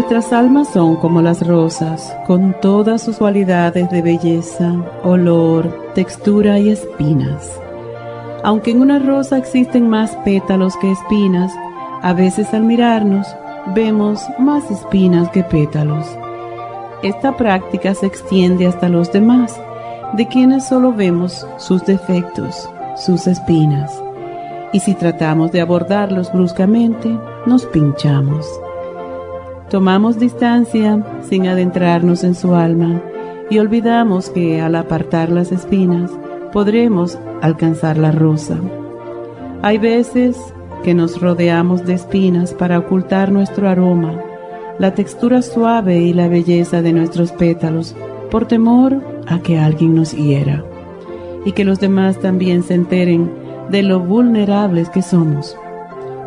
Nuestras almas son como las rosas, con todas sus cualidades de belleza, olor, textura y espinas. Aunque en una rosa existen más pétalos que espinas, a veces al mirarnos vemos más espinas que pétalos. Esta práctica se extiende hasta los demás, de quienes solo vemos sus defectos, sus espinas. Y si tratamos de abordarlos bruscamente, nos pinchamos. Tomamos distancia sin adentrarnos en su alma y olvidamos que al apartar las espinas podremos alcanzar la rosa. Hay veces que nos rodeamos de espinas para ocultar nuestro aroma, la textura suave y la belleza de nuestros pétalos por temor a que alguien nos hiera y que los demás también se enteren de lo vulnerables que somos.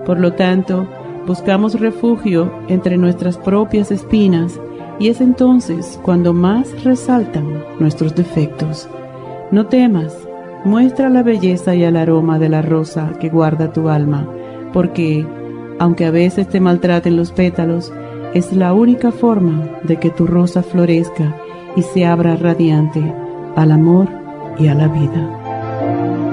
Por lo tanto, buscamos refugio entre nuestras propias espinas y es entonces cuando más resaltan nuestros defectos. No temas, muestra la belleza y el aroma de la rosa que guarda tu alma, porque, aunque a veces te maltraten los pétalos, es la única forma de que tu rosa florezca y se abra radiante al amor y a la vida.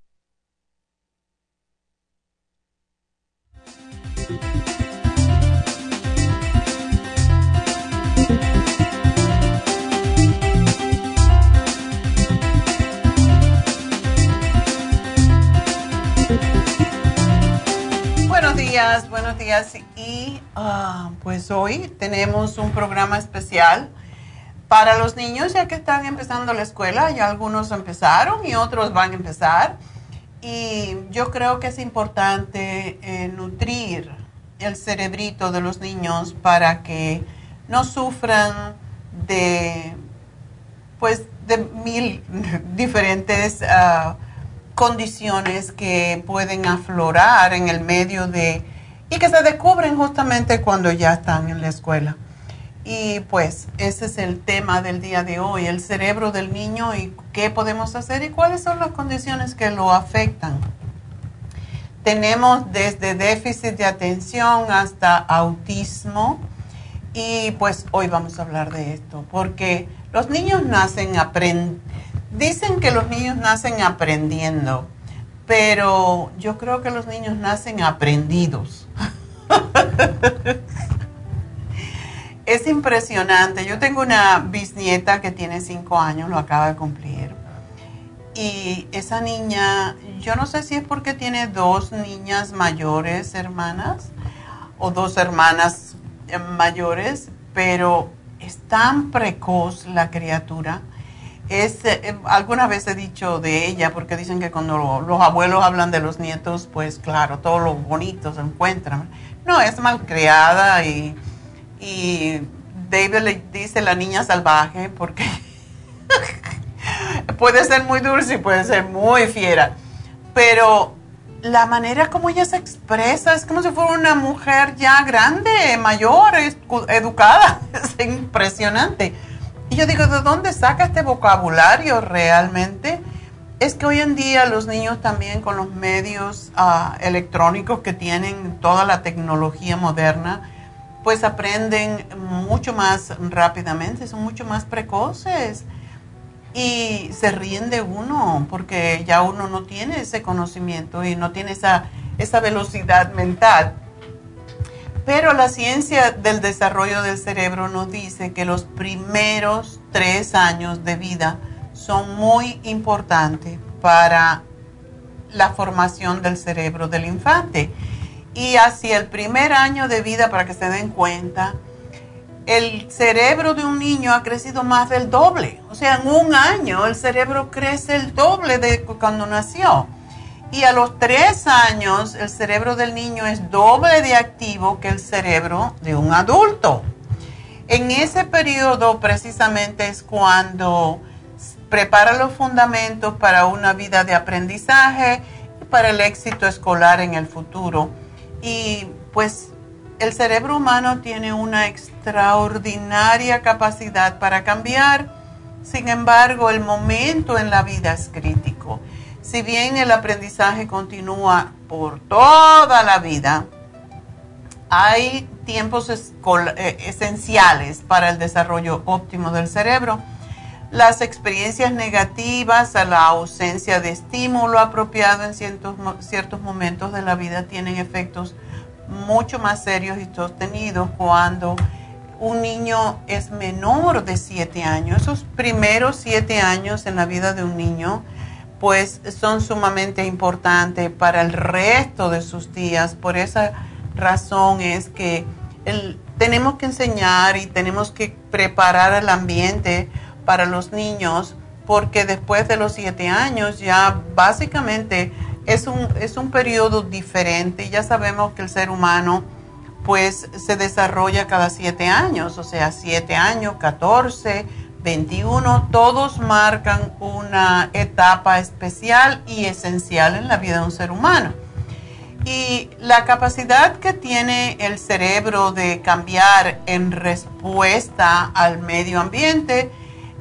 Pues hoy tenemos un programa especial para los niños ya que están empezando la escuela, ya algunos empezaron y otros van a empezar. Y yo creo que es importante eh, nutrir el cerebrito de los niños para que no sufran de pues de mil diferentes uh, condiciones que pueden aflorar en el medio de y que se descubren justamente cuando ya están en la escuela. Y pues ese es el tema del día de hoy, el cerebro del niño y qué podemos hacer y cuáles son las condiciones que lo afectan. Tenemos desde déficit de atención hasta autismo y pues hoy vamos a hablar de esto porque los niños nacen aprendiendo, dicen que los niños nacen aprendiendo pero yo creo que los niños nacen aprendidos. Es impresionante. Yo tengo una bisnieta que tiene cinco años, lo acaba de cumplir. Y esa niña, yo no sé si es porque tiene dos niñas mayores, hermanas, o dos hermanas mayores, pero es tan precoz la criatura es, eh, algunas veces he dicho de ella, porque dicen que cuando los abuelos hablan de los nietos, pues claro, todos los bonitos se encuentran. No, es malcriada y, y David le dice la niña salvaje porque puede ser muy dulce y puede ser muy fiera, pero la manera como ella se expresa es como si fuera una mujer ya grande, mayor, educada, es impresionante. Y yo digo, ¿de dónde saca este vocabulario realmente? Es que hoy en día los niños también con los medios ah, electrónicos que tienen toda la tecnología moderna, pues aprenden mucho más rápidamente, son mucho más precoces y se ríen de uno porque ya uno no tiene ese conocimiento y no tiene esa, esa velocidad mental. Pero la ciencia del desarrollo del cerebro nos dice que los primeros tres años de vida son muy importantes para la formación del cerebro del infante. Y hacia el primer año de vida, para que se den cuenta, el cerebro de un niño ha crecido más del doble. O sea, en un año el cerebro crece el doble de cuando nació. Y a los tres años el cerebro del niño es doble de activo que el cerebro de un adulto. En ese periodo precisamente es cuando prepara los fundamentos para una vida de aprendizaje y para el éxito escolar en el futuro. Y pues el cerebro humano tiene una extraordinaria capacidad para cambiar, sin embargo el momento en la vida es crítico si bien el aprendizaje continúa por toda la vida, hay tiempos eh, esenciales para el desarrollo óptimo del cerebro. Las experiencias negativas a la ausencia de estímulo apropiado en ciertos, ciertos momentos de la vida tienen efectos mucho más serios y sostenidos cuando un niño es menor de 7 años. Esos primeros 7 años en la vida de un niño pues son sumamente importantes para el resto de sus días. Por esa razón es que tenemos que enseñar y tenemos que preparar el ambiente para los niños porque después de los siete años ya básicamente es un, es un periodo diferente. Ya sabemos que el ser humano pues se desarrolla cada siete años, o sea, siete años, 14, 21, todos marcan una etapa especial y esencial en la vida de un ser humano. Y la capacidad que tiene el cerebro de cambiar en respuesta al medio ambiente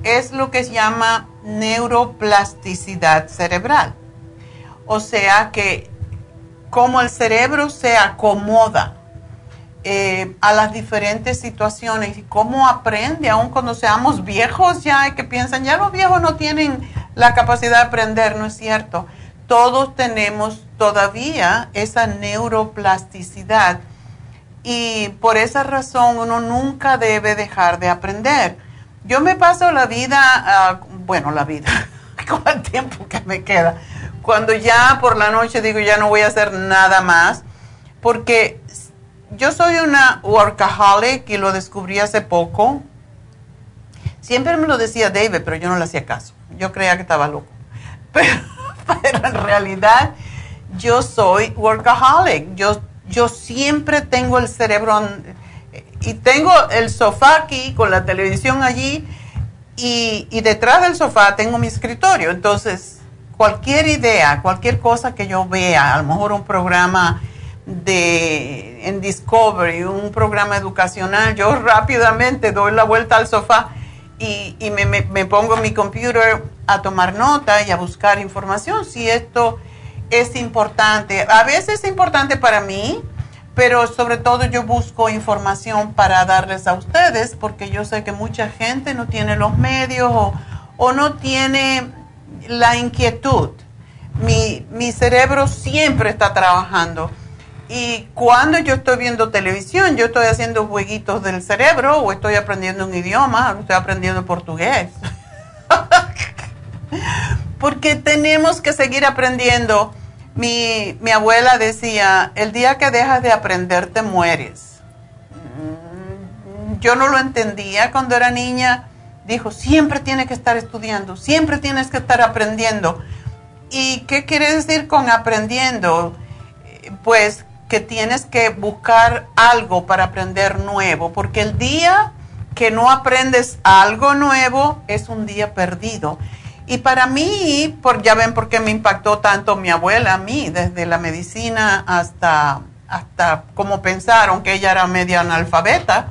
es lo que se llama neuroplasticidad cerebral. O sea que como el cerebro se acomoda eh, a las diferentes situaciones y cómo aprende, aun cuando seamos viejos ya, que piensan, ya los viejos no tienen la capacidad de aprender, no es cierto. Todos tenemos todavía esa neuroplasticidad y por esa razón uno nunca debe dejar de aprender. Yo me paso la vida, ah, bueno, la vida, con el tiempo que me queda, cuando ya por la noche digo ya no voy a hacer nada más, porque yo soy una workaholic y lo descubrí hace poco. Siempre me lo decía David, pero yo no le hacía caso. Yo creía que estaba loco. Pero, en realidad yo soy workaholic. Yo, yo siempre tengo el cerebro y tengo el sofá aquí con la televisión allí y, detrás del sofá tengo mi escritorio. Entonces, cualquier idea, cualquier cosa que yo vea, a lo mejor un programa de, en Discovery, un programa educacional, yo rápidamente doy la vuelta al sofá y, me, me, pongo mi computer a tomar nota y a buscar información si esto es importante. A veces es importante para mí, pero sobre todo yo busco información para darles a ustedes porque yo sé que mucha gente no tiene los medios o, no tiene la inquietud. Mi, mi cerebro siempre está trabajando y cuando yo estoy viendo televisión, yo estoy haciendo jueguitos del cerebro o estoy aprendiendo un idioma, o estoy aprendiendo portugués. Porque tenemos que seguir aprendiendo. Mi, mi, abuela decía, el día que dejas de aprender te mueres. Mm, yo no lo entendía cuando era niña, dijo, siempre tienes que estar estudiando, siempre tienes que estar aprendiendo. ¿Y qué quiere decir con aprendiendo? Pues que tienes que buscar algo para aprender nuevo, porque el día que no aprendes algo nuevo es un día perdido. Y para mí, por, ya ven por qué me impactó tanto mi abuela a mí, desde la medicina hasta, hasta como pensaron que ella era media analfabeta.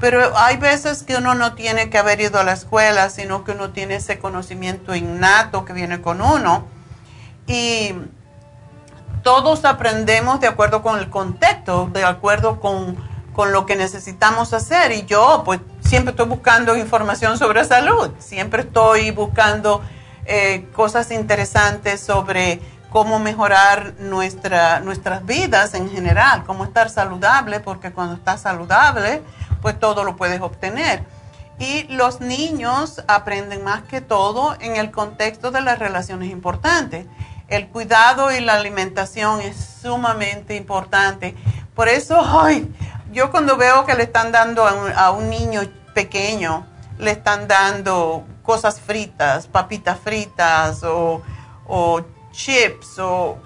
Pero hay veces que uno no tiene que haber ido a la escuela, sino que uno tiene ese conocimiento innato que viene con uno. Y todos aprendemos de acuerdo con el contexto, de acuerdo con, con, lo que necesitamos hacer. Y yo, pues, siempre estoy buscando información sobre salud, siempre estoy buscando eh, cosas interesantes sobre cómo mejorar nuestra, nuestras vidas en general, cómo estar saludable, porque cuando estás saludable, pues todo lo puedes obtener. Y los niños aprenden más que todo en el contexto de las relaciones importantes el cuidado y la alimentación es sumamente importante. Por eso, ay, yo cuando veo que le están dando a un, niño pequeño, le están dando cosas fritas, papitas fritas o, chips, o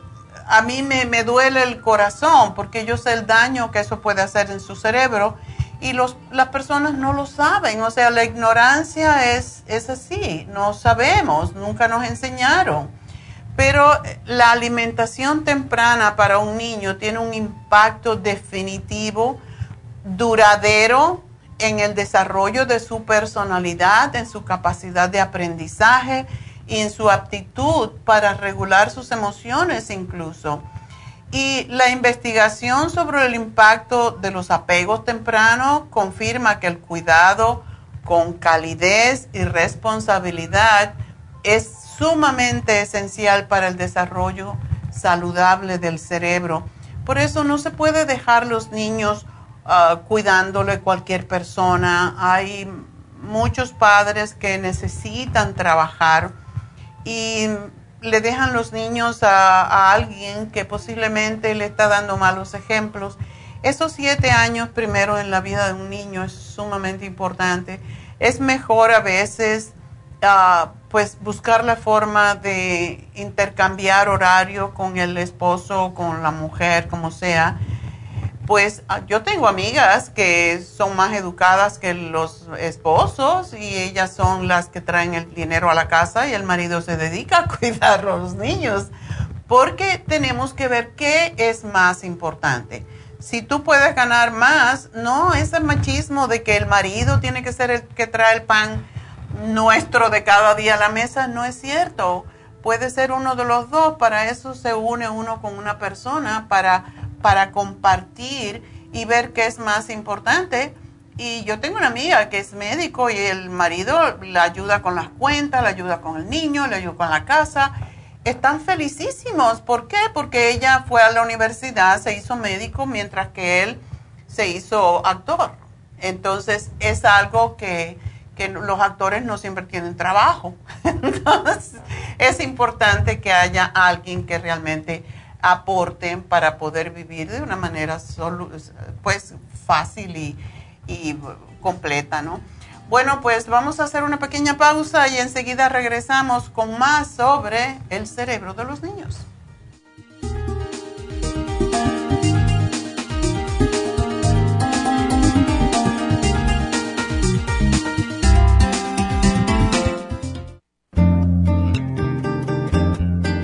a mí me, duele el corazón porque yo sé el daño que eso puede hacer en su cerebro y los, las personas no lo saben. O sea, la ignorancia es, es así, no sabemos, nunca nos enseñaron. Pero la alimentación temprana para un niño tiene un impacto definitivo, duradero en el desarrollo de su personalidad, en su capacidad de aprendizaje y en su aptitud para regular sus emociones incluso. Y la investigación sobre el impacto de los apegos tempranos confirma que el cuidado con calidez y responsabilidad es sumamente esencial para el desarrollo saludable del cerebro. Por eso no se puede dejar los niños uh, cuidándole cualquier persona. Hay muchos padres que necesitan trabajar y le dejan los niños a, alguien que posiblemente le está dando malos ejemplos. Esos siete años primero en la vida de un niño es sumamente importante. Es mejor a veces pues buscar la forma de intercambiar horario con el esposo, con la mujer, como sea. Pues ah, yo tengo amigas que son más educadas que los esposos y ellas son las que traen el dinero a la casa y el marido se dedica a cuidar a los niños. Porque tenemos que ver qué es más importante. Si tú puedes ganar más, no ese machismo de que el marido tiene que ser el que trae el pan nuestro de cada día a la mesa, no es cierto. Puede ser uno de los dos, para eso se une uno con una persona, para, para compartir y ver qué es más importante. Y yo tengo una amiga que es médico y el marido la ayuda con las cuentas, la ayuda con el niño, le ayuda con la casa. Están felicísimos. ¿Por qué? Porque ella fue a la universidad, se hizo médico, mientras que él se hizo actor. Entonces es algo que que los actores no siempre tienen trabajo. Entonces, es importante que haya alguien que realmente aporte para poder vivir de una manera solo, pues fácil y, y completa, ¿no? Bueno, pues vamos a hacer una pequeña pausa y enseguida regresamos con más sobre el cerebro de los niños.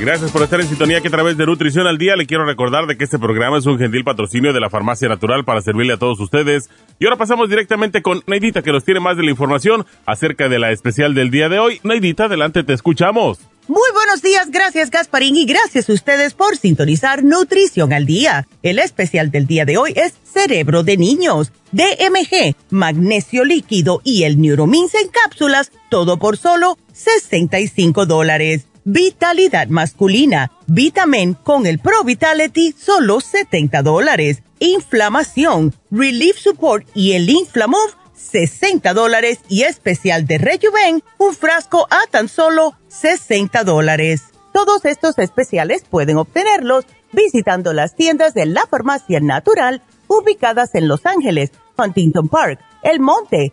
Gracias por estar en sintonía que a través de Nutrición al Día le quiero recordar de que este programa es un gentil patrocinio de la Farmacia Natural para servirle a todos ustedes. Y ahora pasamos directamente con Neidita que nos tiene más de la información acerca de la especial del día de hoy. Neidita, adelante, te escuchamos. Muy buenos días, gracias Gasparín y gracias a ustedes por sintonizar Nutrición al Día. El especial del día de hoy es Cerebro de Niños, DMG, Magnesio Líquido y el Neuromins en cápsulas, todo por solo 65 dólares. Vitalidad masculina, Vitamin con el Pro Vitality, solo 70 dólares. Inflamación, Relief Support y el Inflamove, 60 dólares. Y especial de Rejuven, un frasco a tan solo 60 dólares. Todos estos especiales pueden obtenerlos visitando las tiendas de la farmacia natural ubicadas en Los Ángeles, Huntington Park, El Monte,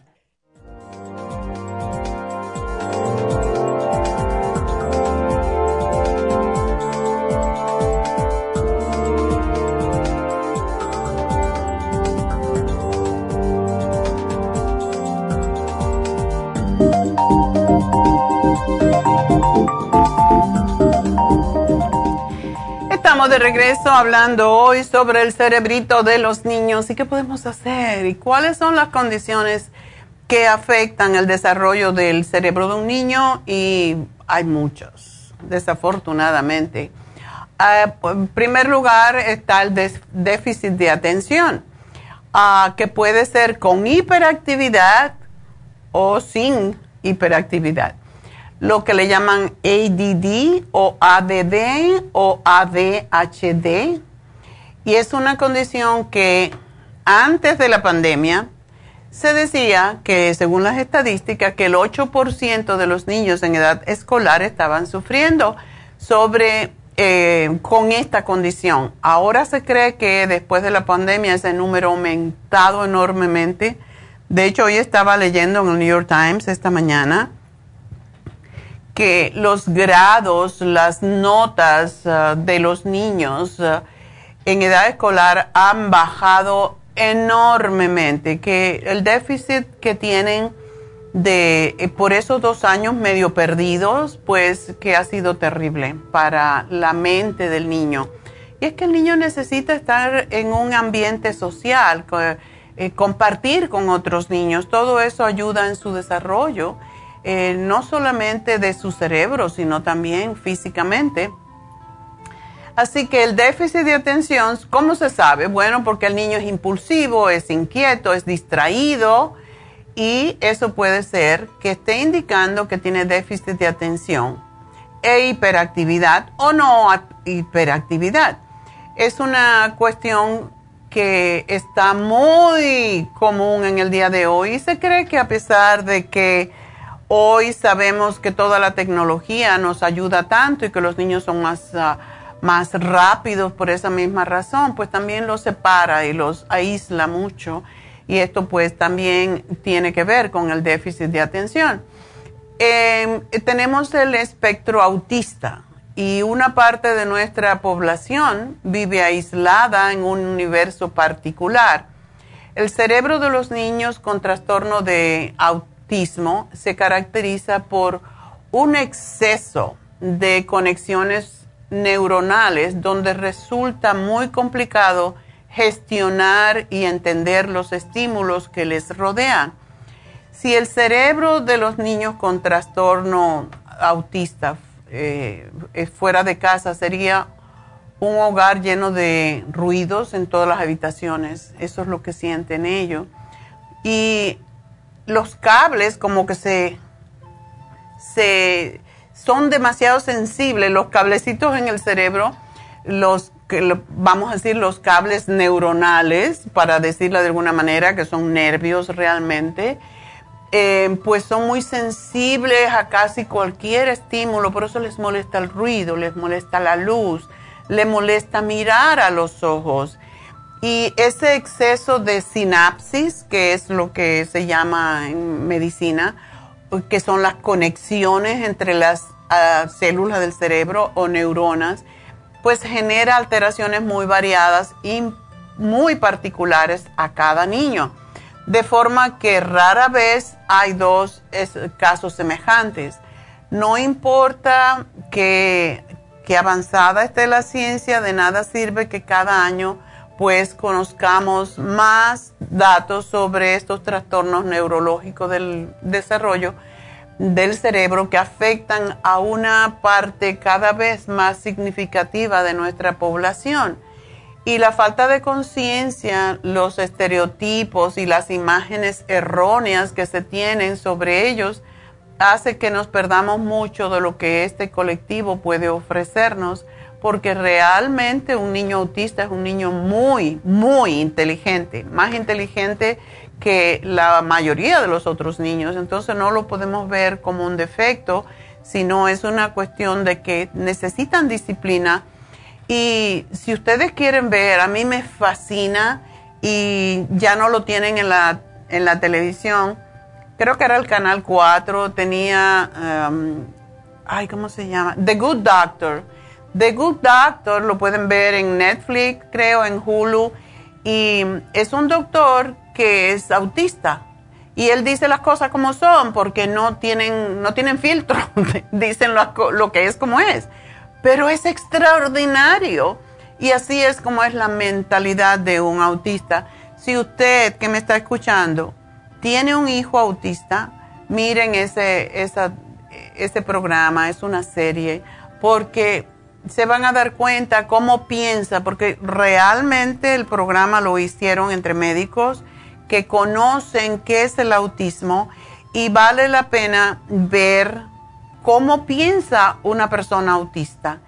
De regreso hablando hoy sobre el cerebrito de los niños y qué podemos hacer y cuáles son las condiciones que afectan el desarrollo del cerebro de un niño y hay muchos, desafortunadamente. Ah, en primer lugar está el déficit de atención, ah, que puede ser con hiperactividad o sin hiperactividad lo que le llaman ADD o ADD o ADHD. Y es una condición que antes de la pandemia se decía que según las estadísticas que el 8% de los niños en edad escolar estaban sufriendo sobre eh, con esta condición. Ahora se cree que después de la pandemia ese número ha aumentado enormemente. De hecho, hoy estaba leyendo en el New York Times esta mañana que los grados, las notas uh, de los niños uh, en edad escolar han bajado enormemente, que el déficit que tienen de eh, por esos dos años medio perdidos, pues que ha sido terrible para la mente del niño. Y es que el niño necesita estar en un ambiente social, eh, compartir con otros niños, todo eso ayuda en su desarrollo eh, no solamente de su cerebro, sino también físicamente. Así que el déficit de atención, ¿cómo se sabe? Bueno, porque el niño es impulsivo, es inquieto, es distraído y eso puede ser que esté indicando que tiene déficit de atención e hiperactividad o no hiperactividad. Es una cuestión que está muy común en el día de hoy y se cree que a pesar de que Hoy sabemos que toda la tecnología nos ayuda tanto y que los niños son más, ah, más rápidos por esa misma razón, pues también los separa y los aísla mucho. Y esto pues también tiene que ver con el déficit de atención. Em, tenemos el espectro autista y una parte de nuestra población vive aislada en un universo particular. El cerebro de los niños con trastorno de autismo se caracteriza por un exceso de conexiones neuronales donde resulta muy complicado gestionar y entender los estímulos que les rodean. Si el cerebro de los niños con trastorno autista eh, fuera de casa sería un hogar lleno de ruidos en todas las habitaciones. Eso es lo que sienten ellos. Y los cables como que se, se son demasiado sensibles, los cablecitos en el cerebro los, vamos a decir, los cables neuronales, para decirlo de alguna manera, que son nervios realmente, eh, pues son muy sensibles a casi cualquier estímulo, por eso les molesta el ruido, les molesta la luz, les molesta mirar a los ojos. Y ese exceso de sinapsis, que es lo que se llama en medicina, que son las conexiones entre las ah, células del cerebro o neuronas, pues genera alteraciones muy variadas y muy particulares a cada niño. De forma que rara vez hay dos casos semejantes. No importa que, que avanzada esté la ciencia, de nada sirve que cada año pues conozcamos más datos sobre estos trastornos neurológicos del desarrollo del cerebro que afectan a una parte cada vez más significativa de nuestra población. Y la falta de conciencia, los estereotipos y las imágenes erróneas que se tienen sobre ellos hace que nos perdamos mucho de lo que este colectivo puede ofrecernos, porque realmente un niño autista es un niño muy, muy inteligente, más inteligente que la mayoría de los otros niños. Entonces no lo podemos ver como un defecto, sino es una cuestión de que necesitan disciplina. Y si ustedes quieren ver, a mí me fascina y ya no lo tienen en la, en la televisión. Creo que era el canal 4, tenía, um, ay, ¿cómo se llama? The Good Doctor. The Good Doctor lo pueden ver en Netflix, creo, en Hulu. Y es un doctor que es autista y él dice las cosas como son porque no tienen, no tienen filtro, dicen lo, lo, que es como es. Pero es extraordinario y así es como es la mentalidad de un autista. Si usted que me está escuchando tiene un hijo autista, miren ese, esa, ese programa, es una serie, porque se van a dar cuenta cómo piensa, porque realmente el programa lo hicieron entre médicos que conocen qué es el autismo y vale la pena ver cómo piensa una persona autista.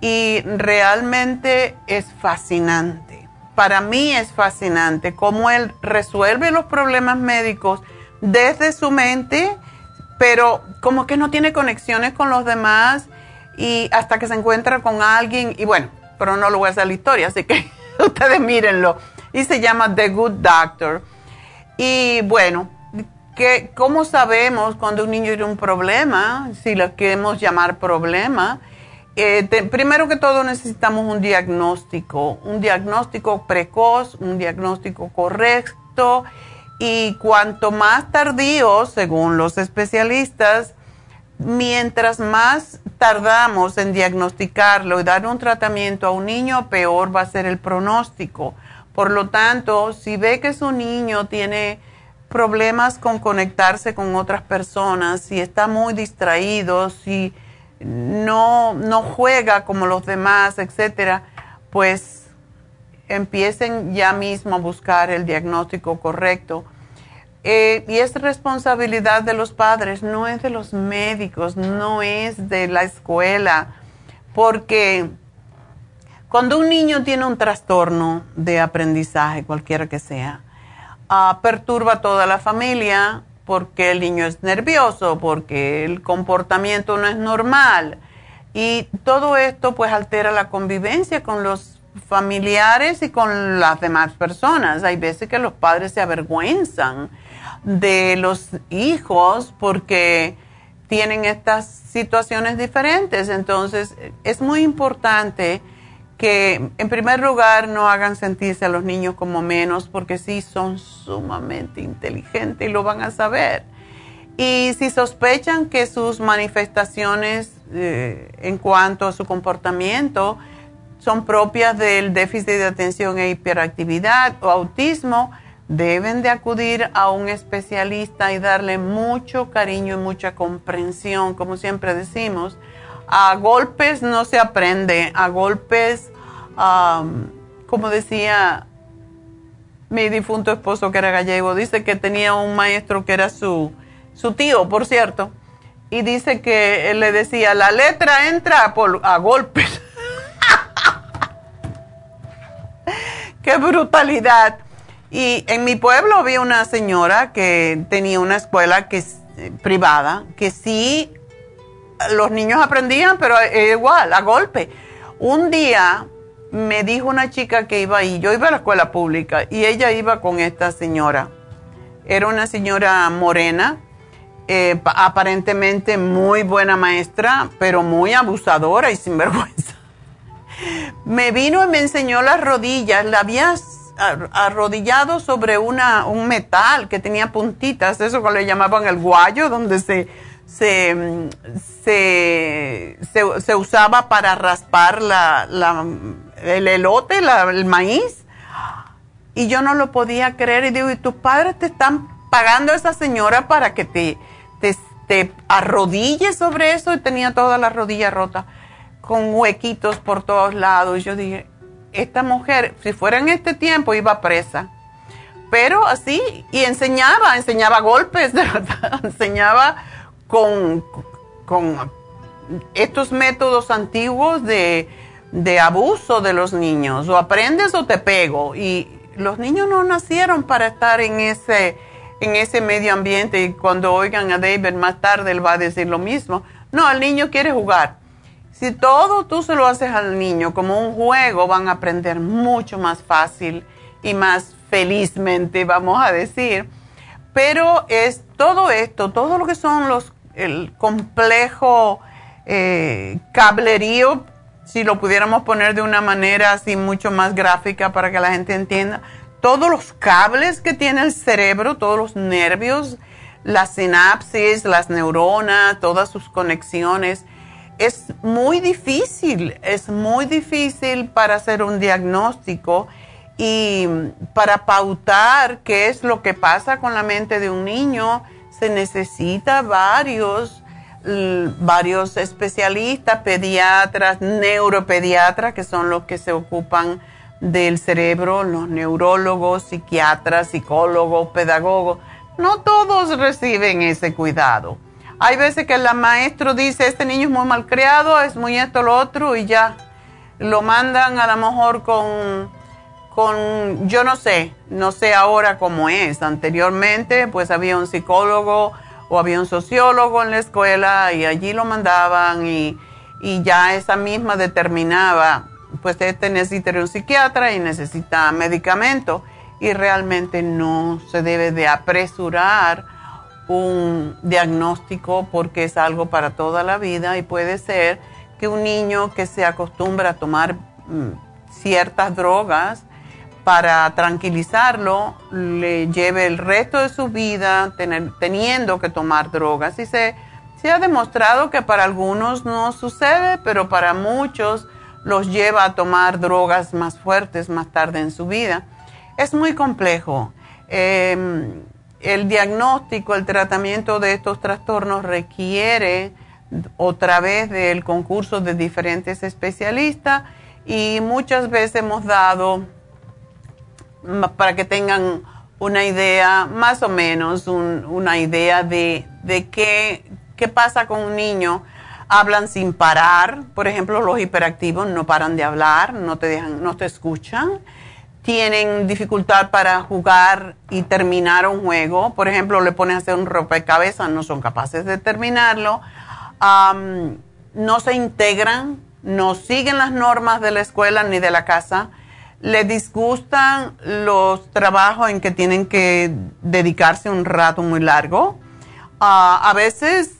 Y realmente es fascinante. Para mí es fascinante cómo él resuelve los problemas médicos desde su mente, pero como que no tiene conexiones con los demás y hasta que se encuentra con alguien. Y bueno, pero no lo voy a hacer la historia, así que ustedes mírenlo. Y se llama The Good Doctor y bueno, ¿cómo sabemos cuando un niño tiene un problema? Si lo queremos llamar problema. Eh, primero que todo necesitamos un diagnóstico, un diagnóstico precoz, un diagnóstico correcto y cuanto más tardío, según los especialistas, mientras más tardamos en diagnosticarlo y dar un tratamiento a un niño, peor va a ser el pronóstico. Por lo tanto, si ve que su niño tiene problemas con conectarse con otras personas, si está muy distraído, si no, no juega como los demás, etcétera, pues empiecen ya mismo a buscar el diagnóstico correcto. Eh, y es responsabilidad de los padres, no es de los médicos, no es de la escuela, porque cuando un niño tiene un trastorno de aprendizaje, cualquiera que sea, uh, perturba a toda la familia porque el niño es nervioso, porque el comportamiento no es normal. Y todo esto pues altera la convivencia con los familiares y con las demás personas. Hay veces que los padres se avergüenzan de los hijos porque tienen estas situaciones diferentes. Entonces es muy importante que en primer lugar no hagan sentirse a los niños como menos porque sí son sumamente inteligentes y lo van a saber. Y si sospechan que sus manifestaciones eh, en cuanto a su comportamiento son propias del déficit de atención e hiperactividad o autismo, deben de acudir a un especialista y darle mucho cariño y mucha comprensión, como siempre decimos, a golpes no se aprende, a golpes, como decía mi difunto esposo que era gallego, dice que tenía un maestro que era su, su tío, por cierto, y dice que él le decía, la letra entra por, a golpes. qué brutalidad. Y en mi pueblo había una señora que tenía una escuela que eh, privada, que sí los niños aprendían, pero igual, a golpe. Un día me dijo una chica que iba ahí, yo iba a la escuela pública y ella iba con esta señora. Era una señora morena, eh, aparentemente muy buena maestra, pero muy abusadora y sinvergüenza. Me vino y me enseñó las rodillas, la había arrodillado sobre una, un metal que tenía puntitas, eso que le llamaban el guayo, donde se, se, se, usaba para raspar la, el elote, el maíz. Y yo no lo podía creer y digo, ¿y tus padres te están pagando a esa señora para que te, te, te arrodilles sobre eso? Y tenía toda la rodilla rota, con huequitos por todos lados. Y yo dije, esta mujer, si fuera en este tiempo, iba presa. Pero así, y enseñaba, enseñaba golpes, enseñaba con, con estos métodos antiguos de, de abuso de los niños. O aprendes o te pego. Y los niños no nacieron para estar en ese, en ese medio ambiente y cuando oigan a David más tarde él va a decir lo mismo. No, el niño quiere jugar. Si todo tú se lo haces al niño como un juego, van a aprender mucho más fácil y más felizmente, vamos a decir. Pero es todo esto, todo lo que son los, el complejo eh, cablerío si lo pudiéramos poner de una manera así mucho más gráfica para que la gente entienda, todos los cables que tiene el cerebro, todos los nervios, las sinapsis, las neuronas, todas sus conexiones, es muy difícil, es muy difícil para hacer un diagnóstico y para pautar qué es lo que pasa con la mente de un niño, se necesita varios varios especialistas, pediatras, neuropediatras, que son los que se ocupan del cerebro, los neurólogos, psiquiatras, psicólogos, pedagogos. No todos reciben ese cuidado. Hay veces que el maestro dice, este niño es muy mal criado, es muy esto, lo otro, y ya lo mandan a lo mejor con, con, yo no sé, no sé ahora cómo es. Anteriormente, pues había un psicólogo o había un sociólogo en la escuela y allí lo mandaban y, ya esa misma determinaba, pues este necesita un psiquiatra y necesita medicamento y realmente no se debe de apresurar un diagnóstico porque es algo para toda la vida y puede ser que un niño que se acostumbra a tomar mm, ciertas drogas para tranquilizarlo le lleve el resto de su vida teniendo que tomar drogas. Y se, se ha demostrado que para algunos no sucede, pero para muchos los lleva a tomar drogas más fuertes más tarde en su vida. Es muy complejo. Em, el diagnóstico, el tratamiento de estos trastornos requiere otra vez del concurso de diferentes especialistas y muchas veces hemos dado para que tengan una idea, más o menos una idea de, qué, qué pasa con un niño. Hablan sin parar, por ejemplo, los hiperactivos no paran de hablar, no te, dejan, no te escuchan. Tienen dificultad para jugar y terminar un juego. Por ejemplo, le pones a hacer un rompecabezas, no son capaces de terminarlo. no se integran, no siguen las normas de la escuela ni de la casa le disgustan los trabajos en que tienen que dedicarse un rato muy largo. Ah, a veces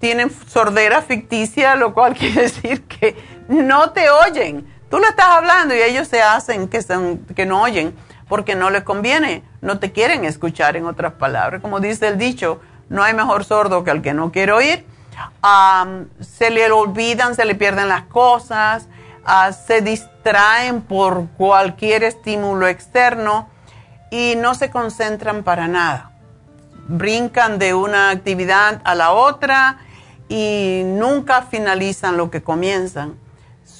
tienen sordera ficticia, lo cual quiere decir que no te oyen. Tú le estás hablando y ellos se hacen que, son, que no oyen porque no les conviene, no te quieren escuchar en otras palabras. Como dice el dicho, no hay mejor sordo que el que no quiere oír. Ah, se le olvidan, se le pierden las cosas se distraen por cualquier estímulo externo y no se concentran para nada. Brincan de una actividad a la otra y nunca finalizan lo que comienzan.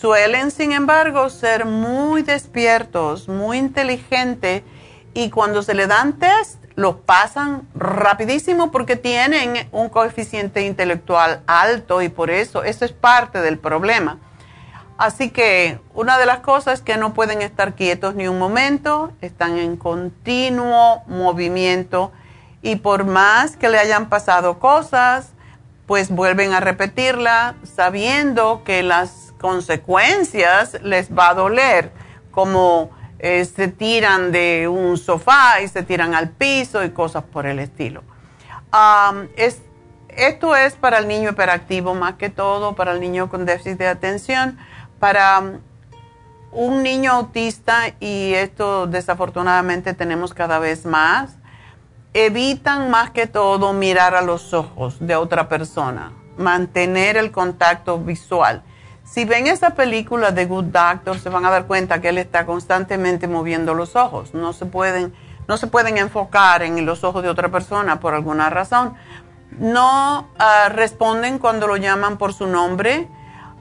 Suelen, sin embargo, ser muy despiertos, muy inteligentes y cuando se le dan test, los pasan rapidísimo porque tienen un coeficiente intelectual alto y por eso eso es parte del problema. Así que una de las cosas es que no pueden estar quietos ni un momento, están en continuo movimiento y por más que le hayan pasado cosas, pues vuelven a repetirla sabiendo que las consecuencias les va a doler, como eh, se tiran de un sofá y se tiran al piso y cosas por el estilo. esto es para el niño hiperactivo más que todo, para el niño con déficit de atención para um, un niño autista, y esto desafortunadamente tenemos cada vez más, evitan más que todo mirar a los ojos de otra persona, mantener el contacto visual. Si ven esa película de Good Doctor, se van a dar cuenta que él está constantemente moviendo los ojos. No se pueden, no se pueden enfocar en los ojos de otra persona por alguna razón. No ah, responden cuando lo llaman por su nombre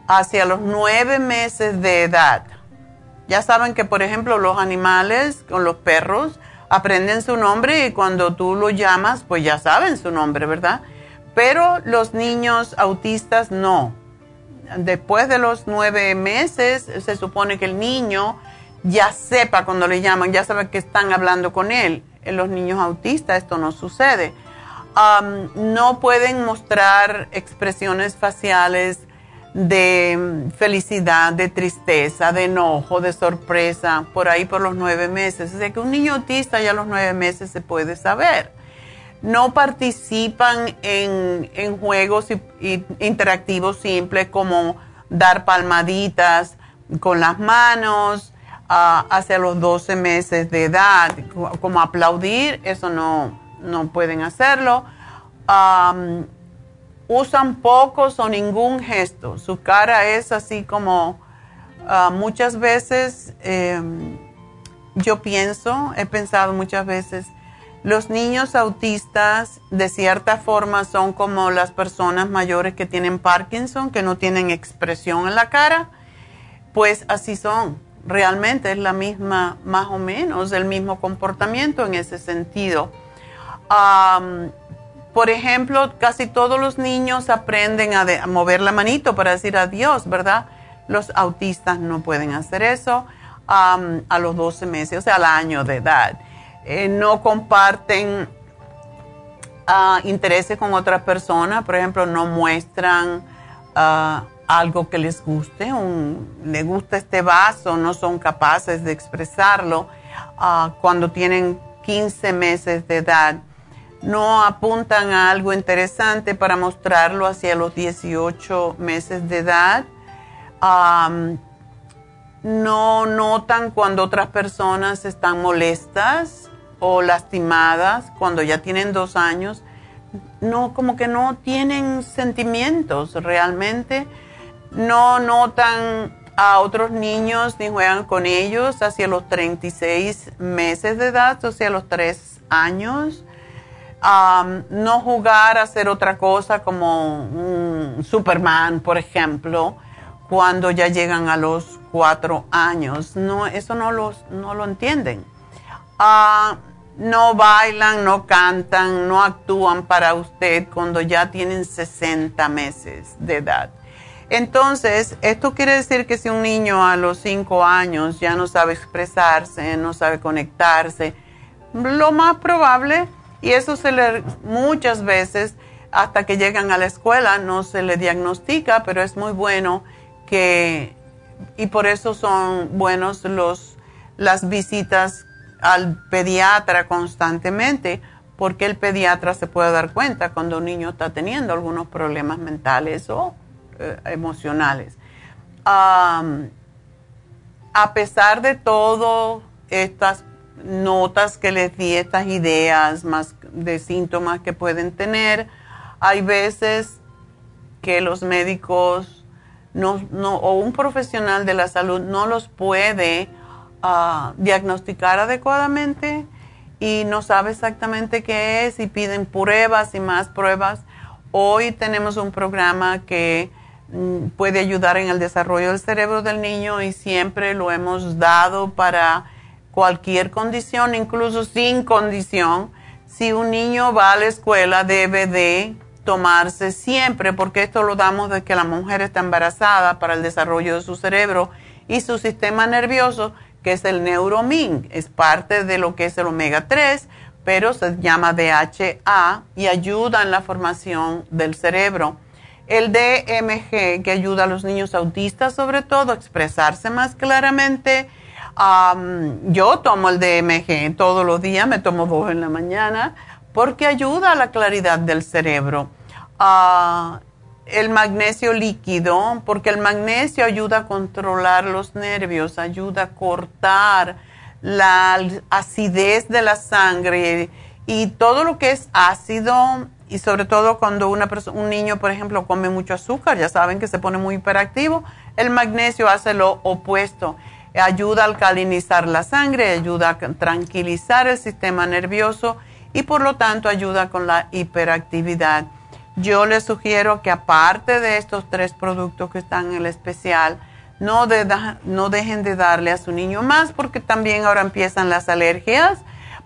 hacia los nueve meses de edad. Ya saben que, por ejemplo, los animales, con los perros, aprenden su nombre y cuando tú lo llamas, pues ya saben su nombre, ¿verdad? Pero los niños autistas no. Después de los nueve meses, se supone que el niño ya sepa cuando le llaman, ya sabe que están hablando con él. En los niños autistas esto no sucede. no pueden mostrar expresiones faciales de felicidad, de tristeza, de enojo, de sorpresa, por ahí por los nueve meses. O sea que un niño autista ya a los nueve meses se puede saber. No participan en, juegos interactivos simples como dar palmaditas con las manos hacia los 12 meses de edad, como aplaudir, eso no, no pueden hacerlo usan pocos o ningún gesto. Su cara es así como ah, muchas veces, em, yo pienso, he pensado muchas veces, los niños autistas de cierta forma son como las personas mayores que tienen Parkinson, que no tienen expresión en la cara, pues así son. Realmente es la misma, más o menos, el mismo comportamiento en ese sentido. Por ejemplo, casi todos los niños aprenden a, mover la manito para decir adiós, ¿verdad? Los autistas no pueden hacer eso a los 12 meses, o sea, al año de edad. Eh, no comparten uh, intereses con otras personas, por ejemplo, no muestran ah, algo que les guste, un, le gusta este vaso, no son capaces de expresarlo ah, cuando tienen 15 meses de edad no apuntan a algo interesante para mostrarlo hacia los 18 meses de edad. no notan cuando otras personas están molestas o lastimadas cuando ya tienen dos años. No, como que no tienen sentimientos realmente. No notan a otros niños ni juegan con ellos hacia los 36 meses de edad, o los 3 años no jugar a hacer otra cosa como un Superman, por ejemplo, cuando ya llegan a los cuatro años. No, eso no, los, no lo entienden. Ah, no bailan, no cantan, no actúan para usted cuando ya tienen 60 meses de edad. Entonces, esto quiere decir que si un niño a los cinco años ya no sabe expresarse, no sabe conectarse, lo más probable y eso se le muchas veces hasta que llegan a la escuela no se le diagnostica, pero es muy bueno que y por eso son buenos los las visitas al pediatra constantemente, porque el pediatra se puede dar cuenta cuando un niño está teniendo algunos problemas mentales o eh, emocionales. a pesar de todo estas notas que les di, estas ideas más de síntomas que pueden tener. Hay veces que los médicos no, o un profesional de la salud no los puede diagnosticar adecuadamente y no sabe exactamente qué es y piden pruebas y más pruebas. Hoy tenemos un programa que mm, puede ayudar en el desarrollo del cerebro del niño y siempre lo hemos dado para cualquier condición, incluso sin condición. Si un niño va a la escuela, debe de tomarse siempre, porque esto lo damos de que la mujer está embarazada para el desarrollo de su cerebro y su sistema nervioso, que es el Neuromin, es parte de lo que es el omega 3, pero se llama DHA y ayuda en la formación del cerebro. El DMG, que ayuda a los niños autistas sobre todo a expresarse más claramente. yo tomo el DMG todos los días, me tomo dos en la mañana, porque ayuda a la claridad del cerebro. Ah, el magnesio líquido, porque el magnesio ayuda a controlar los nervios, ayuda a cortar la acidez de la sangre y todo lo que es ácido y sobre todo cuando una un niño, por ejemplo, come mucho azúcar, ya saben que se pone muy hiperactivo, el magnesio hace lo opuesto, ayuda a alcalinizar la sangre, ayuda a tranquilizar el sistema nervioso y por lo tanto ayuda con la hiperactividad. Yo les sugiero que aparte de estos tres productos que están en el especial, no, no dejen de darle a su niño más porque también ahora empiezan las alergias,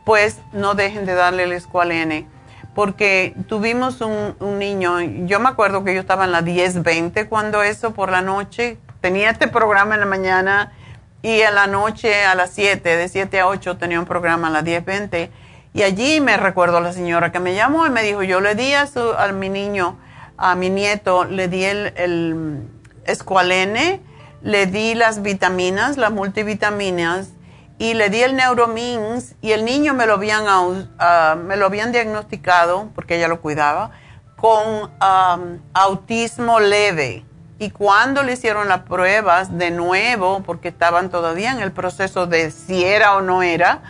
pues no dejen de darle el escualene. Porque tuvimos un, niño, yo me acuerdo que yo estaba en la 10-20 cuando eso por la noche, tenía este programa en la mañana y en la noche a las 7, de 7 a 8 tenía un programa a las 10-20 y allí me recuerdo a la señora que me llamó y me dijo, yo le di a, su, a mi niño, a mi nieto, le di el, el escualene, le di las vitaminas, las multivitaminas y le di el neuromins y el niño me lo habían, uh, me lo habían diagnosticado, porque ella lo cuidaba, con autismo leve. Y cuando le hicieron las pruebas de nuevo, porque estaban todavía en el proceso de si era o no era,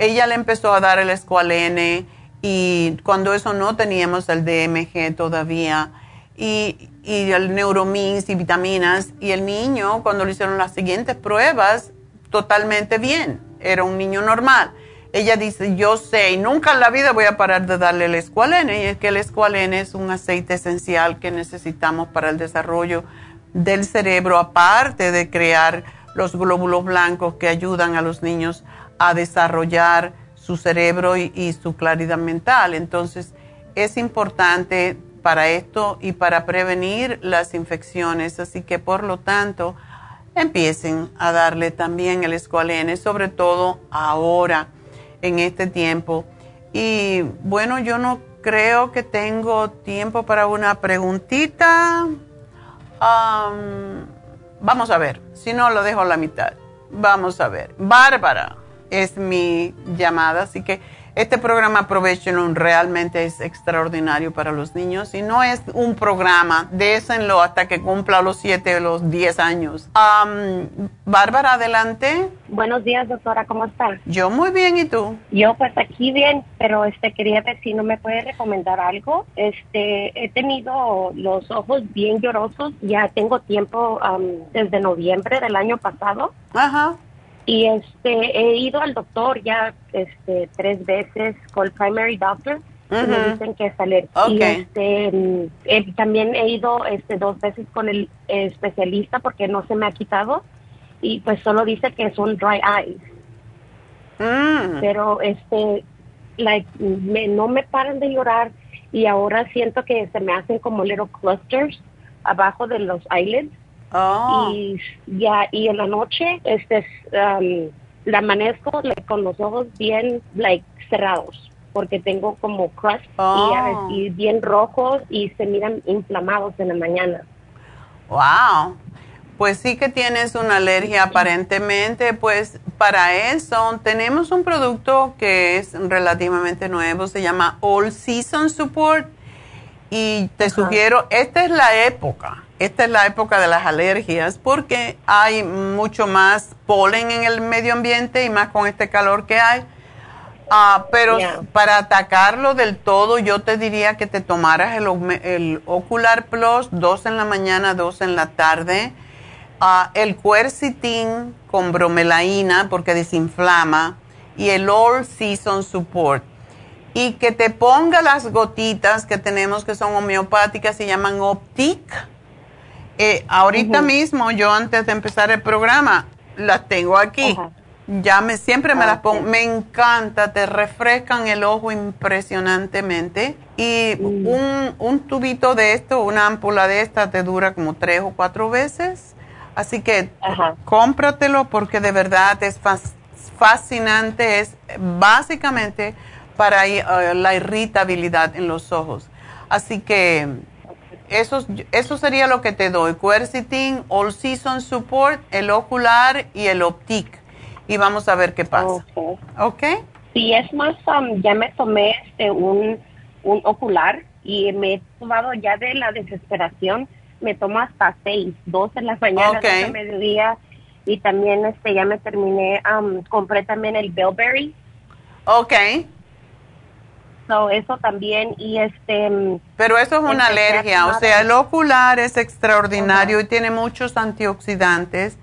ella le empezó a dar el escualene y cuando eso no teníamos el DMG todavía y, y el neuromins y vitaminas y el niño cuando le hicieron las siguientes pruebas totalmente bien, era un niño normal. Ella dice, yo sé, y nunca en la vida voy a parar de darle el escualene, y es que el escualene es un aceite esencial que necesitamos para el desarrollo del cerebro, aparte de crear los glóbulos blancos que ayudan a los niños a desarrollar su cerebro y, su claridad mental. Entonces, es importante para esto y para prevenir las infecciones. Así que, por lo tanto, empiecen a darle también el escualene, sobre todo ahora, en este tiempo. Y bueno, yo no creo que tengo tiempo para una preguntita. vamos a ver, si no lo dejo a la mitad. Vamos a ver. Bárbara es mi llamada. Así que este programa Aprovechenlo realmente es extraordinario para los niños y no es un programa, désenlo hasta que cumpla los 7 o los 10 años. Bárbara, adelante. Buenos días, doctora, ¿cómo estás? Yo muy bien, ¿y tú? Yo pues aquí bien, pero este quería ver si no me puede recomendar algo. Este, he tenido los ojos bien llorosos, ya tengo tiempo desde noviembre del año pasado. Ajá y este he ido al doctor ya este tres veces con el primary doctor y me dicen que es alérgico y este mm, también he ido este dos veces con el especialista porque no se me ha quitado y pues solo dice que son dry eyes mm. pero este like no me paran de llorar y ahora siento que se me hacen como little clusters abajo de los eyelids Oh. Y ya, y en la noche, este, um, la amanezco con los ojos bien, like, cerrados, porque tengo como crust oh. y, bien rojos y se miran inflamados en la mañana. Wow. Pues sí que tienes una alergia aparentemente, pues para eso tenemos un producto que es relativamente nuevo, se llama All Season Support y te sugiero, esta es la época esta es la época de las alergias porque hay mucho más polen en el medio ambiente y más con este calor que hay. Ah, pero para atacarlo del todo, yo te diría que te tomaras el, Ocular Plus, dos en la mañana, dos en la tarde. Ah, el Quercitin con bromelaína porque desinflama. Y el All Season Support. Y que te ponga las gotitas que tenemos que son homeopáticas, se llaman Optic eh, ahorita mismo, yo antes de empezar el programa, las tengo aquí. Ya me, siempre me las pongo. Me encanta, te refrescan el ojo impresionantemente. Y mm. un, un, tubito de esto, una ámpula de esta, te dura como tres o cuatro veces. Así que cómpratelo porque de verdad es fascinante. Es básicamente para uh, la irritabilidad en los ojos. Así que eso, eso sería lo que te doy. Quercetin, All Season Support, el ocular y el Optic. Y vamos a ver qué pasa. ¿Ok? Sí, es más, um, ya me tomé este, un, un ocular y me he tomado ya de la desesperación. Me tomo hasta seis, dos en la mañana, okay. mediodía. Y también este ya me terminé, um, compré también el Bilberry. Ok eso también y este mm, pero eso es una alergia o sea el ocular es extraordinario y tiene muchos antioxidantes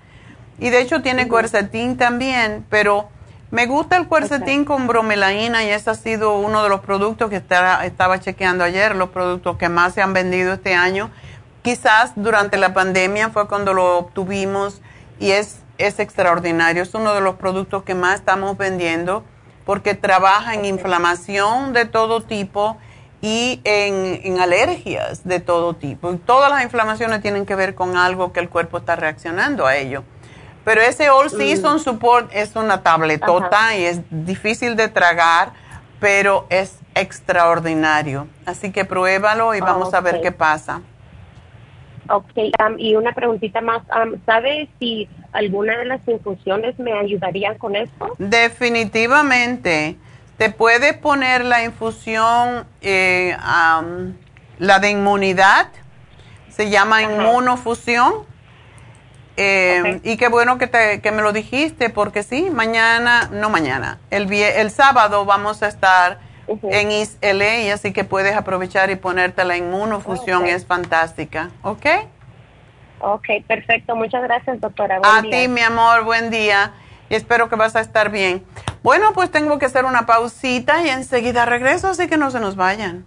y de hecho tiene uh también pero me gusta el cuercetín con bromelaína y ese ha sido uno de los productos que estaba chequeando ayer los productos que más se han vendido este año. Quizás durante la pandemia fue cuando lo obtuvimos y es es extraordinario es uno de los productos que más estamos vendiendo porque trabaja en inflamación de todo tipo y en, alergias de todo tipo. Y todas las inflamaciones tienen que ver con algo que el cuerpo está reaccionando a ello. Pero ese All Season mm. Support es una tabletota y es difícil de tragar, pero es extraordinario. Así que pruébalo y vamos a ver qué pasa. Ok, um, y una preguntita más. Um, ¿Sabe si alguna de las infusiones me ayudarían con esto? Definitivamente. Te puede poner la infusión, eh, la de inmunidad, se llama inmunofusión. Eh, y qué bueno que, te, que me lo dijiste, porque sí, mañana, no mañana, el, el sábado vamos a estar en ISLA, y así que puedes aprovechar y ponerte la inmunofusión, es fantástica, ¿ok? Ok, perfecto. Muchas gracias, doctora. a ti, mi amor, buen día. Y espero que vas a estar bien. Bueno, pues tengo que hacer una pausita y enseguida regreso, así que no se nos vayan.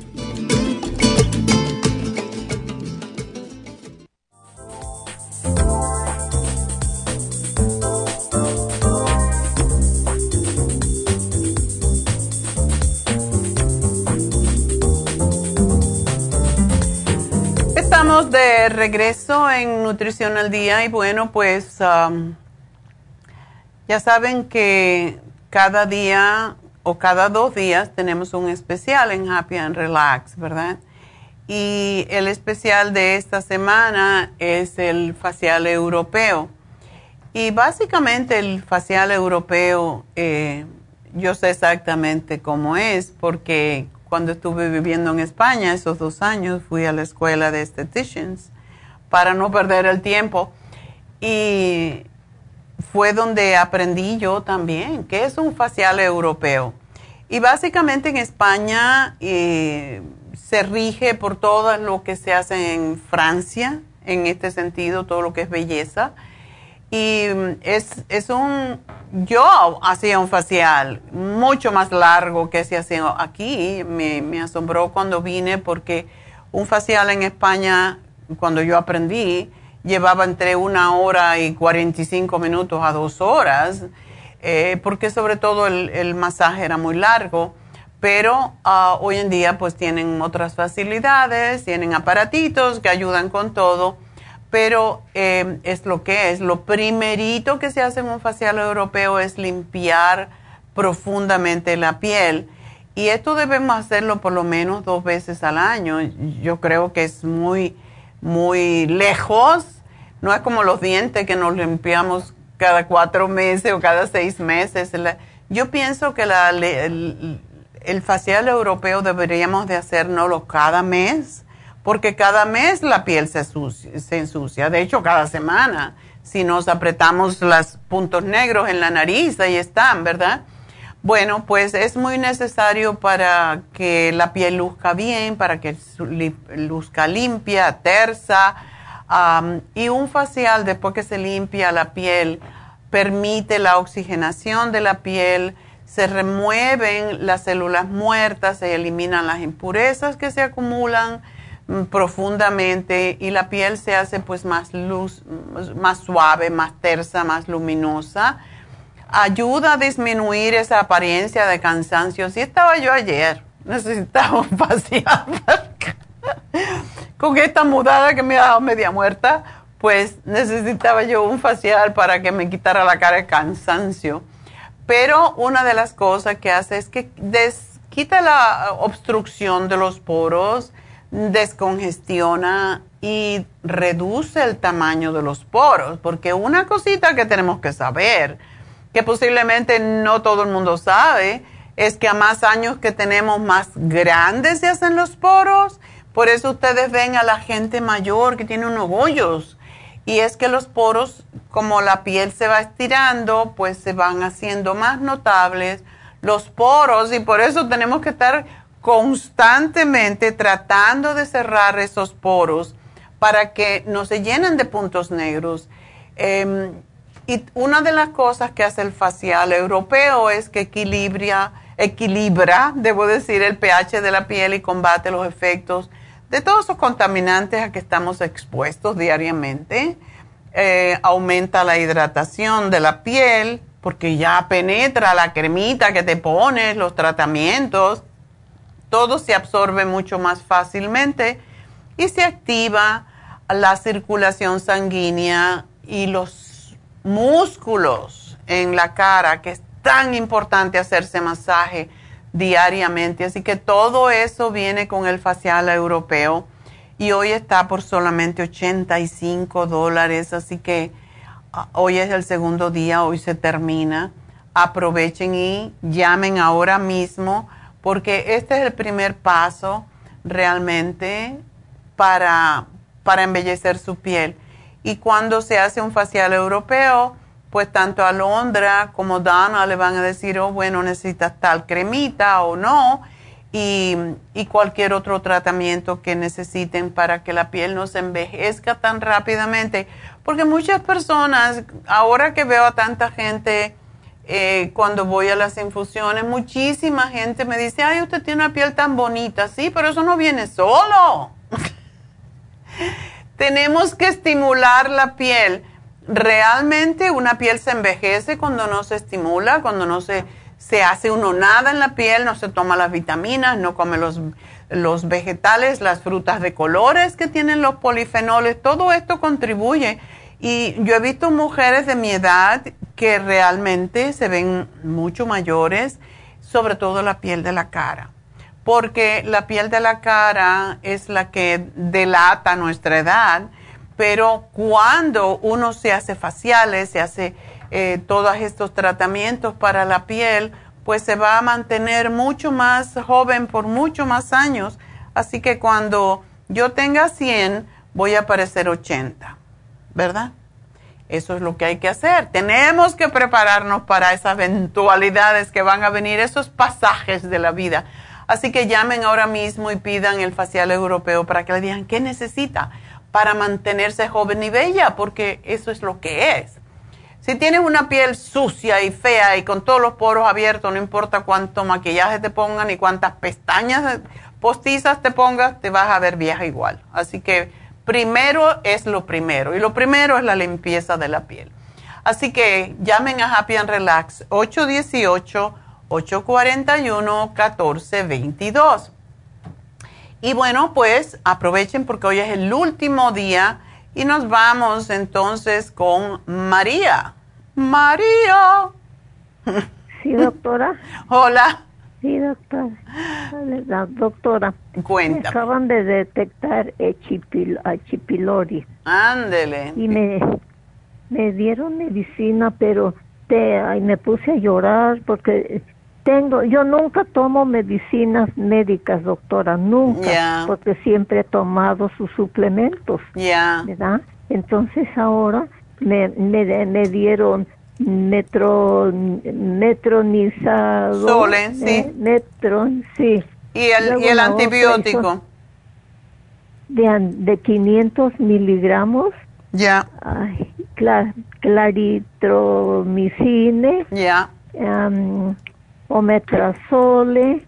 De regreso en Nutrición al Día y bueno, pues um, ya saben que cada día o cada dos días tenemos un especial en Happy and Relax, ¿verdad? Y el especial de esta semana es el facial europeo. Y básicamente el facial europeo, eh, yo sé exactamente cómo es, porque cuando estuve viviendo en España, esos dos años, fui a la escuela de estheticians para no perder el tiempo. Y fue donde aprendí yo también qué es un facial europeo. Y básicamente en España eh, se rige por todo lo que se hace en Francia, en este sentido, todo lo que es belleza. Y es, es un, yo hacía un facial mucho más largo que se hacía aquí. Me, me asombró cuando vine porque un facial en España, cuando yo aprendí, llevaba entre una hora y 45 minutos a dos horas, eh, porque sobre todo el, el, masaje era muy largo. Pero uh, hoy en día pues tienen otras facilidades, tienen aparatitos que ayudan con todo pero eh, es lo que es. Lo primerito que se hace en un facial europeo es limpiar profundamente la piel. Y esto debemos hacerlo por lo menos dos veces al año. Yo creo que es muy, muy lejos. No es como los dientes que nos limpiamos cada cuatro meses o cada seis meses. yo pienso que la, el, el facial europeo deberíamos de hacerlo cada mes porque cada mes la piel se, ensucia, de hecho cada semana, si nos apretamos los puntos negros en la nariz, ahí están, ¿verdad? Bueno, pues es muy necesario para que la piel luzca bien, para que luzca limpia, tersa, y un facial después que se limpia la piel permite la oxigenación de la piel, se remueven las células muertas, se eliminan las impurezas que se acumulan, profundamente y la piel se hace pues más luz, más suave, más tersa, más luminosa. Ayuda a disminuir esa apariencia de cansancio. Si estaba yo ayer, necesitaba un facial. Con esta mudada que me ha dado media muerta, pues necesitaba yo un facial para que me quitara la cara de cansancio. Pero una de las cosas que hace es que quita la obstrucción de los poros, descongestiona y reduce el tamaño de los poros, porque una cosita que tenemos que saber, que posiblemente no todo el mundo sabe, es que a más años que tenemos, más grandes se hacen los poros. Por eso ustedes ven a la gente mayor que tiene unos hoyos. Y es que los poros, como la piel se va estirando, pues se van haciendo más notables los poros y por eso tenemos que estar constantemente tratando de cerrar esos poros para que no se llenen de puntos negros. Em, y una de las cosas que hace el facial europeo es que equilibra, equilibra, debo decir, el pH de la piel y combate los efectos de todos esos contaminantes a que estamos expuestos diariamente. Eh, aumenta la hidratación de la piel porque ya penetra la cremita que te pones, los tratamientos todo se absorbe mucho más fácilmente y se activa la circulación sanguínea y los músculos en la cara, que es tan importante hacerse masaje diariamente. Así que todo eso viene con el facial europeo y hoy está por solamente 85 dólares. Así que ah, hoy es el segundo día, hoy se termina. Aprovechen y llamen ahora mismo porque este es el primer paso realmente para, para embellecer su piel. Y cuando se hace un facial europeo, pues tanto Alondra como Dana le van a decir, oh, bueno, necesitas tal cremita o no, y, y, cualquier otro tratamiento que necesiten para que la piel no se envejezca tan rápidamente. Porque muchas personas, ahora que veo a tanta gente eh, cuando voy a las infusiones, muchísima gente me dice, ay, usted tiene una piel tan bonita. Sí, pero eso no viene solo. Tenemos que estimular la piel. Realmente una piel se envejece cuando no se estimula, cuando no se, se hace uno nada en la piel, no se toma las vitaminas, no come los, los vegetales, las frutas de colores que tienen los polifenoles. Todo esto contribuye. Y yo he visto mujeres de mi edad que realmente se ven mucho mayores, sobre todo la piel de la cara, porque la piel de la cara es la que delata nuestra edad, pero cuando uno se hace faciales, se hace eh, todos estos tratamientos para la piel, pues se va a mantener mucho más joven por mucho más años. Así que cuando yo tenga 100, voy a parecer 80, ¿verdad? Eso es lo que hay que hacer. Tenemos que prepararnos para esas eventualidades que van a venir, esos pasajes de la vida. Así que llamen ahora mismo y pidan el facial europeo para que le digan qué necesita para mantenerse joven y bella, porque eso es lo que es. Si tienes una piel sucia y fea y con todos los poros abiertos, no importa cuánto maquillaje te pongan ni cuántas pestañas postizas te pongas, te vas a ver vieja igual. Así que primero es lo primero y lo primero es la limpieza de la piel. Así que llamen a Happy and Relax 818-841-1422. Y bueno, pues aprovechen porque hoy es el último día y nos vamos entonces con María. María. Sí, doctora. Hola. Sí, doctora. La doctora. Cuenta. acaban de detectar H. pylori. Ándele. Y me, me dieron medicina, pero te, ay, me puse a llorar porque tengo, yo nunca tomo medicinas médicas, doctora, nunca, porque siempre he tomado sus suplementos, ya ¿verdad? Entonces ahora me, me, me dieron metro, metronizado. Solen, sí. Eh, metron, sí. ¿Y el, ¿y el antibiótico? De, de 500 miligramos. Ya. Ay, claritromicine. Ya. Um, omeprazole,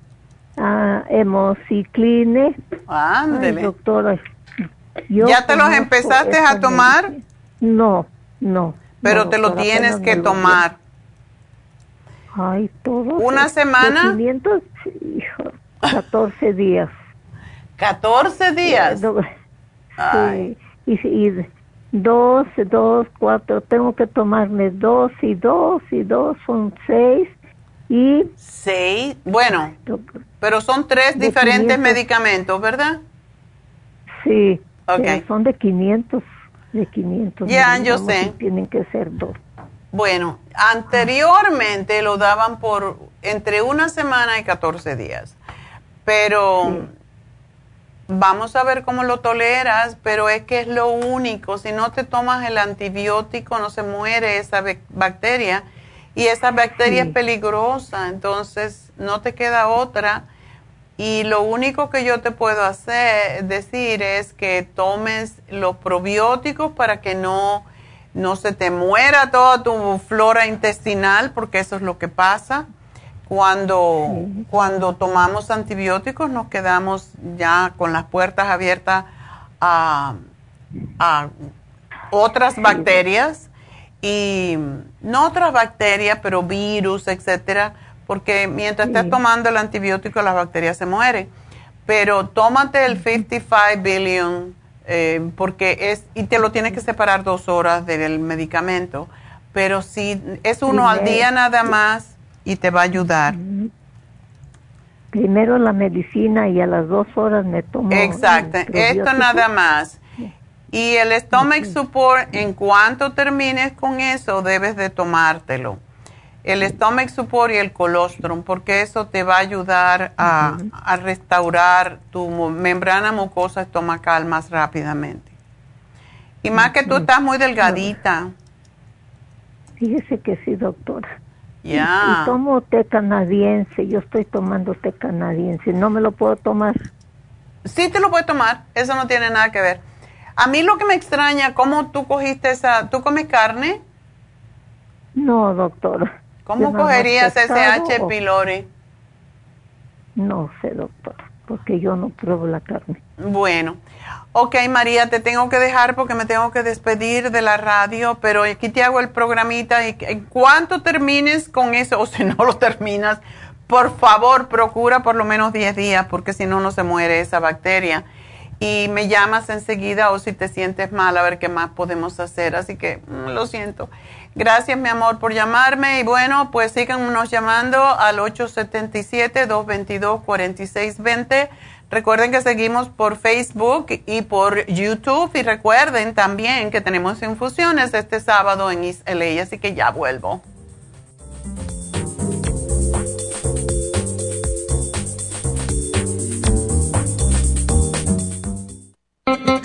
uh, hemocicline. Ándele. doctora. ¿Ya te los empezaste a tomar? No, no. Pero te lo tienes que tomar. Ay, todo. ¿Una semana? 500, hijo, 14 días. ¿14 días? Sí, y, y dos, dos, cuatro, tengo que tomarme dos y dos y dos, son seis y... Seis, bueno, pero son tres diferentes medicamentos, ¿verdad? Sí, okay. son de 500 de 500. Ya, yo sé. Tienen que ser dos. Bueno, anteriormente lo daban por entre una semana y 14 días, pero vamos a ver cómo lo toleras, pero es que es lo único, si no te tomas el antibiótico no se muere esa bacteria y esa bacteria es peligrosa, entonces no te queda otra y lo único que yo te puedo hacer, decir es que tomes los probióticos para que no, no se te muera toda tu flora intestinal, porque eso es lo que pasa. Cuando, cuando tomamos antibióticos nos quedamos ya con las puertas abiertas a, a otras bacterias y no otras bacterias, pero virus, etcétera porque mientras estés tomando el antibiótico las bacterias se mueren. Pero tómate el 55 billion eh, porque es, y te lo tienes que separar dos horas del medicamento. Pero si es uno al día nada más y te va a ayudar. Primero la medicina y a las dos horas me tomo. Exacto, esto nada más. Y el stomach support, en cuanto termines con eso, debes de tomártelo el stomach support y el colostrum, porque eso te va a ayudar a, restaurar tu membrana mucosa estomacal más rápidamente. Y más que tú estás muy delgadita. Fíjese que sí, doctora. Ya. Y, tomo té canadiense, yo estoy tomando té canadiense, ¿no me lo puedo tomar? Sí te lo puedes tomar, eso no tiene nada que ver. A mí lo que me extraña, ¿cómo tú cogiste esa, tú comes carne? No, doctora. ¿Cómo cogerías ese H. pylori? No sé, doctor, porque yo no pruebo la carne. Bueno, ok, María, te tengo que dejar porque me tengo que despedir de la radio, pero aquí te hago el programita y en cuanto termines con eso, o si no lo terminas, por favor, procura por lo menos 10 días, porque si no, no se muere esa bacteria. Y me llamas enseguida o si te sientes mal, a ver qué más podemos hacer. Así que mm, lo siento. Gracias, mi amor, por llamarme. Y bueno, pues síganos llamando al 877-222-4620. Recuerden que seguimos por Facebook y por YouTube. Y recuerden también que tenemos infusiones este sábado en East LA. Así que ya vuelvo.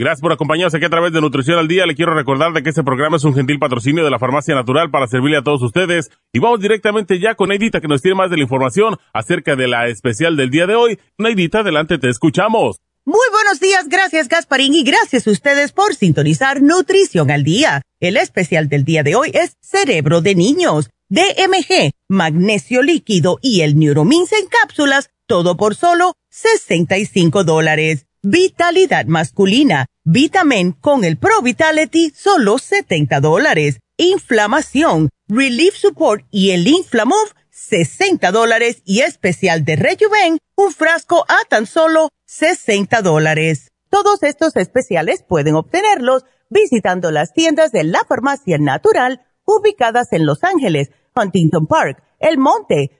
Gracias por acompañarnos aquí a través de Nutrición al Día. Le quiero recordar de que este programa es un gentil patrocinio de la Farmacia Natural para servirle a todos ustedes. Y vamos directamente ya con Neidita que nos tiene más de la información acerca de la especial del día de hoy. Neidita, adelante, te escuchamos. Muy buenos días, gracias Gasparín y gracias a ustedes por sintonizar Nutrición al Día. El especial del día de hoy es Cerebro de Niños, DMG, Magnesio Líquido y el Neuromins en cápsulas, todo por solo 65 dólares. Vitalidad masculina, Vitamin con el Pro Vitality, solo 70 dólares. Inflamación, Relief Support y el Inflamove, 60 dólares. Y especial de Rejuven, un frasco a tan solo 60 dólares. Todos estos especiales pueden obtenerlos visitando las tiendas de la Farmacia Natural ubicadas en Los Ángeles, Huntington Park, El Monte,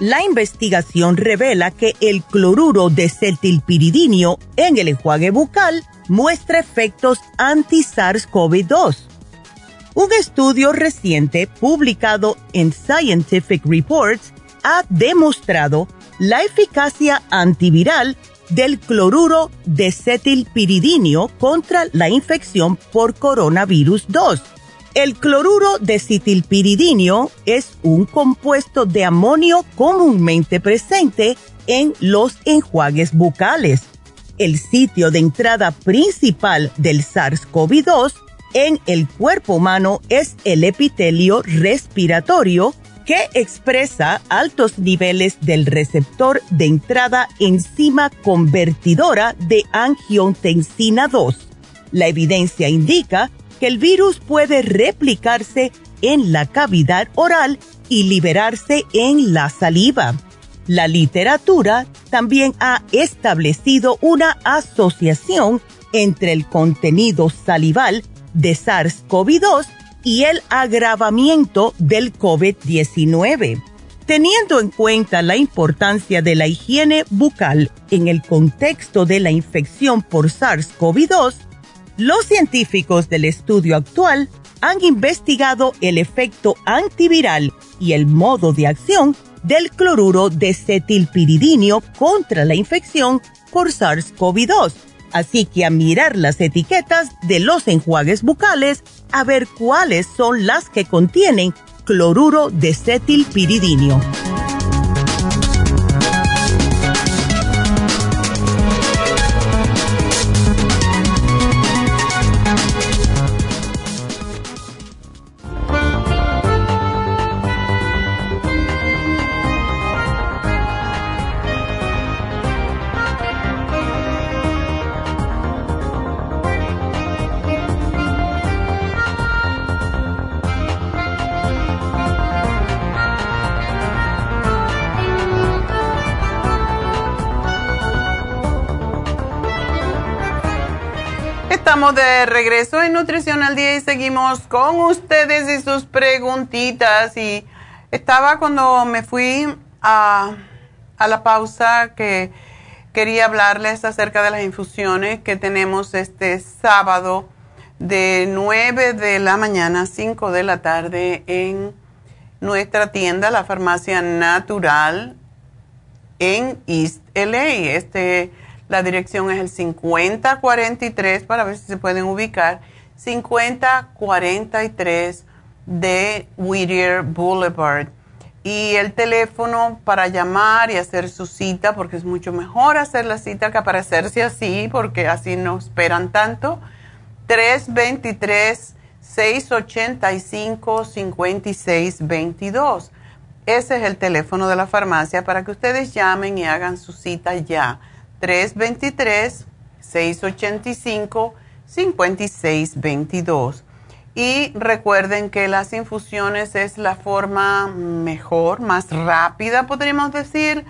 La investigación revela que el cloruro de cetilpiridinio en el enjuague bucal muestra efectos anti-SARS-CoV-2. Un estudio reciente publicado en Scientific Reports ha demostrado la eficacia antiviral del cloruro de cetilpiridinio contra la infección por coronavirus 2 el cloruro de citilpiridinio es un compuesto de amonio comúnmente presente en los enjuagues bucales. El sitio de entrada principal del SARS-CoV-2 en el cuerpo humano es el epitelio respiratorio que expresa altos niveles del receptor de entrada enzima convertidora de angiotensina 2. La evidencia indica que el virus puede replicarse en la cavidad oral y liberarse en la saliva. La literatura también ha establecido una asociación entre el contenido salival de SARS-CoV-2 y el agravamiento del COVID-19. Teniendo en cuenta la importancia de la higiene bucal en el contexto de la infección por SARS-CoV-2, los científicos del estudio actual han investigado el efecto antiviral y el modo de acción del cloruro de cetilpiridinio contra la infección por SARS-CoV-2. Así que a mirar las etiquetas de los enjuagues bucales a ver cuáles son las que contienen cloruro de cetilpiridinio. De regreso en Nutrición al Día y seguimos con ustedes y sus preguntitas. Y estaba cuando me fui a, a la pausa que quería hablarles acerca de las infusiones que tenemos este sábado de 9 de la mañana a 5 de la tarde en nuestra tienda, la farmacia natural en East LA. Este, la dirección es el 5043 para ver si se pueden ubicar. 5043 de Whittier Boulevard. Y el teléfono para llamar y hacer su cita, porque es mucho mejor hacer la cita que aparecerse así, porque así no esperan tanto. 323-685-5622. Ese es el teléfono de la farmacia para que ustedes llamen y hagan su cita ya. 323-685-5622. Y recuerden que las infusiones es la forma mejor, más rápida, podríamos decir,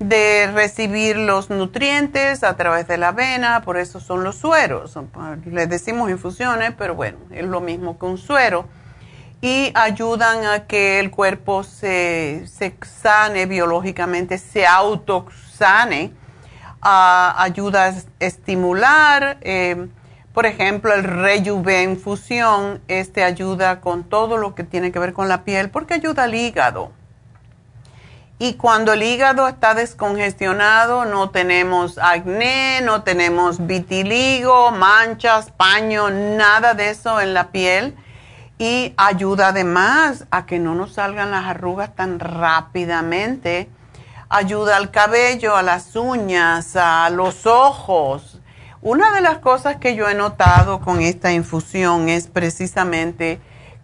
de recibir los nutrientes a través de la vena, por eso son los sueros. Les decimos infusiones, pero bueno, es lo mismo que un suero. Y ayudan a que el cuerpo se, sane biológicamente, se autosane. Uh, ayuda a estimular. Eh, por ejemplo, el Rejuven Fusión, este ayuda con todo lo que tiene que ver con la piel porque ayuda al hígado. Y cuando el hígado está descongestionado, no tenemos acné, no tenemos vitiligo, manchas, paño, nada de eso en la piel. Y ayuda además a que no nos salgan las arrugas tan rápidamente. Ayuda al cabello, a las uñas, a los ojos. Una de las cosas que yo he notado con esta infusión es precisamente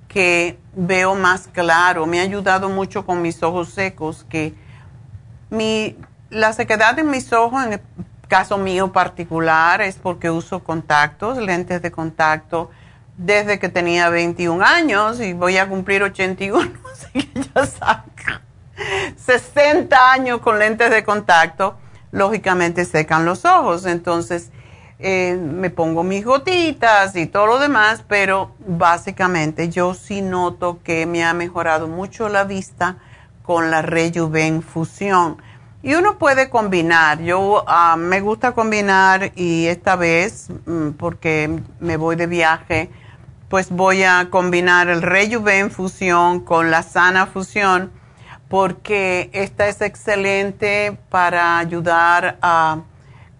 que veo más claro, me ha ayudado mucho con mis ojos secos, que mi, la sequedad en mis ojos, en el caso mío particular, es porque uso contactos, lentes de contacto, desde que tenía 21 años y voy a cumplir 81, así que ya saca 60 años con lentes de contacto, lógicamente secan los ojos. Entonces, eh, me pongo mis gotitas y todo lo demás, pero básicamente yo sí noto que me ha mejorado mucho la vista con la Rejuven Fusión. Y uno puede combinar, yo ah, me gusta combinar y esta vez, mm, porque me voy de viaje, pues voy a combinar el Rejuven Fusión con la Sana Fusión, porque esta es excelente para ayudar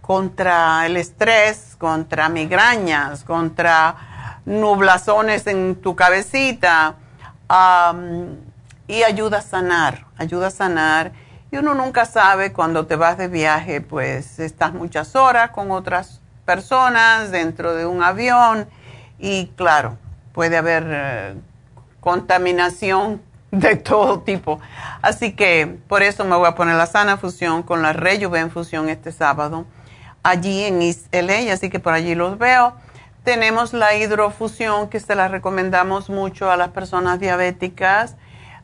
contra el estrés, contra migrañas, contra nublazones en tu cabecita y ayuda a sanar, ayuda a sanar. Y uno nunca sabe cuando te vas de viaje, pues estás muchas horas con otras personas dentro de un avión y claro, puede haber eh, contaminación de todo tipo. Así que por eso me voy a poner la sana fusión con la Rejuven fusión este sábado allí en East LA, así que por allí los veo. Tenemos la hidrofusión que se la recomendamos mucho a las personas diabéticas,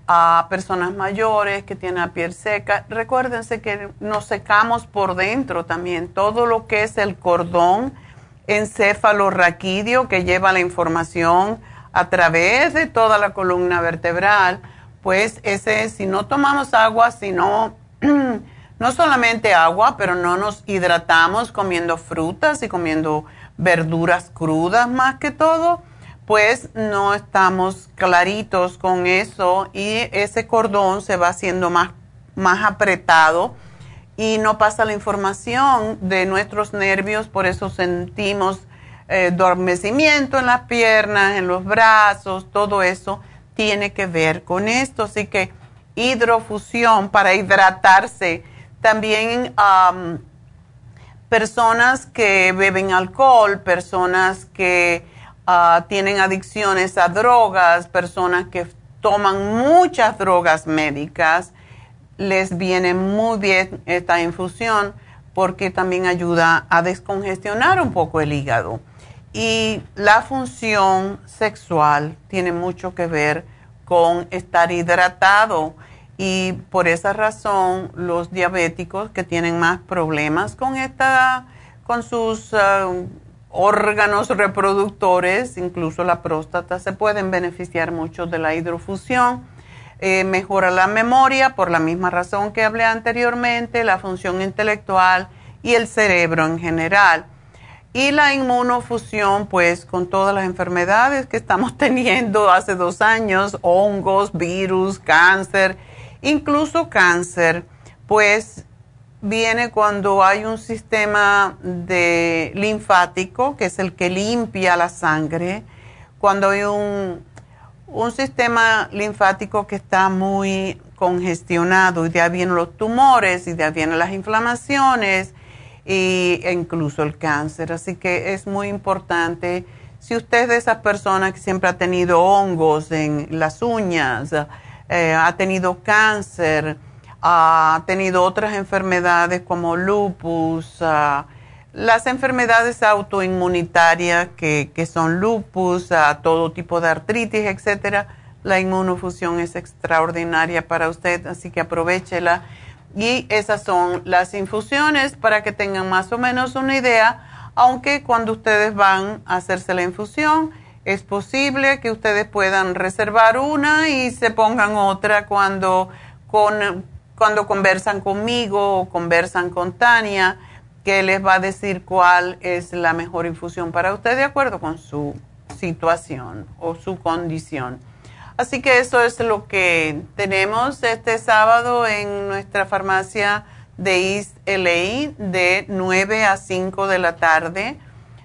a personas mayores que tienen la piel seca. Recuérdense que nos secamos por dentro también. Todo lo que es el cordón encéfalo-raquídeo que lleva la información a través de toda la columna vertebral, pues ese, si no tomamos agua, si no no solamente agua, pero no nos hidratamos comiendo frutas y comiendo verduras crudas más que todo, pues no estamos claritos con eso y ese cordón se va haciendo más, más apretado y no pasa la información de nuestros nervios, por eso sentimos eh, dormecimiento en las piernas, en los brazos, todo eso tiene que ver con esto. Así que hidrofusión para hidratarse también personas que beben alcohol, personas que ah, tienen adicciones a drogas, personas que toman muchas drogas médicas, les viene muy bien esta infusión porque también ayuda a descongestionar un poco el hígado. Y la función sexual tiene mucho que ver con estar hidratado y por esa razón los diabéticos que tienen más problemas con esta con sus uh, órganos reproductores, incluso la próstata, se pueden beneficiar mucho de la hidrofusión. Eh, mejora la memoria por la misma razón que hablé anteriormente, la función intelectual y el cerebro en general. Y la inmunofusión, pues con todas las enfermedades que estamos teniendo hace dos años, hongos, virus, cáncer, incluso cáncer, pues viene cuando hay un sistema de linfático, que es el que limpia la sangre, cuando hay un, un sistema linfático que está muy congestionado y de ahí vienen los tumores y de ahí vienen las inflamaciones e incluso el cáncer. Así que es muy importante, si usted es de esas personas que siempre ha tenido hongos en las uñas, eh, ha tenido cáncer, ha tenido otras enfermedades como lupus, ah, las enfermedades autoinmunitarias que, que son lupus, uh, todo tipo de artritis, etcétera, la inmunofusión es extraordinaria para usted, así que aprovechela. Y esas son las infusiones para que tengan más o menos una idea, aunque cuando ustedes van a hacerse la infusión, es posible que ustedes puedan reservar una y se pongan otra cuando, con, cuando conversan conmigo o conversan con Tania, que les va a decir cuál es la mejor infusión para usted de acuerdo con su situación o su condición. Así que eso es lo que tenemos este sábado en nuestra farmacia de East LA de 9 a 5 de la tarde.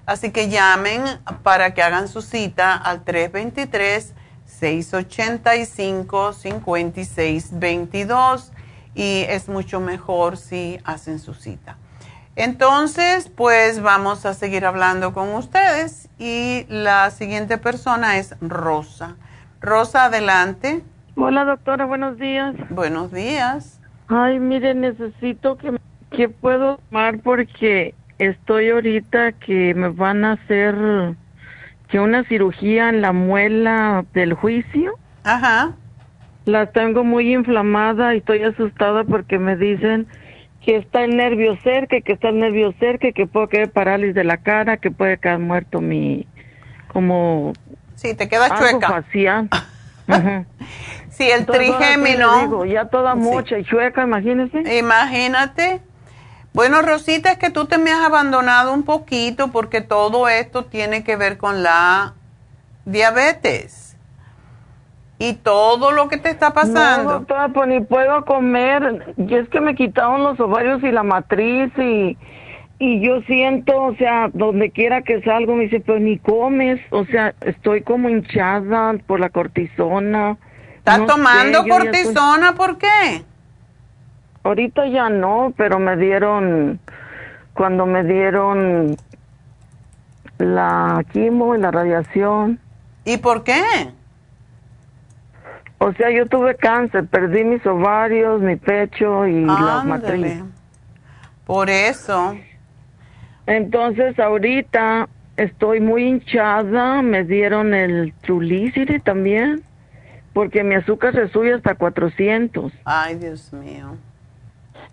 Así que llamen para que hagan su cita al 323-685-5622 y es mucho mejor si hacen su cita. Entonces, pues vamos a seguir hablando con ustedes y la siguiente persona es Rosa. Rosa, adelante. Hola, doctora, buenos días. Buenos días. Ay, mire, necesito que, que puedo tomar porque estoy ahorita que me van a hacer que una cirugía en la muela del juicio. Ajá. La tengo muy inflamada y estoy asustada porque me dicen que está el nervio cerca, que está el nervio cerca, que puedo quedar parálisis de la cara, que puede quedar muerto mi como Sí, te queda chueca. Facial. Sí, el trigémino. ya toda mocha y chueca, imagínese. Imagínate. Bueno, Rosita, es que tú te me has abandonado un poquito porque todo esto tiene que ver con la diabetes. Y todo lo que te está pasando. No, doctora, pues ni puedo comer. Y es que me quitaron los ovarios y la matriz y y yo siento, o sea, donde quiera que salgo me dice, pero ni comes, o sea, estoy como hinchada por la cortisona. ¿Estás tomando cortisona? ¿Por qué? Ahorita ya no, pero me dieron, cuando me dieron la quimo y la radiación. ¿Y por qué? O sea, yo tuve cáncer, perdí mis ovarios, mi pecho y la matriz. Por eso. Entonces ahorita estoy muy hinchada, me dieron el Trulicity también, porque mi azúcar se sube hasta 400. Ay, Dios mío.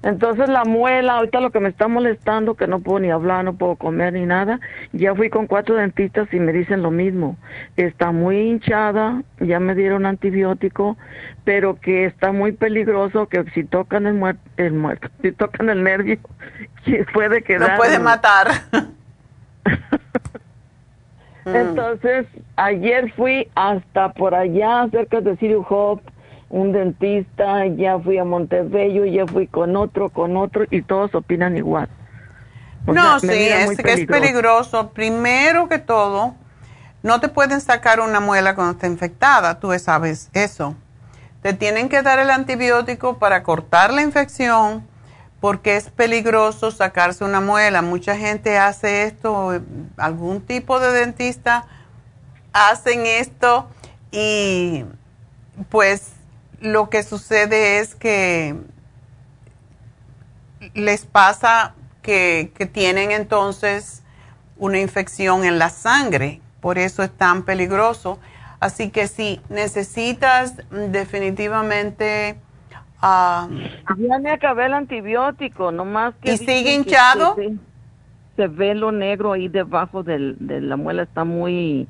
Entonces la muela, ahorita lo que me está molestando, que no puedo ni hablar, no puedo comer ni nada, ya fui con cuatro dentistas y me dicen lo mismo. Está muy hinchada, ya me dieron antibiótico, pero que está muy peligroso, que si tocan el, muerto, el muerto, si tocan el nervio, puede quedar... Lo puede matar. Entonces, ayer fui hasta por allá, cerca de City Hope, un dentista, ya fui a Montebello, ya fui con otro, con otro, y todos opinan igual. no, sí, es que es peligroso. Primero que todo, no te pueden sacar una muela cuando está infectada, tú sabes eso. Te tienen que dar el antibiótico para cortar la infección porque es peligroso sacarse una muela. Mucha gente hace esto, algún tipo de dentista hacen esto y pues lo que sucede es que les pasa que, tienen entonces una infección en la sangre, por eso es tan peligroso. Así que si necesitas definitivamente... Ah, ya me acabé el antibiótico, nomás que... ¿Y sigue hinchado? se, ve lo negro ahí debajo de la muela, está muy...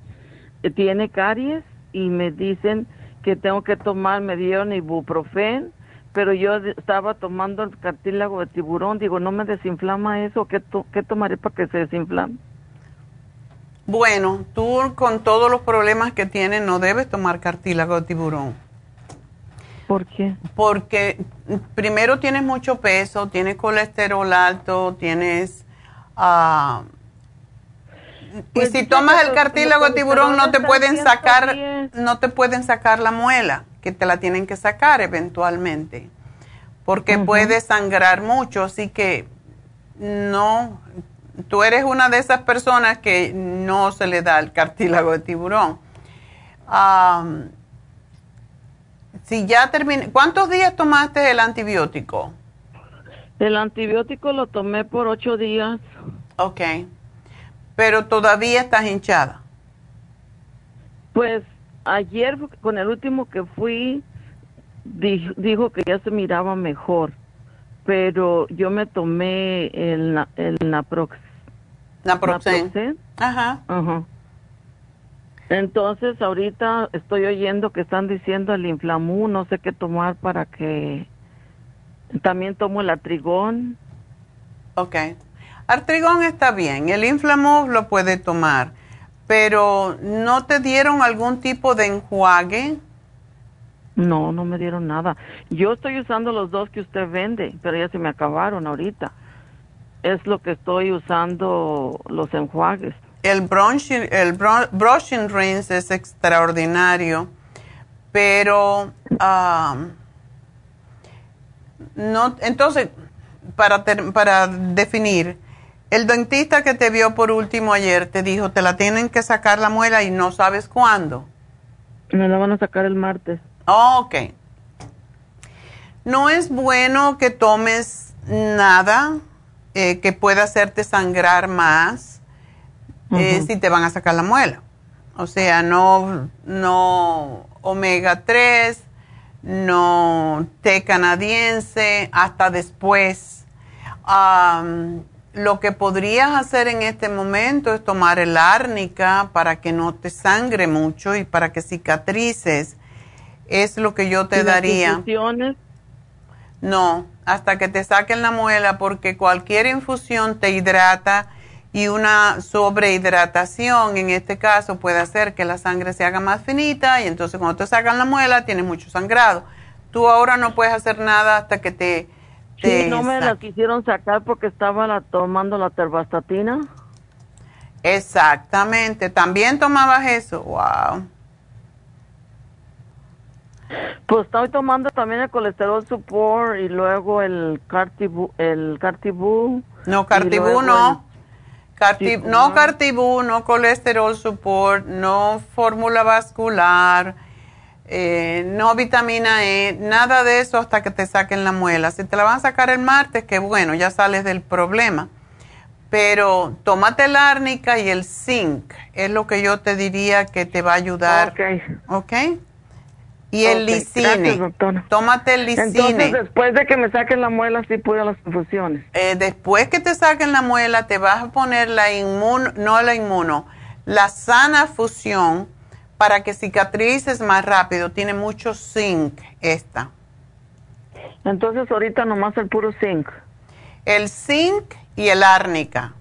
Tiene caries y me dicen que tengo que tomar, me dieron ibuprofen, pero yo estaba tomando el cartílago de tiburón. Digo, ¿no me desinflama eso? ¿Qué, qué tomaré para que se desinflame? Bueno, tú con todos los problemas que tienes no debes tomar cartílago de tiburón. ¿Por qué? Porque primero tienes mucho peso, tienes colesterol alto, tienes... Uh, y pues si tomas el cartílago de tiburón no te pueden sacar, no te pueden sacar la muela, que te la tienen que sacar eventualmente, porque puede sangrar mucho, así que no, tú eres una de esas personas que no se le da el cartílago de tiburón. si ya terminé, ¿cuántos días tomaste el antibiótico? El antibiótico lo tomé por ocho días. Ok pero todavía estás hinchada. Pues ayer con el último que fui dijo, que ya se miraba mejor, pero yo me tomé el, el naprox, naproxen. Ajá. Ajá. Entonces ahorita estoy oyendo que están diciendo el inflamú, no sé qué tomar para que también tomo el atrigón. Okay. Artrigón está bien, el Inflamov lo puede tomar, pero ¿no te dieron algún tipo de enjuague? No, no me dieron nada. Yo estoy usando los dos que usted vende, pero ya se me acabaron ahorita. Es lo que estoy usando los enjuagues. El brushing, el brushing rinse es extraordinario, pero um, no, entonces para, para definir, el dentista que te vio por último ayer te dijo, te la tienen que sacar la muela y no sabes cuándo. Me la van a sacar el martes. ok. No es bueno que tomes nada eh, que pueda hacerte sangrar más eh, si te van a sacar la muela. O sea, no, no omega 3, no té canadiense, hasta después lo que podrías hacer en este momento es tomar el árnica para que no te sangre mucho y para que cicatrices. Es lo que yo te daría. Infusiones? No, hasta que te saquen la muela porque cualquier infusión te hidrata y una sobrehidratación en este caso puede hacer que la sangre se haga más finita y entonces cuando te sacan la muela tienes mucho sangrado. Tú ahora no puedes hacer nada hasta que te Sí, no me la quisieron sacar porque estaba la, tomando la terbastatina. Exactamente. ¿También tomabas eso? Wow. Pues estoy tomando también el colesterol support y luego el cartibú, el cartibú. No, cartibú no. no cartibú, no colesterol support, no fórmula vascular eh, no vitamina E, nada de eso hasta que te saquen la muela. Si te la van a sacar el martes, que bueno, ya sales del problema. Pero tómate la árnica y el zinc, es lo que yo te diría que te va a ayudar. Ok. Y el licine. Tómate el licine. Entonces, después de que me saquen la muela, sí puedo las infusiones. Eh, después que te saquen la muela, te vas a poner la inmuno, no la inmuno, la sana fusión para que cicatrices más rápido. Tiene mucho zinc esta. Entonces ahorita nomás el puro zinc. El zinc y el árnica,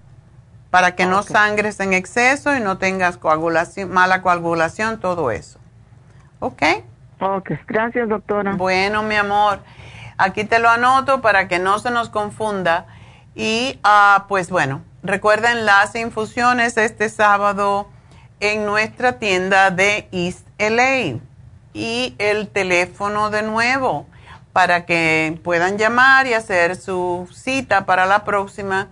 para que no sangres en exceso y no tengas coagulación, mala coagulación, todo eso. ¿Ok? Ok, gracias doctora. Bueno, mi amor, aquí te lo anoto para que no se nos confunda. Y ah, pues bueno, recuerden las infusiones este sábado en nuestra tienda de East LA y el teléfono de nuevo para que puedan llamar y hacer su cita para la próxima.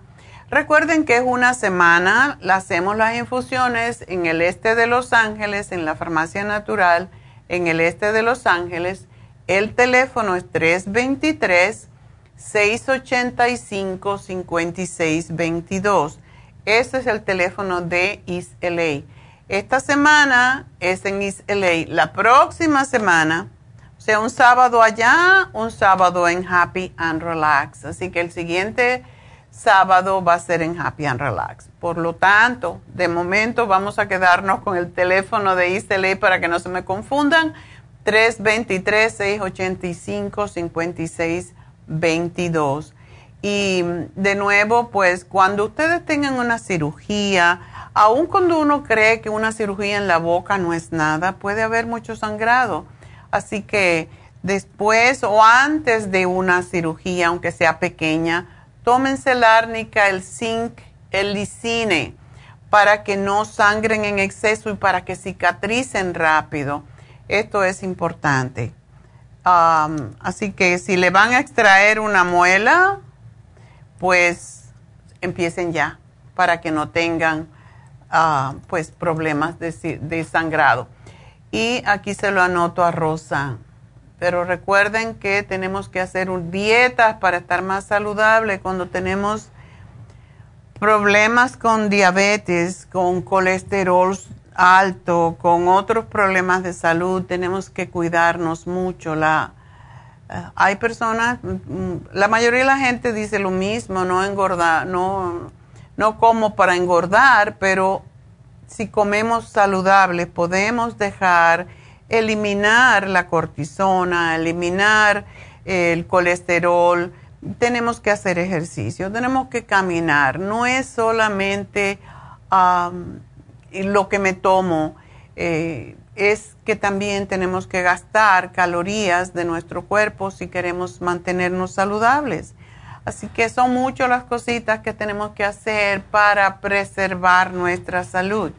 Recuerden que es una semana, hacemos las infusiones en el este de Los Ángeles, en la farmacia natural, en el este de Los Ángeles. El teléfono es 323-685-5622. Ese es el teléfono de East LA. Esta semana es en East LA. La próxima semana, o sea, un sábado allá, un sábado en Happy and Relax. Así que el siguiente sábado va a ser en Happy and Relax. Por lo tanto, de momento vamos a quedarnos con el teléfono de East LA para que no se me confundan. 323-685-5622. Y de nuevo, pues cuando ustedes tengan una cirugía, aun cuando uno cree que una cirugía en la boca no es nada, puede haber mucho sangrado. Así que después o antes de una cirugía, aunque sea pequeña, tómense el árnica, el zinc, el lisine, para que no sangren en exceso y para que cicatricen rápido. Esto es importante. así que si le van a extraer una muela, pues empiecen ya para que no tengan uh, pues problemas de, de sangrado. Y aquí se lo anoto a Rosa. Pero recuerden que tenemos que hacer dietas para estar más saludable cuando tenemos problemas con diabetes, con colesterol alto, con otros problemas de salud. Tenemos que cuidarnos mucho. La, eh, hay personas, mm, la mayoría de la gente dice lo mismo, no engordar, no, no como para engordar, pero si comemos saludable, podemos dejar, eliminar la cortisona, eliminar el colesterol. Tenemos que hacer ejercicio, tenemos que caminar. No es solamente lo que me tomo, eh, es que también tenemos que gastar calorías de nuestro cuerpo si queremos mantenernos saludables. Así que son muchas las cositas que tenemos que hacer para preservar nuestra salud.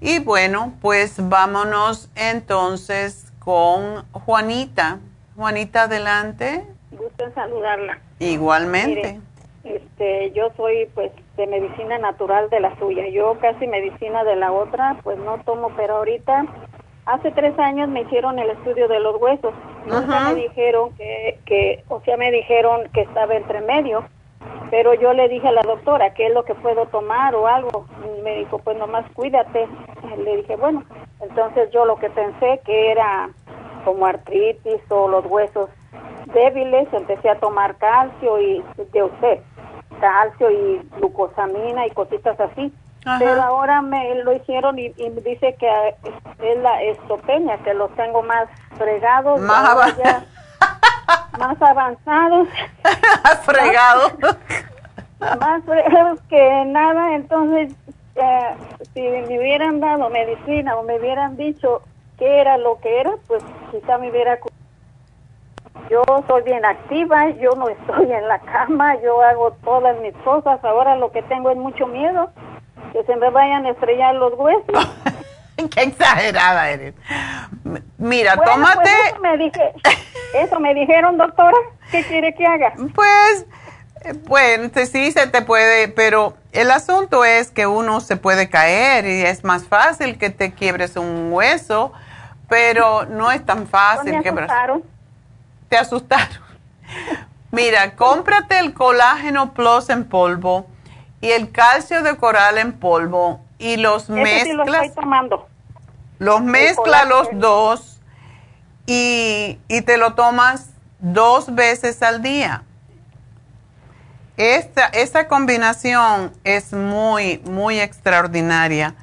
Y bueno, pues vámonos entonces con Juanita. Juanita, adelante. Gusto en saludarla. Igualmente. este, yo soy pues de medicina natural de la suya. Yo casi medicina de la otra, pues no tomo, pero ahorita, hace tres años me hicieron el estudio de los huesos. Nunca me dijeron que, que, o sea, me dijeron que estaba entre medio pero yo le dije a la doctora, ¿qué es lo que puedo tomar o algo? Y me dijo, pues nomás cuídate. Le dije, bueno, entonces yo lo que pensé que era como artritis o los huesos débiles, empecé a tomar calcio y de usted, calcio y glucosamina y cositas así. Pero ahora me lo hicieron y, dice que es la estopenia, que los tengo más fregados. Más más avanzados. fregado. Más, fregados que nada, entonces eh, si me hubieran dado medicina o me hubieran dicho qué era lo que era, pues quizá me hubiera... Yo soy bien activa, yo no estoy en la cama, yo hago todas mis cosas, ahora lo que tengo es mucho miedo, que se me vayan a estrellar los huesos. Qué exagerada eres. Mira, pues, tómate. eso, me dije, eso me dijeron, doctora. ¿Qué quiere que haga? Pues, bueno, sí se te puede, pero el asunto es que uno se puede caer y es más fácil que te quiebres un hueso, pero no es tan fácil me asustaron. Te asustaron. Mira, cómprate el colágeno plus en polvo y el calcio de coral en polvo y los mezclas. Sí lo estoy tomando. Los mezcla los dos y, te lo tomas dos veces al día. Esta, esta combinación es muy, muy extraordinaria.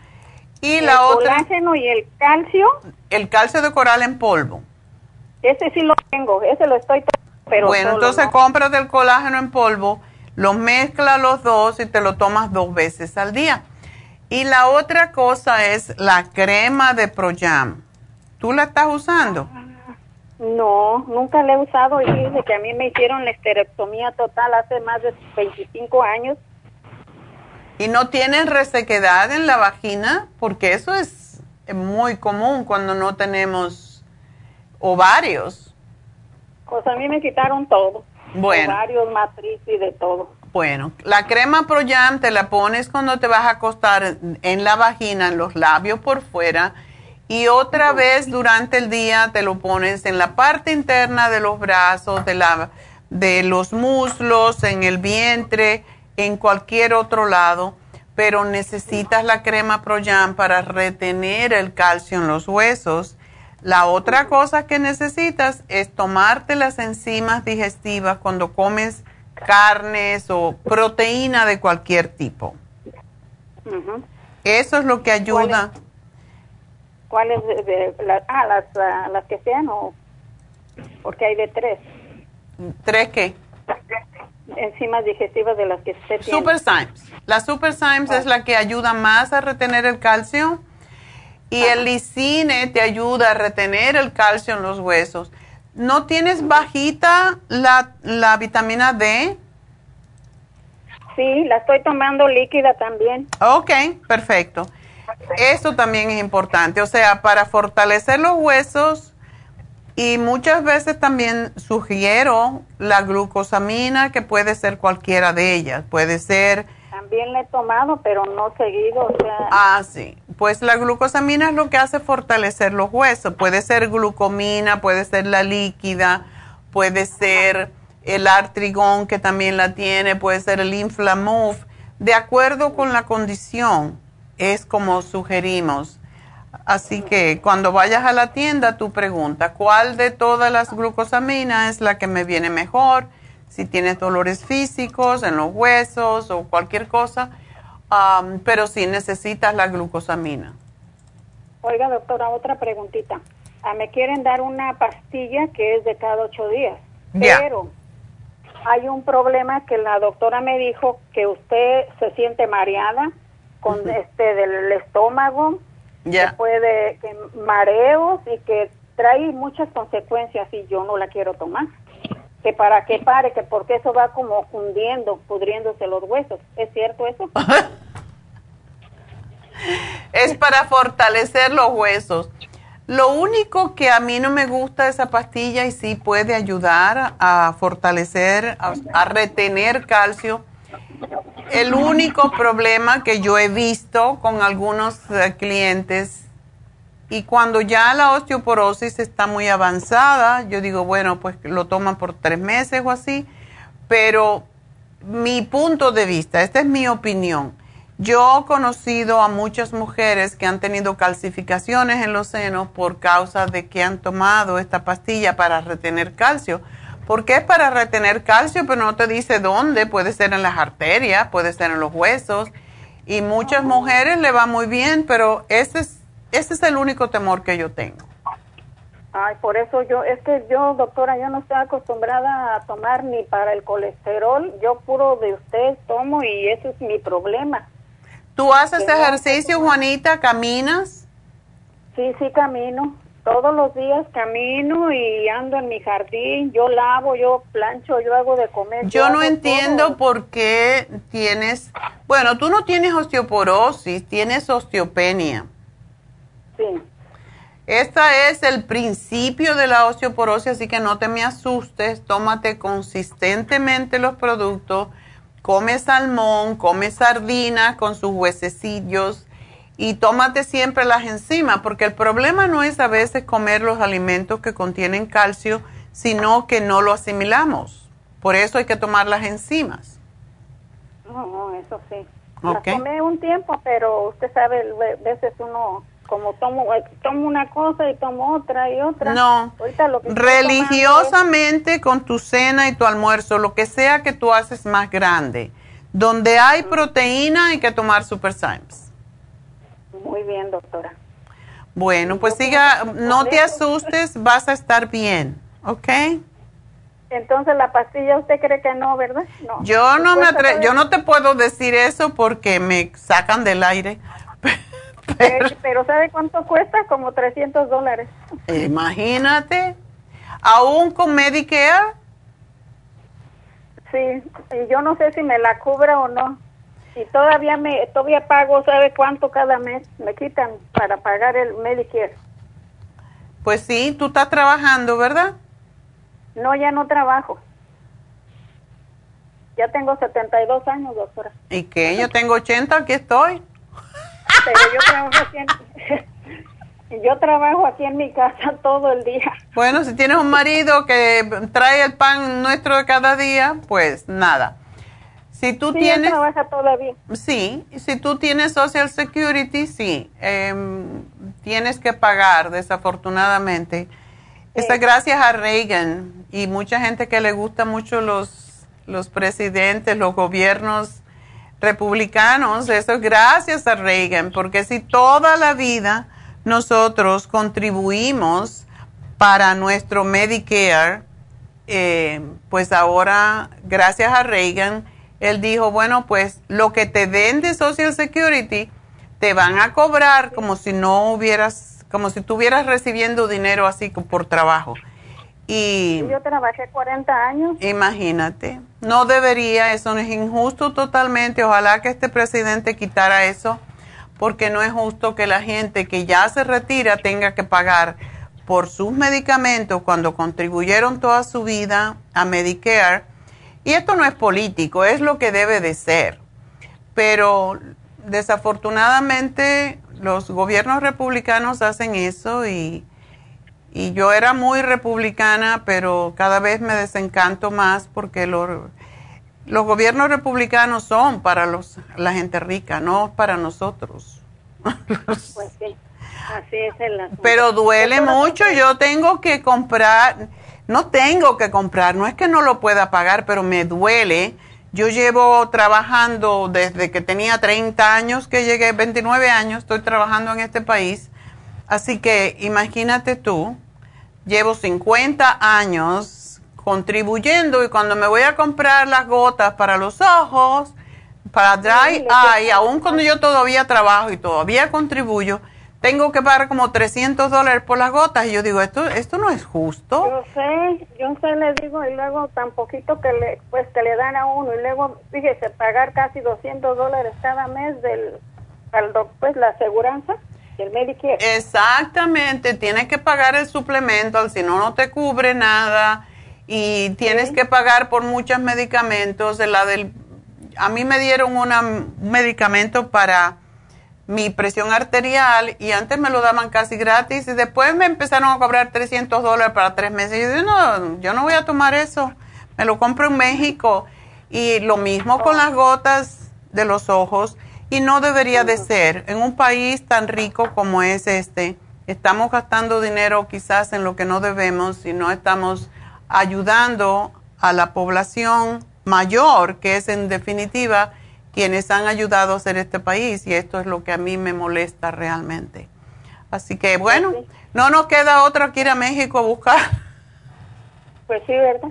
Y la otra. ¿El colágeno y el calcio? El calcio de coral en polvo. Ese sí lo tengo, ese lo estoy pero Bueno, entonces compras el colágeno en polvo, lo mezcla los dos y te lo tomas dos veces al día. Y la otra cosa es la crema de Projam. ¿Tú la estás usando? No, nunca la he usado y dice que a mí me hicieron la esterectomía total hace más de 25 años. ¿Y no tienes resequedad en la vagina? Porque eso es muy común cuando no tenemos ovarios. Pues a mí me quitaron todo. Bueno. Ovarios, matriz y de todo. Bueno, la crema Pro te la pones cuando te vas a acostar en la vagina, en los labios por fuera, y otra vez durante el día te lo pones en la parte interna de los brazos, de, la, de los muslos, en el vientre, en cualquier otro lado, pero necesitas la crema Pro para retener el calcio en los huesos. La otra cosa que necesitas es tomarte las enzimas digestivas cuando comes carnes o proteína de cualquier tipo. Eso es lo que ayuda. ¿Cuáles? De, ah, las, ah, las que sean o... Porque hay de tres. ¿Tres qué? Enzimas digestivas de las que se. Super Symes. La Super Symes es la que ayuda más a retener el calcio y el lisine te ayuda a retener el calcio en los huesos. ¿No tienes bajita la, la vitamina D? Sí, la estoy tomando líquida también. Ok, perfecto. Eso también es importante. O sea, para fortalecer los huesos y muchas veces también sugiero la glucosamina, que puede ser cualquiera de ellas. Puede ser... También la he tomado, pero no seguido. O sea... Ah, sí. Pues la glucosamina es lo que hace fortalecer los huesos. Puede ser glucomina, puede ser la líquida, puede ser el artrigón que también la tiene, puede ser el inflamuf, de acuerdo con la condición, es como sugerimos. Así que cuando vayas a la tienda, tú pregunta, ¿cuál de todas las glucosaminas es la que me viene mejor? Si tienes dolores físicos en los huesos o cualquier cosa, pero si necesitas la glucosamina. Oiga, doctora, otra preguntita. Ah, me quieren dar una pastilla que es de cada ocho días, pero hay un problema que la doctora me dijo que usted se siente mareada con este del estómago, ya puede que mareos y que trae muchas consecuencias y yo no la quiero tomar. Que para que pare, que porque eso va como fundiendo, pudriéndose los huesos. ¿Es cierto eso? es para fortalecer los huesos. Lo único que a mí no me gusta de esa pastilla y sí puede ayudar a fortalecer, a, retener calcio. El único problema que yo he visto con algunos eh, clientes y cuando ya la osteoporosis está muy avanzada, yo digo, bueno, pues lo toman por tres meses o así, pero mi punto de vista, esta es mi opinión, yo he conocido a muchas mujeres que han tenido calcificaciones en los senos por causa de que han tomado esta pastilla para retener calcio. ¿Por qué es para retener calcio? Pero no te dice dónde. Puede ser en las arterias, puede ser en los huesos. Y muchas mujeres le va muy bien, pero ese es, ese es el único temor que yo tengo. Ay, por eso yo, es que yo, doctora, yo no estoy acostumbrada a tomar ni para el colesterol. Yo puro de usted tomo y ese es mi problema ¿Tú haces ejercicio, Juanita? ¿Caminas? Sí, sí, camino. Todos los días camino y ando en mi jardín. Yo lavo, yo plancho, yo hago de comer. Yo, no entiendo por qué tienes... Bueno, tú no tienes osteoporosis, tienes osteopenia. Sí. Este es el principio de la osteoporosis, así que no te me asustes. Tómate consistentemente los productos come salmón, come sardina con sus huesecillos y tómate siempre las enzimas, porque el problema no es a veces comer los alimentos que contienen calcio, sino que no lo asimilamos. Por eso hay que tomar las enzimas. No, no, eso sí. Okay. tomé un tiempo, pero usted sabe, a veces uno como tomo, eh, tomo una cosa y tomo otra y otra. No, religiosamente con tu cena y tu almuerzo, lo que sea que tú haces más grande. Donde hay proteína hay que tomar Super Symes. Muy bien, doctora. Bueno, pues siga, no te asustes, vas a estar bien, ¿ok? Entonces la pastilla usted cree que no, ¿verdad? No. Yo no me yo no te puedo decir eso porque me sacan del aire. Pero, ¿sabe cuánto cuesta? Como 300 dólares. Imagínate. ¿Aún con Medicare? Sí, y yo no sé si me la cubra o no. Y todavía me todavía pago, ¿sabe cuánto cada mes me quitan para pagar el Medicare? Pues sí, tú estás trabajando, ¿verdad? No, ya no trabajo. Ya tengo 72 años, doctora. ¿Y qué? Yo tengo 80, aquí estoy pero yo trabajo aquí en, yo trabajo aquí en mi casa todo el día. Bueno, si tienes un marido que trae el pan nuestro de cada día, pues nada. Si tú sí, tienes... trabaja todavía. Sí, si tú tienes Social Security, sí, em, tienes que pagar, desafortunadamente. Está gracias a Reagan y mucha gente que le gusta mucho los, los presidentes, los gobiernos republicanos, eso es gracias a Reagan, porque si toda la vida nosotros contribuimos para nuestro Medicare, eh, pues ahora, gracias a Reagan, él dijo, bueno, pues lo que te den de Social Security te van a cobrar como si no hubieras, como si estuvieras recibiendo dinero así por trabajo. Y yo trabajé 40 años. Imagínate, no debería, eso es injusto totalmente. Ojalá que este presidente quitara eso, porque no es justo que la gente que ya se retira tenga que pagar por sus medicamentos cuando contribuyeron toda su vida a Medicare. Y esto no es político, es lo que debe de ser. Pero desafortunadamente los gobiernos republicanos hacen eso y y yo era muy republicana, pero cada vez me desencanto más porque los, los gobiernos republicanos son para los, la gente rica, no para nosotros. Pues sí, así es el Pero duele mucho, yo tengo que comprar, no tengo que comprar, no es que no lo pueda pagar, pero me duele. Yo llevo trabajando desde que tenía 30 años, que llegué, 29 años, estoy trabajando en este país. Así que imagínate tú, llevo 50 años contribuyendo y cuando me voy a comprar las gotas para los ojos, para dry eye, aún cuando yo todavía trabajo y todavía contribuyo, tengo que pagar como 300 dólares por las gotas y yo digo, esto esto no es justo. Yo sé, yo sé, le digo, y luego tan poquito que le, pues que le dan a uno y luego, fíjese, pagar casi 200 dólares cada mes del, al, pues la aseguranza. Exactamente, tienes que pagar el suplemento, si no, no te cubre nada y tienes que pagar por muchos medicamentos. De la del, a mí me dieron un medicamento para mi presión arterial y antes me lo daban casi gratis y después me empezaron a cobrar 300 dólares para tres meses. Y yo dije, no, yo no voy a tomar eso, me lo compro en México. Y lo mismo con las gotas de los ojos y no debería de ser. En un país tan rico como es este, estamos gastando dinero quizás en lo que no debemos y no estamos ayudando a la población mayor, que es en definitiva quienes han ayudado a hacer este país y esto es lo que a mí me molesta realmente. Así que bueno, no nos queda otra que ir a México a buscar. Pues sí, ¿verdad?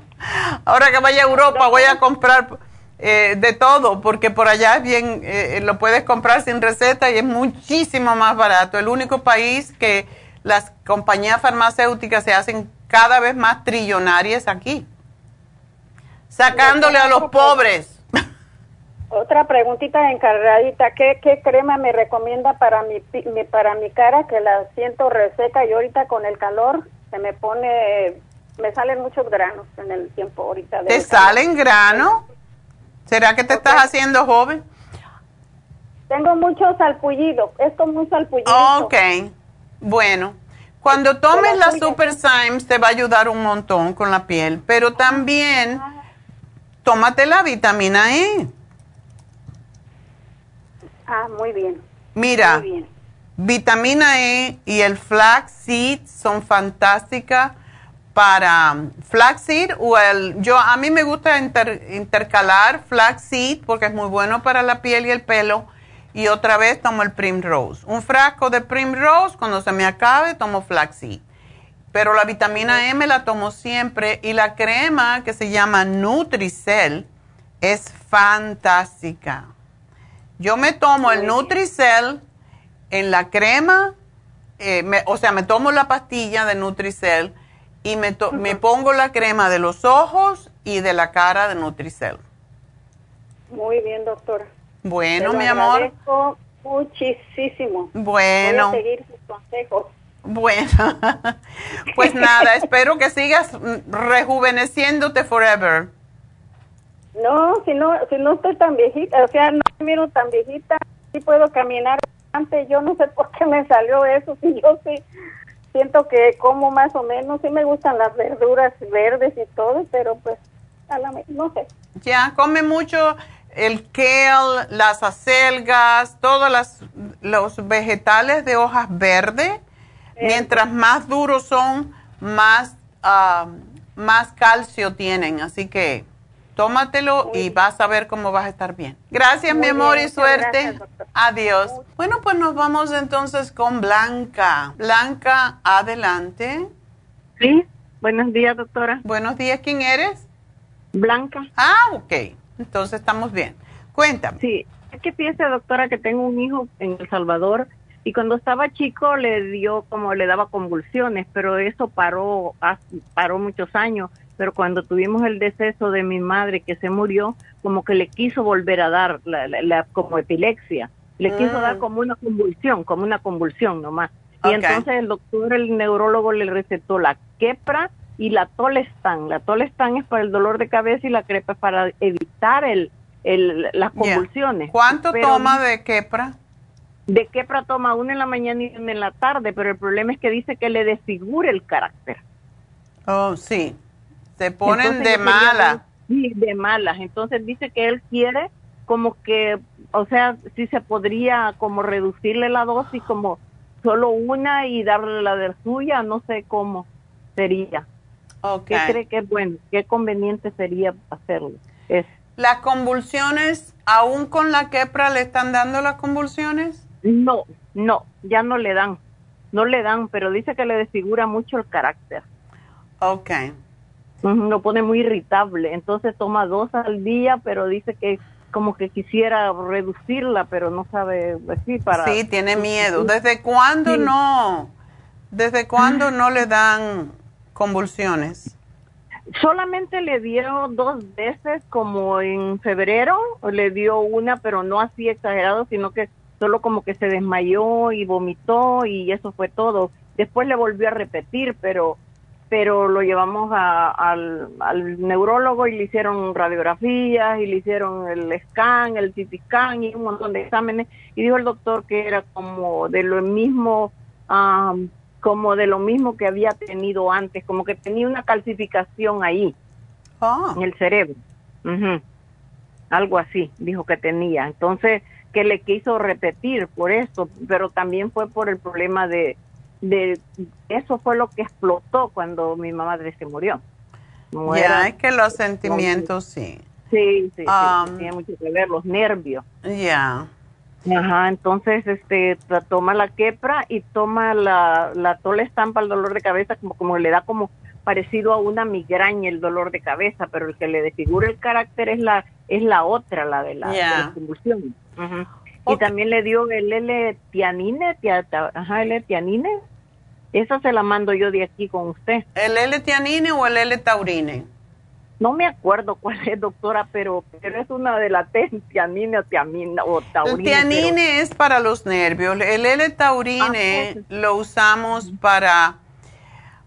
Ahora que vaya a Europa voy a comprar eh, de todo, porque por allá es bien, eh, lo puedes comprar sin receta y es muchísimo más barato. El único país que las compañías farmacéuticas se hacen cada vez más trillonarias aquí, sacándole a los pobres. Otra preguntita encargadita, ¿qué, ¿qué crema me recomienda para mi, para mi cara que la siento reseca y ahorita con el calor se me pone, me salen muchos granos en el tiempo ahorita. ¿Te salen granos? ¿Será que te estás haciendo joven? Tengo mucho salpullido, es como un salpullido. Ok, bueno. Cuando tomes la Super Symes te va a ayudar un montón con la piel, pero también tómate la vitamina E. Ah, muy bien. Mira, vitamina E y el flaxseed son fantásticas para flaxseed o el yo a mí me gusta intercalar flaxseed porque es muy bueno para la piel y el pelo y otra vez tomo el primrose. Un frasco de primrose cuando se me acabe tomo flaxseed. Pero la vitamina M la tomo siempre y la crema que se llama Nutricel es fantástica. Yo me tomo el Nutricel en la crema, eh, o sea, me tomo la pastilla de Nutricel y me, me pongo la crema de los ojos y de la cara de Nutricel. Muy bien, doctora. Bueno, mi amor. muchísimo. Bueno. Voy a seguir sus consejos. Bueno, pues nada, espero que sigas rejuveneciéndote forever. No, si no, si no estoy tan viejita, o sea, no me miro tan viejita, sí puedo caminar antes, yo no sé por qué me salió eso, si yo sí siento que como más o menos, sí me gustan las verduras verdes y todo, pero pues a la, no sé. Ya, come mucho el kale, las acelgas, todos las, los vegetales de hojas verdes. Mientras más duros son, más, ah, más calcio tienen. Así que tómatelo y vas a ver cómo vas a estar bien. Gracias, mi amor, y suerte. Adiós. Bueno, pues nos vamos entonces con Blanca. Blanca, adelante. Sí, buenos días, doctora. Buenos días, ¿quién eres? Blanca. Ah, ok. Entonces estamos bien. Cuéntame. Sí, es que fíjese, doctora, que tengo un hijo en El Salvador y cuando estaba chico le dio como le daba convulsiones, pero eso paró, paró muchos años. Pero cuando tuvimos el deceso de mi madre que se murió, como que le quiso volver a dar la, como epilepsia. Le quiso dar mm. como una convulsión, como una convulsión nomás. Y entonces el doctor, el neurólogo, le recetó la quepra y la tolestan. La tolestan es para el dolor de cabeza y la crepa es para evitar el, el las convulsiones. ¿Cuánto toma de quepra? de quepra toma una en la mañana y una en la tarde, pero el problema es que dice que le desfigura el carácter. Oh, sí. Se ponen de malas. Sí, de malas. Entonces dice que él quiere como que, o sea, si se podría como reducirle la dosis como solo una y darle la de suya, no sé cómo sería. Okay. ¿Qué cree que es bueno? ¿Qué conveniente sería hacerlo? Es. ¿Las convulsiones, aún con la quepra, le están dando las convulsiones? No, no, ya no le dan, no le dan, pero dice que le desfigura mucho el carácter. Ok. Lo pone muy irritable, entonces toma dos al día, pero dice que como que quisiera reducirla, pero no sabe decir para... Sí, tiene miedo. ¿Desde cuándo no? ¿Desde cuándo no le dan convulsiones? Solamente le dio dos veces, como en febrero, le dio una, pero no así exagerado, sino que solo como que se desmayó y vomitó y eso fue todo. Después le volvió a repetir, pero pero lo llevamos al, neurólogo y le hicieron radiografías y le hicieron el scan, el CT scan y un montón de exámenes y dijo el doctor que era como de lo mismo como de lo mismo que había tenido antes, como que tenía una calcificación ahí ah. en el cerebro. Algo así, dijo que tenía. Entonces, que le quiso repetir por eso, pero también fue por el problema de, de eso fue lo que explotó cuando mi madre se murió. ya, es que los sentimientos, sí. Sí, sí, um, tiene mucho que ver, los nervios. Ya. Ajá, entonces este toma la quepra y toma la, la tola estampa el dolor de cabeza como, como le da como parecido a una migraña el dolor de cabeza, pero el que le desfigura el carácter es la es la otra, la de la, de la convulsión. Y también le dio el L-tianine, ajá, L-tianine. Esa se la mando yo de aquí con usted. ¿El L-tianine o el L-taurine? No me acuerdo cuál es, doctora, pero, pero es una de las tianine o, tiamina, o taurine. El tianine es para los nervios. El L-taurine ah, lo usamos para...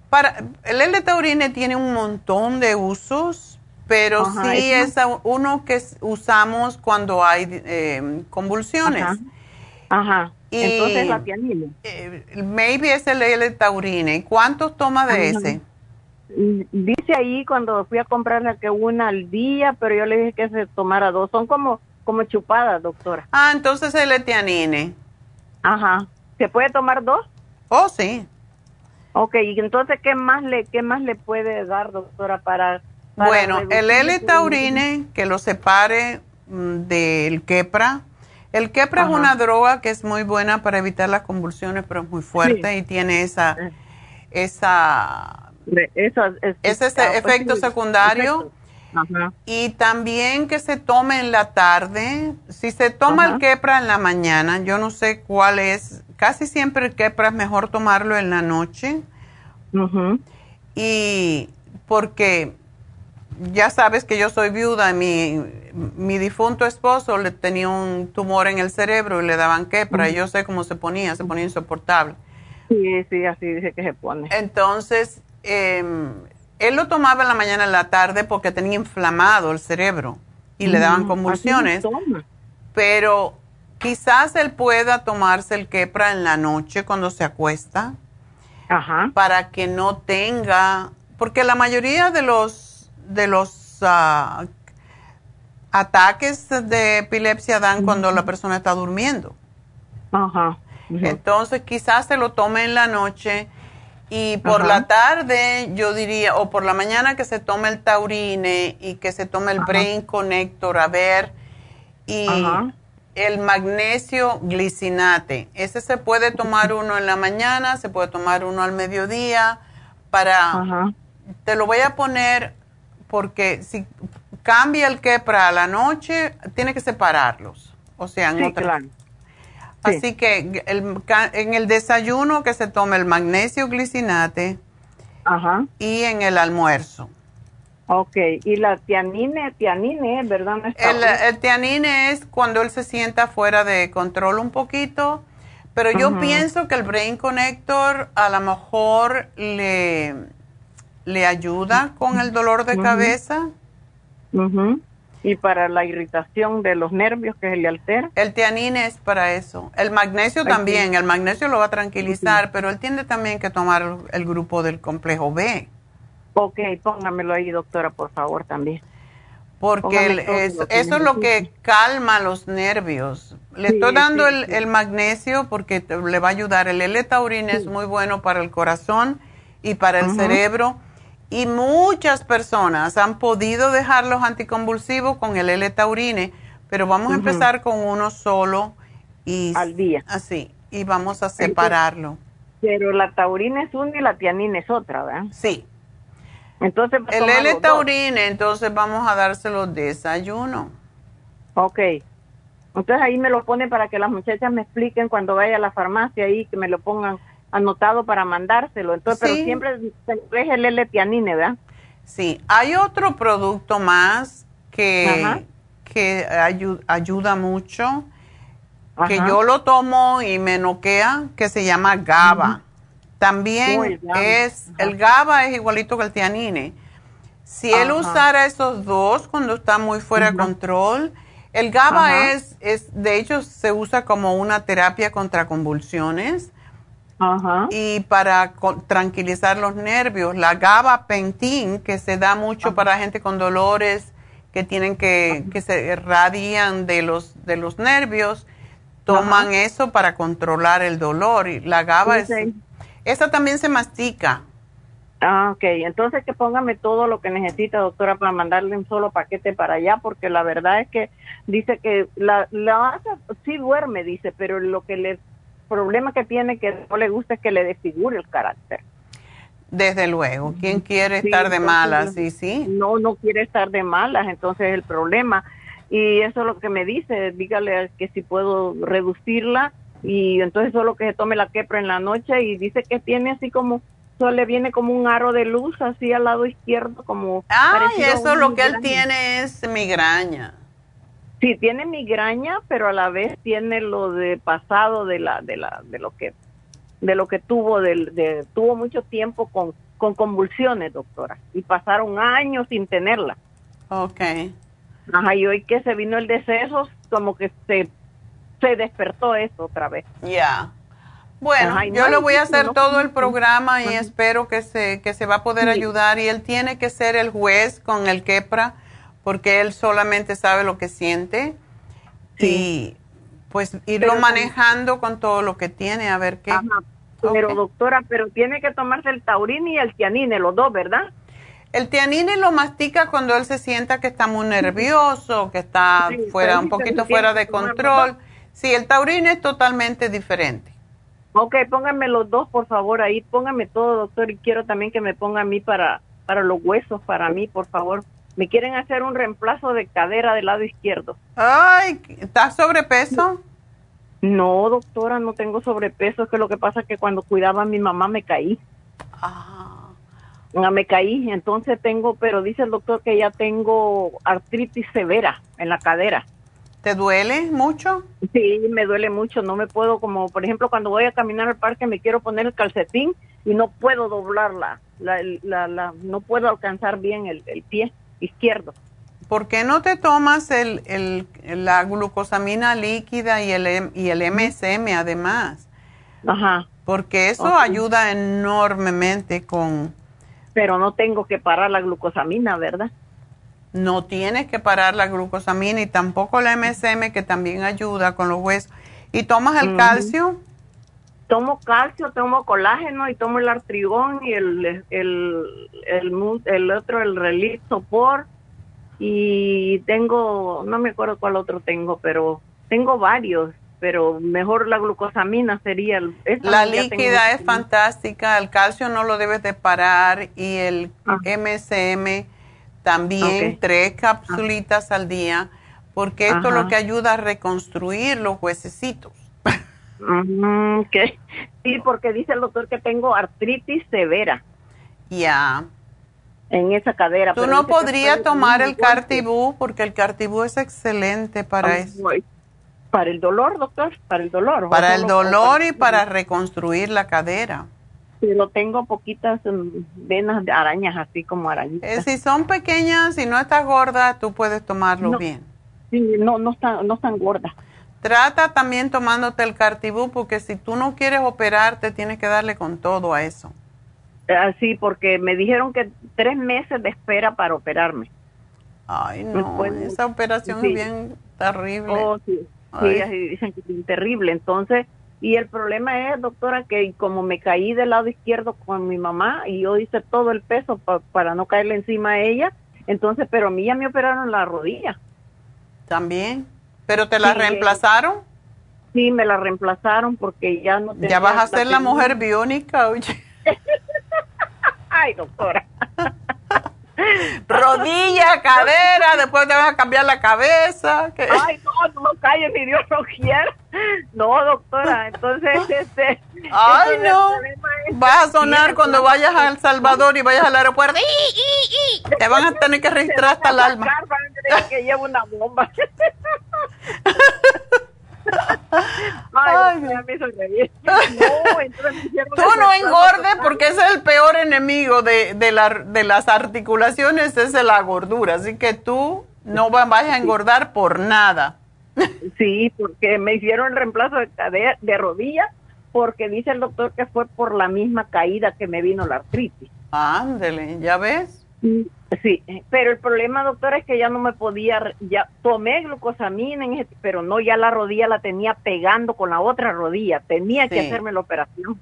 para el L-taurine tiene un montón de usos pero sí es uno que usamos cuando hay eh, convulsiones. Ajá. Entonces la tianine. Eh, maybe es el L-taurine. ¿Cuántos toma de ese? Dice ahí cuando fui a comprarle que una al día, pero yo le dije que se tomara dos. Son como como chupadas, doctora. Ah, entonces el L-tianine. Ajá. ¿Se puede tomar dos? Oh, sí. Ok, y entonces, ¿qué más le, qué más le puede dar, doctora, para bueno, el L-taurine, que lo separe mm, del quepra. El quepra es una droga que es muy buena para evitar las convulsiones, pero es muy fuerte y tiene esa, eh. esa, ese efecto secundario. Y también que se tome en la tarde. Si se toma el quepra en la mañana, yo no sé cuál es. Casi siempre el quepra es mejor tomarlo en la noche. Y porque ya sabes que yo soy viuda, mi, mi difunto esposo le tenía un tumor en el cerebro y le daban quepra, y yo sé cómo se ponía, se ponía insoportable. Sí, sí, así dice que se pone. Entonces, em, él lo tomaba en la mañana y en la tarde porque tenía inflamado el cerebro y le daban convulsiones. Pero quizás él pueda tomarse el quepra en la noche cuando se acuesta. Para que no tenga, porque la mayoría de los de los ah, ataques de epilepsia dan cuando la persona está durmiendo. Ajá. Entonces quizás se lo tome en la noche Y por la tarde, yo diría, o por la mañana que se tome el taurine y que se tome el Brain Connector, a ver, y el magnesio glicinate. Ese se puede tomar uno en la mañana, se puede tomar uno al mediodía, para... Te lo voy a poner porque si cambia el quepra a la noche, tiene que separarlos. O sea, en otra... Así que en el desayuno que se tome el magnesio glicinate Ajá. y en el almuerzo. Ok, y la tianine, tianine, ¿verdad? el, el, tianine es cuando él se sienta fuera de control un poquito, pero yo pienso que el Brain Connector a lo mejor le, le ayuda con el dolor de cabeza. Y para la irritación de los nervios que se le altera. El tianine es para eso. El magnesio también, el magnesio lo va a tranquilizar, pero él tiene también que tomar el grupo del complejo B. Ok, póngamelo ahí, doctora, por favor, también. Porque eso, es lo que calma los nervios. Le estoy dando el, magnesio porque le va a ayudar. El L-taurine es muy bueno para el corazón y para el cerebro. Y muchas personas han podido dejar los anticonvulsivos con el L-taurine, pero vamos a empezar con uno solo y al día. Así, y vamos a separarlo. pero la taurina es una y la tianina es otra, ¿verdad? Sí. Entonces, el L-taurine, entonces vamos a dárselo desayuno. Ok. Entonces ahí me lo pone para que las muchachas me expliquen cuando vaya a la farmacia ahí, que me lo pongan anotado para mandárselo. Entonces, pero siempre es el L-tianine, ¿verdad? Sí. Hay otro producto más que, que ayuda mucho, que yo lo tomo y me noquea, que se llama GABA. También es, el GABA es igualito que el tianine. Si él usara esos dos cuando está muy fuera de control, el GABA es, es, de hecho, se usa como una terapia contra convulsiones y para tranquilizar los nervios. La GABA pentin, que se da mucho para gente con dolores que tienen que, que se radian de los, de los nervios, toman eso para controlar el dolor. Y la GABA es esa también se mastica. Ah, ok. Entonces que póngame todo lo que necesita, doctora, para mandarle un solo paquete para allá, porque la verdad es que dice que la, la sí duerme, dice, pero lo que le problema que tiene que no le gusta es que le desfigure el carácter. Desde luego. ¿Quién quiere estar de malas? Sí, sí. No, no quiere estar de malas, entonces el problema. Y eso es lo que me dice, dígale que si puedo reducirla y entonces solo que se tome la quepra en la noche y dice que tiene así como solo le viene como un aro de luz así al lado izquierdo como ah eso lo que él tiene es migraña sí tiene migraña pero a la vez tiene lo de pasado de la de la de lo que de lo que tuvo de, tuvo mucho tiempo con con convulsiones doctora y pasaron años sin tenerla. Okay ajá y hoy que se vino el deceso como que se se despertó eso otra vez. Ya. Bueno, yo le voy a hacer todo el programa y espero que se, que se va a poder ayudar y él tiene que ser el juez con el quepra porque él solamente sabe lo que siente y pues irlo manejando con todo lo que tiene a ver qué. Pero doctora, pero tiene que tomarse el taurine y el tianine, los dos, ¿verdad? El tianine lo mastica cuando él se sienta que está muy nervioso, que está fuera, un poquito fuera de control Sí, el taurino es totalmente diferente. Ok, pónganme los dos, por favor, ahí. Pónganme todo, doctor, y quiero también que me ponga a mí para, para los huesos, para mí, por favor. Me quieren hacer un reemplazo de cadera del lado izquierdo. Ay, ¿estás sobrepeso? No, doctora, no tengo sobrepeso. Es que lo que pasa es que cuando cuidaba a mi mamá me caí. Ah. ah. Me caí, entonces tengo, pero dice el doctor que ya tengo artritis severa en la cadera. ¿Te duele mucho? Sí, me duele mucho. No me puedo, como por ejemplo, cuando voy a caminar al parque me quiero poner el calcetín y no puedo doblarla. La, la, la, no puedo alcanzar bien el, pie izquierdo. ¿Por qué no te tomas el, el, la glucosamina líquida y el, y el MSM además? Ajá. Porque eso ayuda enormemente con... Pero no tengo que parar la glucosamina, ¿verdad? No tienes que parar la glucosamina y tampoco la MSM que también ayuda con los huesos. ¿Y tomas el calcio? Tomo calcio, tomo colágeno y tomo el artrigón y el, el, el, el otro, el relief sopor y tengo, no me acuerdo cuál otro tengo, pero tengo varios, pero mejor la glucosamina sería. La líquida es fantástica, el calcio no lo debes de parar y el MSM ah. también, tres capsulitas al día, porque esto es lo que ayuda a reconstruir los huesecitos. Mm, sí, porque dice el doctor que tengo artritis severa. Ya. En esa cadera. Tú no podrías tomar el cartibú porque el cartibú es excelente para eso. Para el dolor, doctor, para el dolor. Para el dolor y para reconstruir la cadera. Pero tengo poquitas mm, venas de arañas, así como arañitas. Eh, si son pequeñas y no estás gorda, tú puedes tomarlo bien. Sí, no, no están, no están gordas. Trata también tomándote el cartibú porque si tú no quieres operarte, tienes que darle con todo a eso. Así, porque me dijeron que tres meses de espera para operarme. Ay, no, esa operación es bien terrible. Oh, sí, sí dicen que es terrible. Entonces, y el problema es, doctora, que como me caí del lado izquierdo con mi mamá y yo hice todo el peso para no caerle encima a ella, entonces, pero a mí ya me operaron la rodilla. También. ¿Pero te la reemplazaron? Sí, me la reemplazaron porque ya no Ya vas a ser la mujer biónica, oye. Ay, doctora. Rodilla, cadera, después te vas a cambiar la cabeza. Ay, no, no, calle, mi Dios no quiere. No, doctora, entonces, este. Ay, no. Vas a sonar cuando vayas a El Salvador y vayas al aeropuerto. Te van a tener que registrar hasta el alma. que lleva una bomba. Ay, me reír. Tú no engordes porque es el peor enemigo de, de, la, de las articulaciones, es la gordura. Así que tú no vayas a engordar por nada. Sí, porque me hicieron el reemplazo de, de, de rodilla porque dice el doctor que fue por la misma caída que me vino la artritis. Ándele, ¿ya ves? Sí, pero el problema, doctora, es que ya no me podía, ya tomé glucosamina, pero no, ya la rodilla la tenía pegando con la otra rodilla, tenía que hacerme la operación.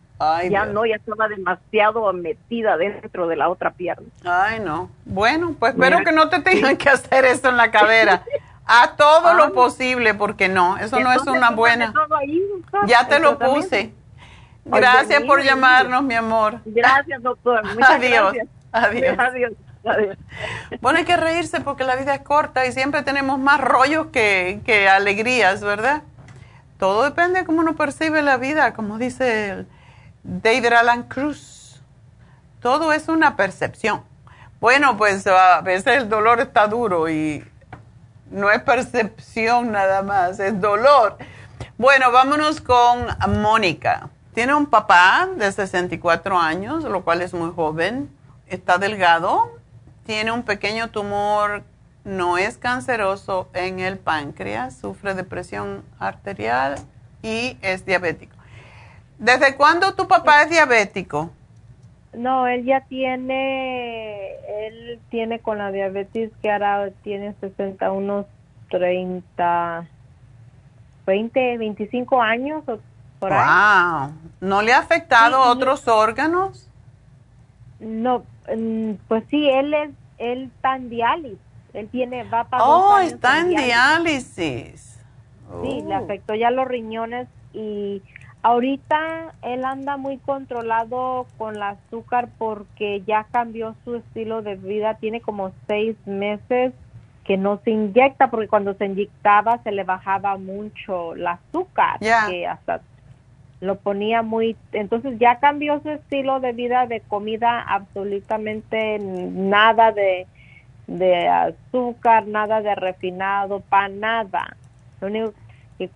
ya no, ya estaba demasiado metida dentro de la otra pierna. Ay, no. Bueno, pues espero que no te tengan que hacer eso en la cadera. A todo lo posible, porque no, eso no es una buena. ya te lo puse. Gracias por llamarnos, mi amor. Gracias, doctor. Muchas Adiós. Adiós. Adiós. Bueno, hay que reírse porque la vida es corta y siempre tenemos más rollos que, alegrías, ¿verdad? Todo depende de cómo uno percibe la vida, como dice David Alan Cruz. Todo es una percepción. Bueno, pues a veces el dolor está duro y no es percepción nada más, es dolor. Bueno, vámonos con Mónica. Tiene un papá de 64 años, lo cual es muy joven. Está delgado, tiene un pequeño tumor, no es canceroso en el páncreas, sufre de presión arterial y es diabético. ¿Desde cuándo tu papá es diabético? No, él ya tiene, él tiene con la diabetes que ahora tiene 60, unos 30, 20, 25 años o por wow. ¿No le ha afectado otros órganos? No, pues sí, él es, él está en diálisis. Él tiene, va para Oh, está en diálisis. Sí, le oh. afectó ya los riñones y ahorita él anda muy controlado con el azúcar porque ya cambió su estilo de vida. Tiene como seis meses que no se inyecta porque cuando se inyectaba se le bajaba mucho el azúcar, que hasta lo ponía muy, entonces ya cambió su estilo de vida de comida absolutamente nada de, de azúcar, nada de refinado, pan, nada. Lo único que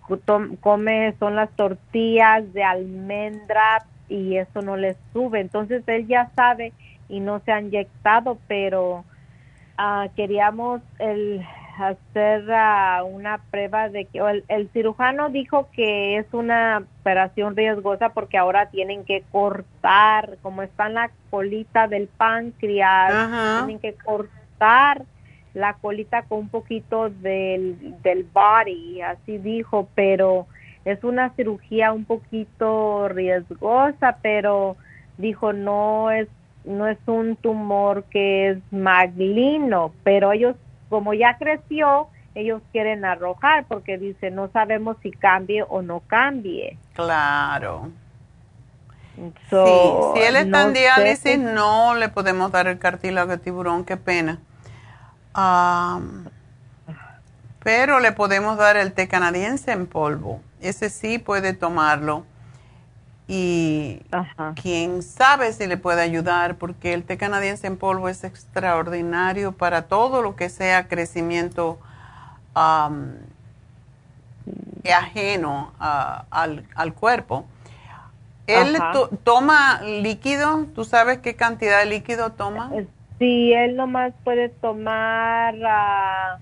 come son las tortillas de almendra y eso no le sube. Entonces él ya sabe y no se ha inyectado, pero ah, queríamos el hacer uh, una prueba de que el, cirujano dijo que es una operación riesgosa porque ahora tienen que cortar, como está en la colita del páncreas, tienen que cortar la colita con un poquito del, del body, así dijo, pero es una cirugía un poquito riesgosa, pero dijo no es no es un tumor que es maligno, pero ellos como ya creció, ellos quieren arrojar porque dice no sabemos si cambie o no cambie. Claro. si él está en diálisis, no le podemos dar el cartílago de tiburón, qué pena. pero le podemos dar el té canadiense en polvo. Ese sí puede tomarlo. Y quién sabe si le puede ayudar, porque el té canadiense en polvo es extraordinario para todo lo que sea crecimiento ajeno al, cuerpo. ¿Él toma líquido? ¿Tú sabes qué cantidad de líquido toma? Eh, sí, él nomás puede tomar ah,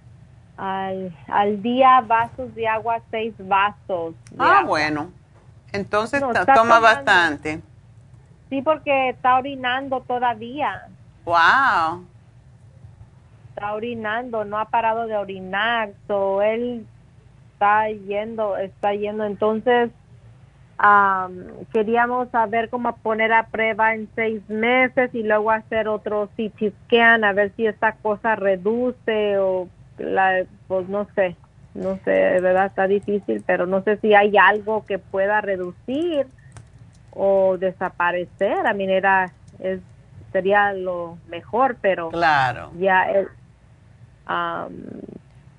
al, día vasos de agua, seis vasos. ah, bueno. Entonces toma bastante. Sí, porque está orinando todavía. Wow está orinando, no ha parado de orinar, so él está yendo, está yendo. Entonces, queríamos saber cómo poner a prueba en seis meses y luego hacer otro CT scan, a ver si esta cosa reduce o la, pues no sé, no sé, de verdad está difícil, pero no sé si hay algo que pueda reducir o desaparecer. A mí era, es, sería lo mejor, pero claro. ya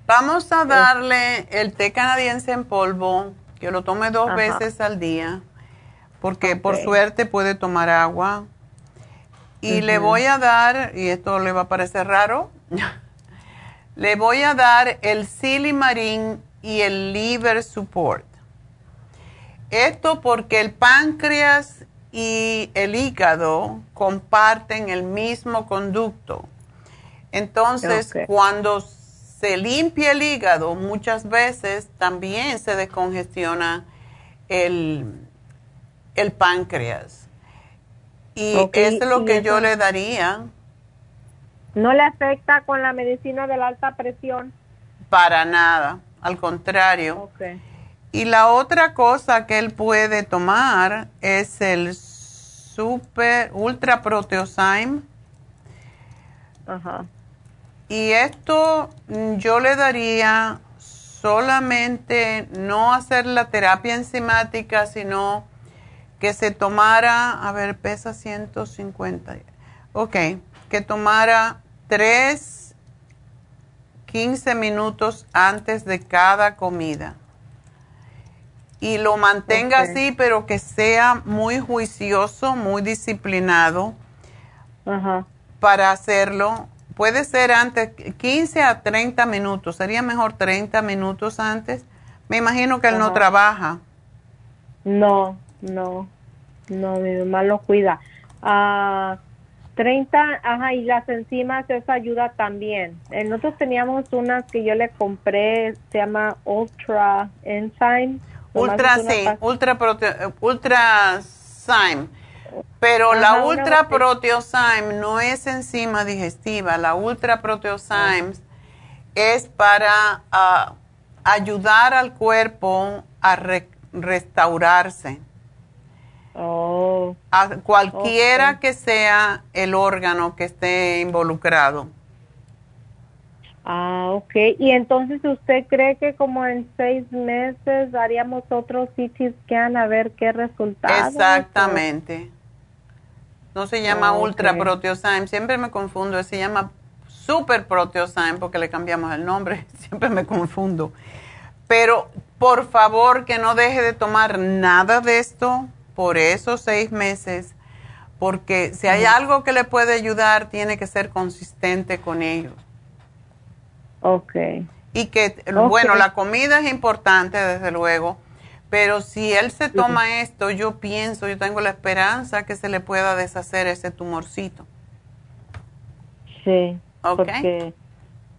Vamos a darle el té canadiense en polvo, que lo tome dos veces al día, porque por suerte puede tomar agua. Y le voy a dar, y esto le va a parecer raro, le voy a dar el silimarín y el liver support. Esto porque el páncreas y el hígado comparten el mismo conducto. Entonces, cuando se limpia el hígado, muchas veces también se descongestiona el, el páncreas. Y es lo que yo le daría. ¿No le afecta con la medicina de la alta presión? Para nada, al contrario. Y la otra cosa que él puede tomar es el super ultra proteosyme. Ajá. Y esto yo le daría solamente no hacer la terapia enzimática, sino que se tomara, a ver, pesa 150. Ok, que tomara 3, 15 minutos antes de cada comida. Y lo mantenga así, pero que sea muy juicioso, muy disciplinado para hacerlo Puede ser antes, 15 a 30 minutos. Sería mejor 30 minutos antes. Me imagino que él no trabaja. No, no, no, mi mamá lo cuida. Ah, 30, ajá, y las enzimas, esa ayuda también. Eh, nosotros teníamos unas que yo le compré, se llama Ultra Enzyme. Ultra, sí, Ultra, Ultra Zyme pero la ultra proteosyme no es enzima digestiva, la ultra proteosyme es para ah, ayudar al cuerpo a restaurarse. Oh. A cualquiera que sea el órgano que esté involucrado. Ah, ok. Y entonces usted cree que como en seis meses haríamos otro CT scan a ver qué resultados. Exactamente. No se llama Ultra Proteosyme, siempre me confundo, se llama Super Proteosyme porque le cambiamos el nombre, siempre me confundo. Pero por favor que no deje de tomar nada de esto por esos seis meses, porque si hay algo que le puede ayudar, tiene que ser consistente con ello. Ok. Y que, bueno, la comida es importante, desde luego, pero si él se toma esto, yo pienso, yo tengo la esperanza que se le pueda deshacer ese tumorcito. Sí. Ok.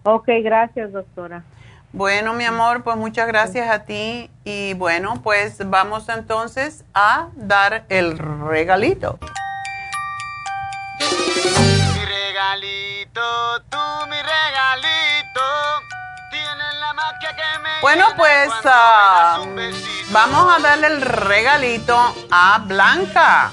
ok, gracias, doctora. Bueno, mi amor, pues muchas gracias a ti. Y bueno, pues vamos entonces a dar el regalito. Mi regalito, tú mi regalito. Tienes la magia que me bueno, pues vamos a darle el regalito a Blanca.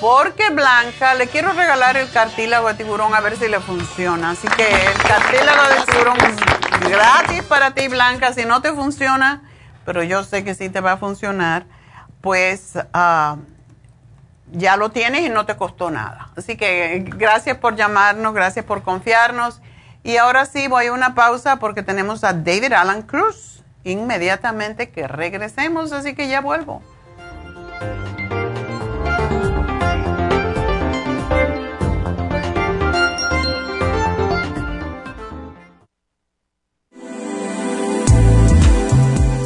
Porque Blanca, le quiero regalar el cartílago de tiburón a ver si le funciona. Así que el cartílago de tiburón es gratis para ti, Blanca. Si no te funciona, pero yo sé que sí te va a funcionar, pues ah, ya lo tienes y no te costó nada. Así que gracias por llamarnos, gracias por confiarnos. Y ahora sí voy a una pausa porque tenemos a David Alan Cruz inmediatamente que regresemos, así que ya vuelvo.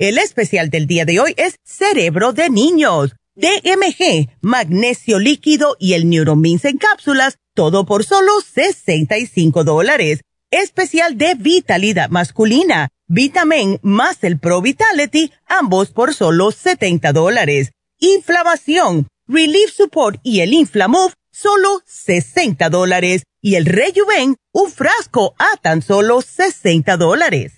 El especial del día de hoy es Cerebro de Niños, DMG, magnesio líquido y el Neuromins en cápsulas, todo por solo 65 dólares. Especial de vitalidad masculina, Vitamin más el Pro Vitality, ambos por solo 70 dólares. Inflamación, Relief Support y el Inflamove, solo 60 dólares. Y el Rejuven, un frasco a tan solo 60 dólares.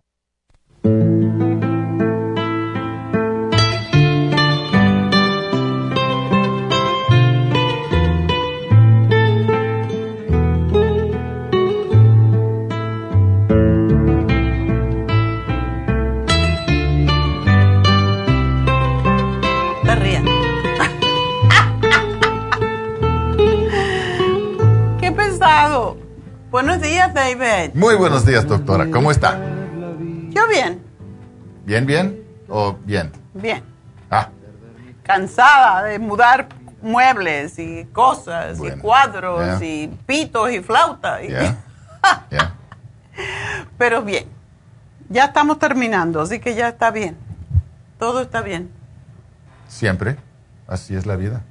Buenos días, David. Muy buenos días, doctora. ¿Cómo está? Yo bien. ¿Bien, bien o bien? Bien. Ah. Cansada de mudar muebles y cosas y cuadros y pitos y flautas. Pero bien. Ya estamos terminando, así que ya está bien. Todo está bien. Siempre. Así es la vida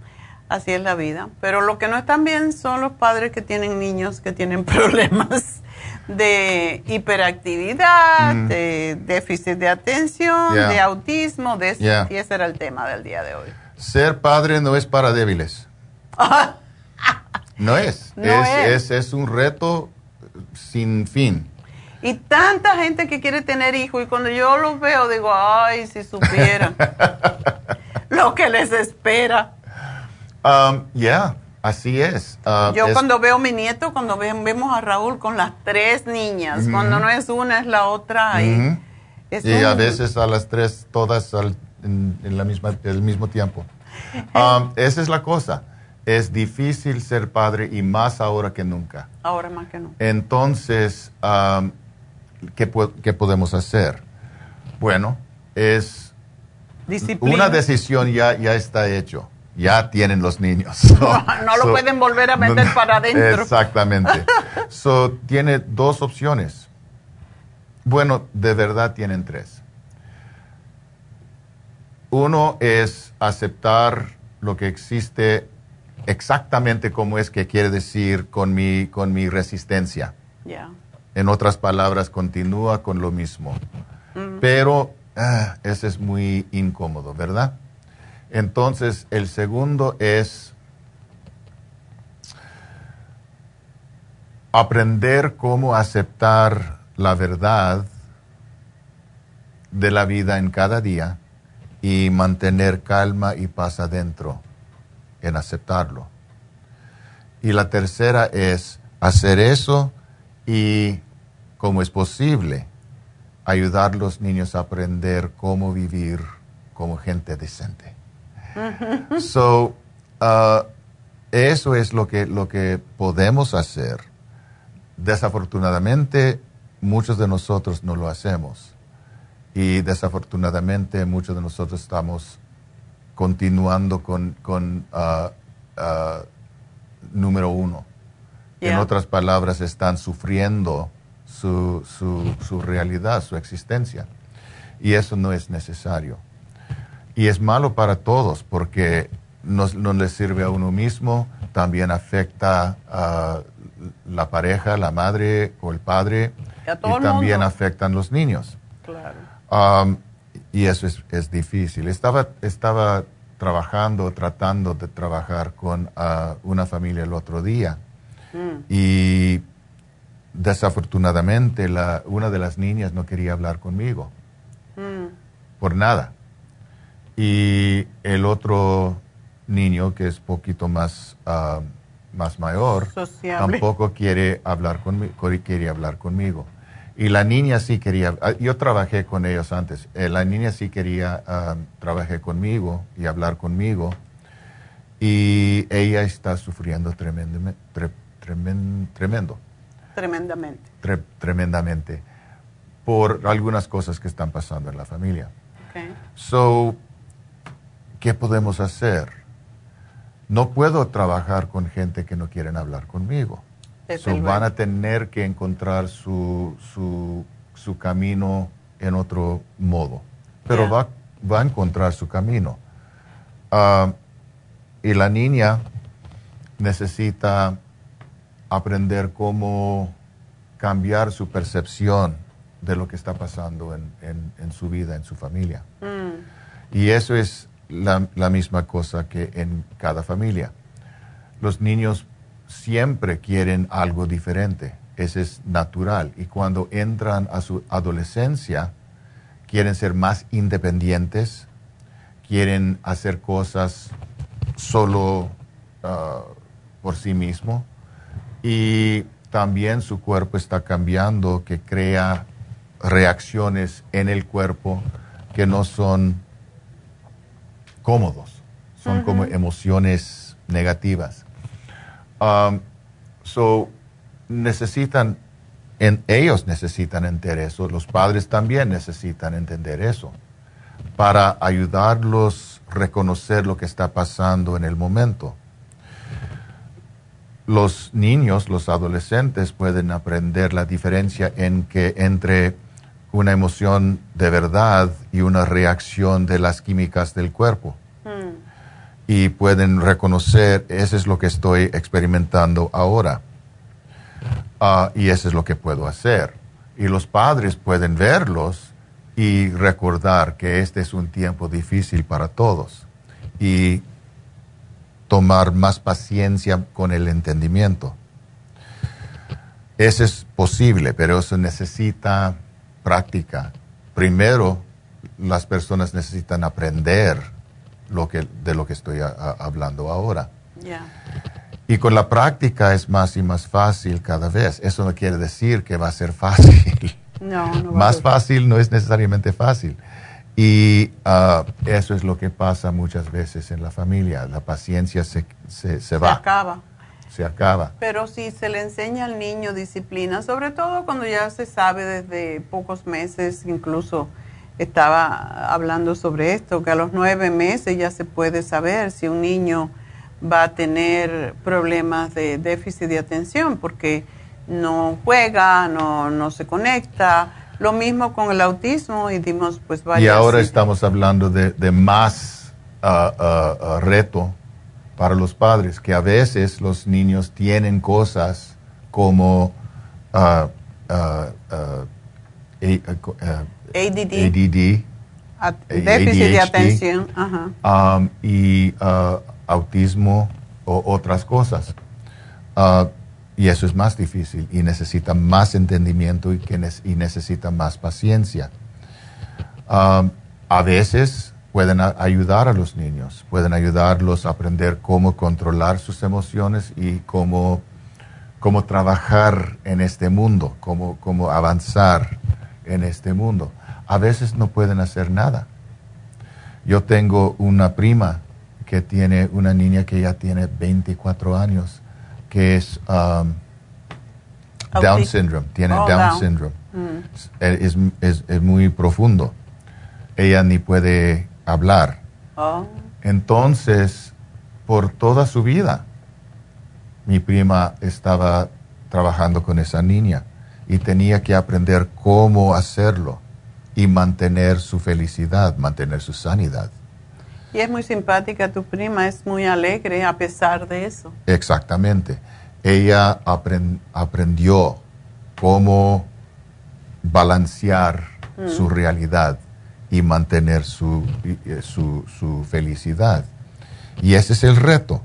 así es la vida. Pero lo que no están bien son los padres que tienen niños que tienen problemas de hiperactividad, mm. de déficit de atención, de autismo, de y ese era el tema del día de hoy. Ser padre no es para débiles. no es. es, es. un reto sin fin. Y tanta gente que quiere tener hijos y cuando yo los veo digo, ay, si supieran lo que les espera. Um, ya, así es. Uh, Yo cuando veo a mi nieto, cuando vemos a Raúl con las tres niñas, cuando no es una, es la otra. Y, a veces a las tres, todas en, la misma, el mismo tiempo. Um, esa es la cosa. Es difícil ser padre y más ahora que nunca. Ahora más que nunca. Entonces, um, ¿qué, ¿qué podemos hacer? Bueno, es una decisión ya, ya está hecho ya tienen los niños. no, lo pueden volver a meter para adentro. Exactamente. so, tiene dos opciones. Bueno, de verdad tienen tres. Uno es aceptar lo que existe exactamente cómo es que quiere decir con mi, con mi resistencia. En otras palabras, continúa con lo mismo. Mm. Pero ah, ese es muy incómodo, ¿verdad? Entonces, el segundo es aprender cómo aceptar la verdad de la vida en cada día y mantener calma y paz adentro en aceptarlo. Y la tercera es hacer eso y, como es posible, ayudar a los niños a aprender cómo vivir como gente decente. so, uh, eso es lo que, lo que podemos hacer. Desafortunadamente, muchos de nosotros no lo hacemos. Y desafortunadamente, muchos de nosotros estamos continuando con, con uh, uh, número uno. En otras palabras, están sufriendo su, su, su, realidad, su existencia. Y eso no es necesario. Y es malo para todos porque no, no le sirve a uno mismo, también afecta a la pareja, la madre o el padre, y, también afectan los niños. Claro. Um, y eso es, es, difícil. Estaba, estaba trabajando, tratando de trabajar con uh, una familia el otro día mm. y desafortunadamente la, una de las niñas no quería hablar conmigo mm. por nada. Y el otro niño, que es poquito más, uh, más mayor, tampoco quiere hablar, conmigo, quiere hablar conmigo. Y la niña sí quería, ah, yo trabajé con ellos antes, eh, la niña sí quería, uh, trabajé conmigo y hablar conmigo. Y ella está sufriendo tremendamente. tremendo. Tremendamente. tremendamente. Por algunas cosas que están pasando en la familia. Okay. So, ¿qué podemos hacer? No puedo trabajar con gente que no quieren hablar conmigo van a tener que encontrar su, su, camino en otro modo, pero va, va, a encontrar su camino. Ah, y la niña necesita aprender cómo cambiar su percepción de lo que está pasando en, en, su vida, en su familia. Mm. Y eso es la, misma cosa que en cada familia. Los niños siempre quieren algo diferente. Eso es natural. Y cuando entran a su adolescencia, quieren ser más independientes, quieren hacer cosas solo ah, por sí mismo. Y también su cuerpo está cambiando, que crea reacciones en el cuerpo que no son cómodos, son como emociones negativas. Um, so, necesitan, en, ellos necesitan entender eso, los padres también necesitan entender eso, para ayudarlos a reconocer lo que está pasando en el momento. Los niños, los adolescentes pueden aprender la diferencia en que entre una emoción de verdad y una reacción de las químicas del cuerpo y pueden reconocer, eso es lo que estoy experimentando ahora. Ah, y eso es lo que puedo hacer. Y los padres pueden verlos y recordar que este es un tiempo difícil para todos. Y tomar más paciencia con el entendimiento. Eso es posible, pero eso necesita práctica. Primero, las personas necesitan aprender lo que, de lo que estoy hablando ahora. Y con la práctica es más y más fácil cada vez. Eso no quiere decir que va a ser fácil. No, no más fácil no es necesariamente fácil. Y uh, eso es lo que pasa muchas veces en la familia. La paciencia se, se, se va. Se acaba. Se acaba. Pero si se le enseña al niño disciplina, sobre todo cuando ya se sabe desde pocos meses, incluso estaba hablando sobre esto, que a los nueve meses ya se puede saber si un niño va a tener problemas de déficit de atención porque no juega, no, no se conecta. Lo mismo con el autismo y dimos pues Y ahora estamos hablando de, más uh, uh, uh, reto para los padres, que a veces los niños tienen cosas como uh, uh, ADD, déficit de atención um, y autismo o otras cosas. y eso es más difícil y necesita más entendimiento y, que y necesita más paciencia. Um, a veces pueden ayudar a los niños, pueden ayudarlos a aprender cómo controlar sus emociones y cómo, cómo trabajar en este mundo, cómo, cómo avanzar en este mundo. A veces no pueden hacer nada. Yo tengo una prima que tiene una niña que ya tiene 24 años, que es um, Down syndrome, tiene oh, Down, syndrome. Mm. Es, es muy profundo. Ella ni puede hablar. Oh. Entonces, por toda su vida, mi prima estaba trabajando con esa niña y tenía que aprender cómo hacerlo y mantener su felicidad, mantener su sanidad. Y es muy simpática tu prima, es muy alegre a pesar de eso. Exactamente. Ella aprendió cómo balancear su mm. realidad y mantener su, eh, su, su felicidad. Y ese es el reto,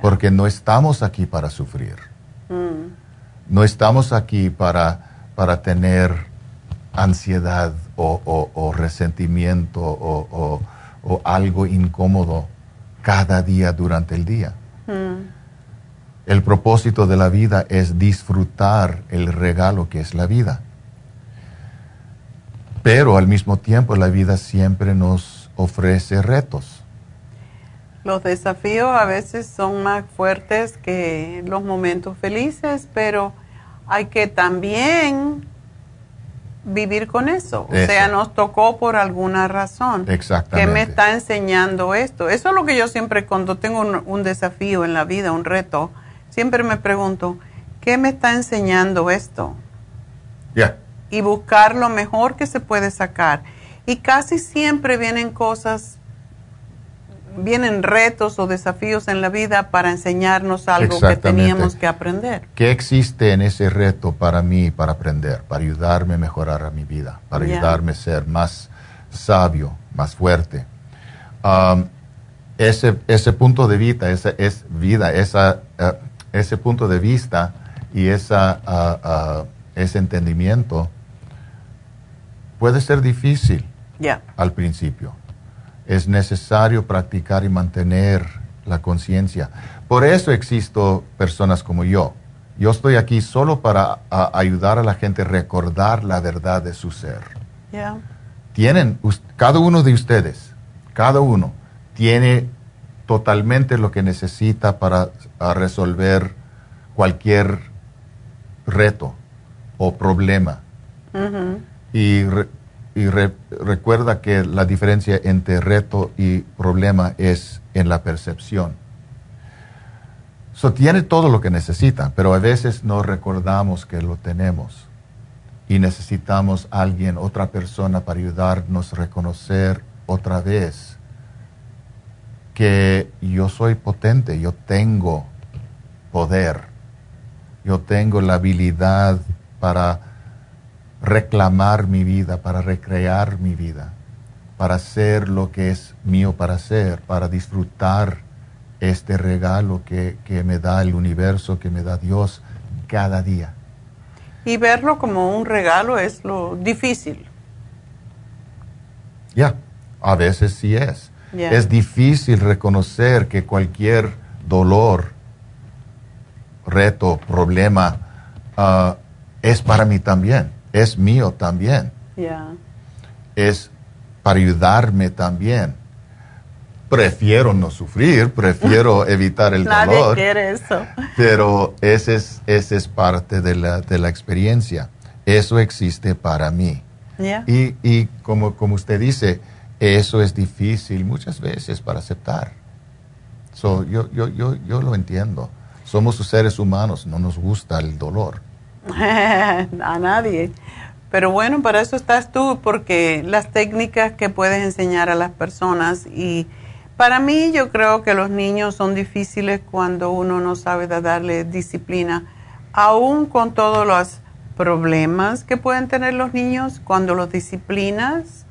porque no estamos aquí para sufrir. Mm. No estamos aquí para, para tener ansiedad o, o, resentimiento o, o, algo incómodo cada día durante el día. Mm. El propósito de la vida es disfrutar el regalo que es la vida. Pero al mismo tiempo la vida siempre nos ofrece retos. Los desafíos a veces son más fuertes que los momentos felices, pero hay que también vivir con eso. O sea, nos tocó por alguna razón. Exactamente. ¿Qué me está enseñando esto? Eso es lo que yo siempre, cuando tengo un, desafío en la vida, un reto, siempre me pregunto, ¿qué me está enseñando esto? Ya y buscar lo mejor que se puede sacar. Y casi siempre vienen cosas, vienen retos o desafíos en la vida para enseñarnos algo que teníamos que aprender. ¿Qué existe en ese reto para mí, para aprender, para ayudarme a mejorar a mi vida, para ayudarme a ser más sabio, más fuerte? Um, ese, ese punto de vista, esa es vida, esa, uh, ese punto de vista y esa, uh, uh, ese entendimiento puede ser difícil al principio. Es necesario practicar y mantener la conciencia. Por eso existo personas como yo. Yo estoy aquí solo para ayudar a la gente a recordar la verdad de su ser. Tienen, cada uno de ustedes, cada uno, tiene totalmente lo que necesita para resolver cualquier reto o problema. Y, recuerda que la diferencia entre reto y problema es en la percepción. So, tiene todo lo que necesita, pero a veces no recordamos que lo tenemos. Y necesitamos alguien, otra persona, para ayudarnos a reconocer otra vez que yo soy potente, yo tengo poder, yo tengo la habilidad para reclamar mi vida, para recrear mi vida, para ser lo que es mío para ser, para disfrutar este regalo que, me da el universo, que me da Dios cada día. Y verlo como un regalo es lo difícil. Ya, a veces sí es. Es difícil reconocer que cualquier dolor, reto, problema, ah, es para mí también es mío también. Es para ayudarme también. Prefiero no sufrir, prefiero evitar el Nadie dolor. quiere eso. Pero ese es, ese es parte de la, de la experiencia. Eso existe para mí. Y, y como, como usted dice, eso es difícil muchas veces para aceptar. So, yo, yo, yo, yo lo entiendo. Somos seres humanos, no nos gusta el dolor. a nadie. Pero bueno, para eso estás tú, porque las técnicas que puedes enseñar a las personas y Para mí yo creo que los niños son difíciles cuando uno no sabe darle disciplina, aún con todos los problemas que pueden tener los niños, cuando los disciplinas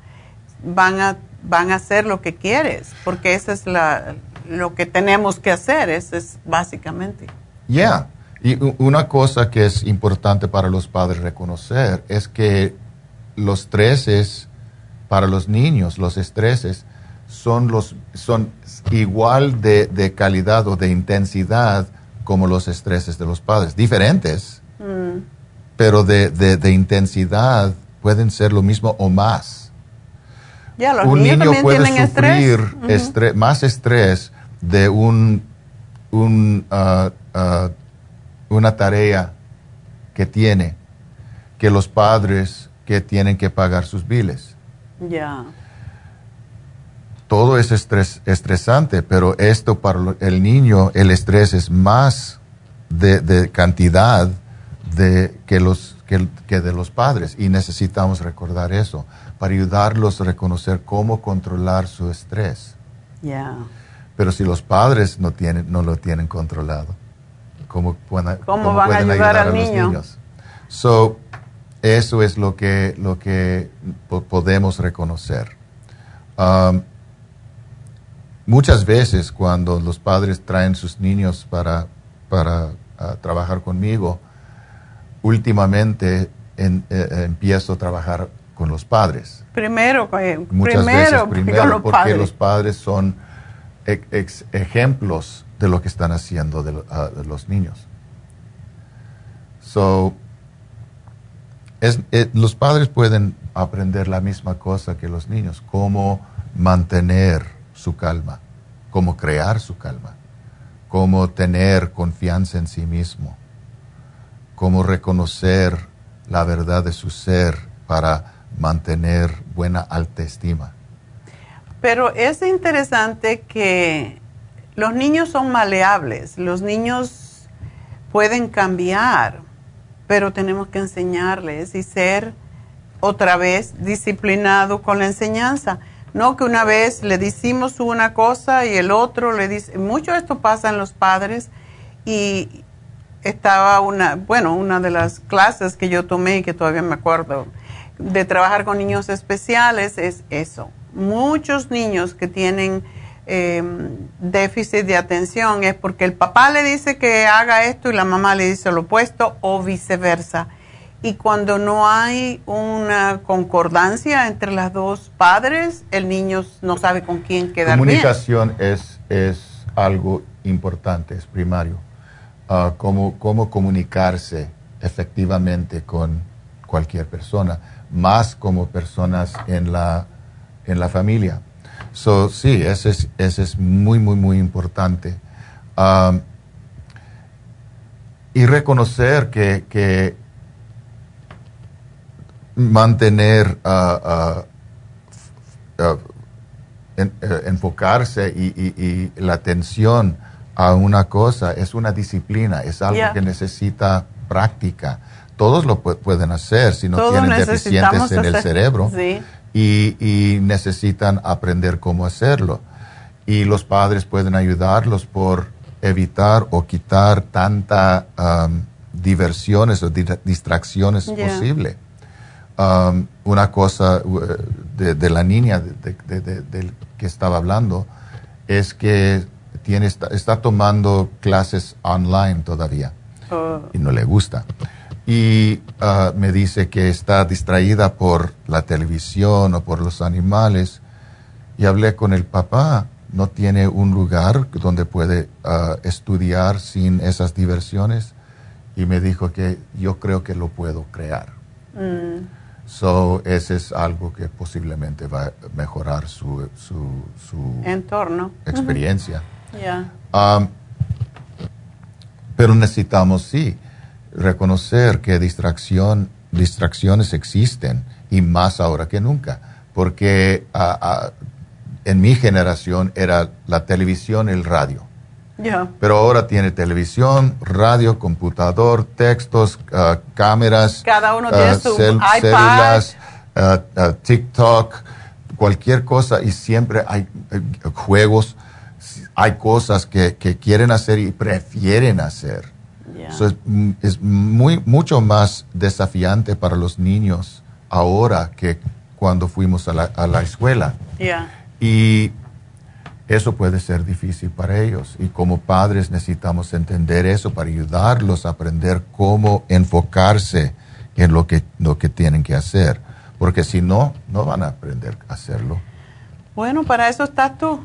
van a, van a hacer lo que quieres, porque eso es la, lo que tenemos que hacer, eso es básicamente. Ya, y una cosa que es importante para los padres reconocer es que los estreses para los niños, los estreses, son, los, son igual de, calidad o de intensidad como los estreses de los padres, diferentes, mm. pero de, intensidad pueden ser lo mismo o más. un niño puede sufrir más estrés de un, un uh, uh, una tarea que tiene que los padres que tienen que pagar sus biles. Ya todo es estrés, estresante, pero esto para el niño, el estrés es más de, cantidad de, que, los, que, de los padres y necesitamos recordar eso para ayudarlos a reconocer cómo controlar su estrés. Pero si los padres no, tienen, no lo tienen controlado, ¿cómo, pueden, ¿Cómo, van pueden a ayudar, a los niños? So, eso es lo que, lo que podemos reconocer. Um, Muchas veces cuando los padres traen sus niños para, para ah, trabajar conmigo, últimamente eh, empiezo a trabajar con los padres. Primero, eh, Muchas primero, veces primero porque los padres son ejemplos de lo que están haciendo de, ah, los niños. So, eh, los padres pueden aprender la misma cosa que los niños, cómo mantener su calma, cómo crear su calma, cómo tener confianza en sí mismo, cómo reconocer la verdad de su ser para mantener buena autoestima. Pero es interesante que los niños son maleables, los niños pueden cambiar, pero tenemos que enseñarles y ser otra vez disciplinado con la enseñanza. No que una vez le decimos una cosa y el otro le dice, mucho esto pasa en los padres y estaba una, bueno, una de las clases que yo tomé y que todavía me acuerdo de trabajar con niños especiales es eso. Muchos niños que tienen em, déficit de atención es porque el papá le dice que haga esto y la mamá le dice lo opuesto o viceversa y cuando no hay una concordancia entre las dos padres, el niño no sabe con quién quedar Comunicación es, es algo importante, es primario. Uh, cómo, cómo comunicarse efectivamente con cualquier persona, más como personas en la, en la familia. So, sí, ese es, ese es muy, muy, muy importante. Um, y reconocer que, que mantener, uh, enfocarse y, la atención a una cosa es una disciplina, es algo que necesita práctica. Todos lo pueden hacer si no tienen deficientes en el cerebro y, necesitan aprender cómo hacerlo. Y los padres pueden ayudarlos por evitar o quitar tanta um, diversiones o distracciones posible. Um, una cosa uh, de, la niña de, que estaba hablando es que tiene, está, tomando clases online todavía oh. y no le gusta. Y uh, me dice que está distraída por la televisión o por los animales. Y hablé con el papá, no tiene un lugar donde puede uh, estudiar sin esas diversiones. Y me dijo que yo creo que lo puedo crear. Mm. So, ese es algo que posiblemente va a mejorar su, su, entorno, experiencia. Um, pero necesitamos, sí, reconocer que distracción, distracciones existen y más ahora que nunca, porque en mi generación era la televisión, el radio. Pero ahora tiene televisión, radio, computador, textos, uh, cámaras, Cada uno tiene uh, su iPad. Uh, TikTok, cualquier cosa y siempre hay juegos, hay cosas que, quieren hacer y prefieren hacer. Es, muy, mucho más desafiante para los niños ahora que cuando fuimos a la, a la escuela. Y eso puede ser difícil para ellos. Y como padres necesitamos entender eso para ayudarlos a aprender cómo enfocarse en lo que, lo que tienen que hacer. Porque si no, no van a aprender a hacerlo. Bueno, para eso estás tú.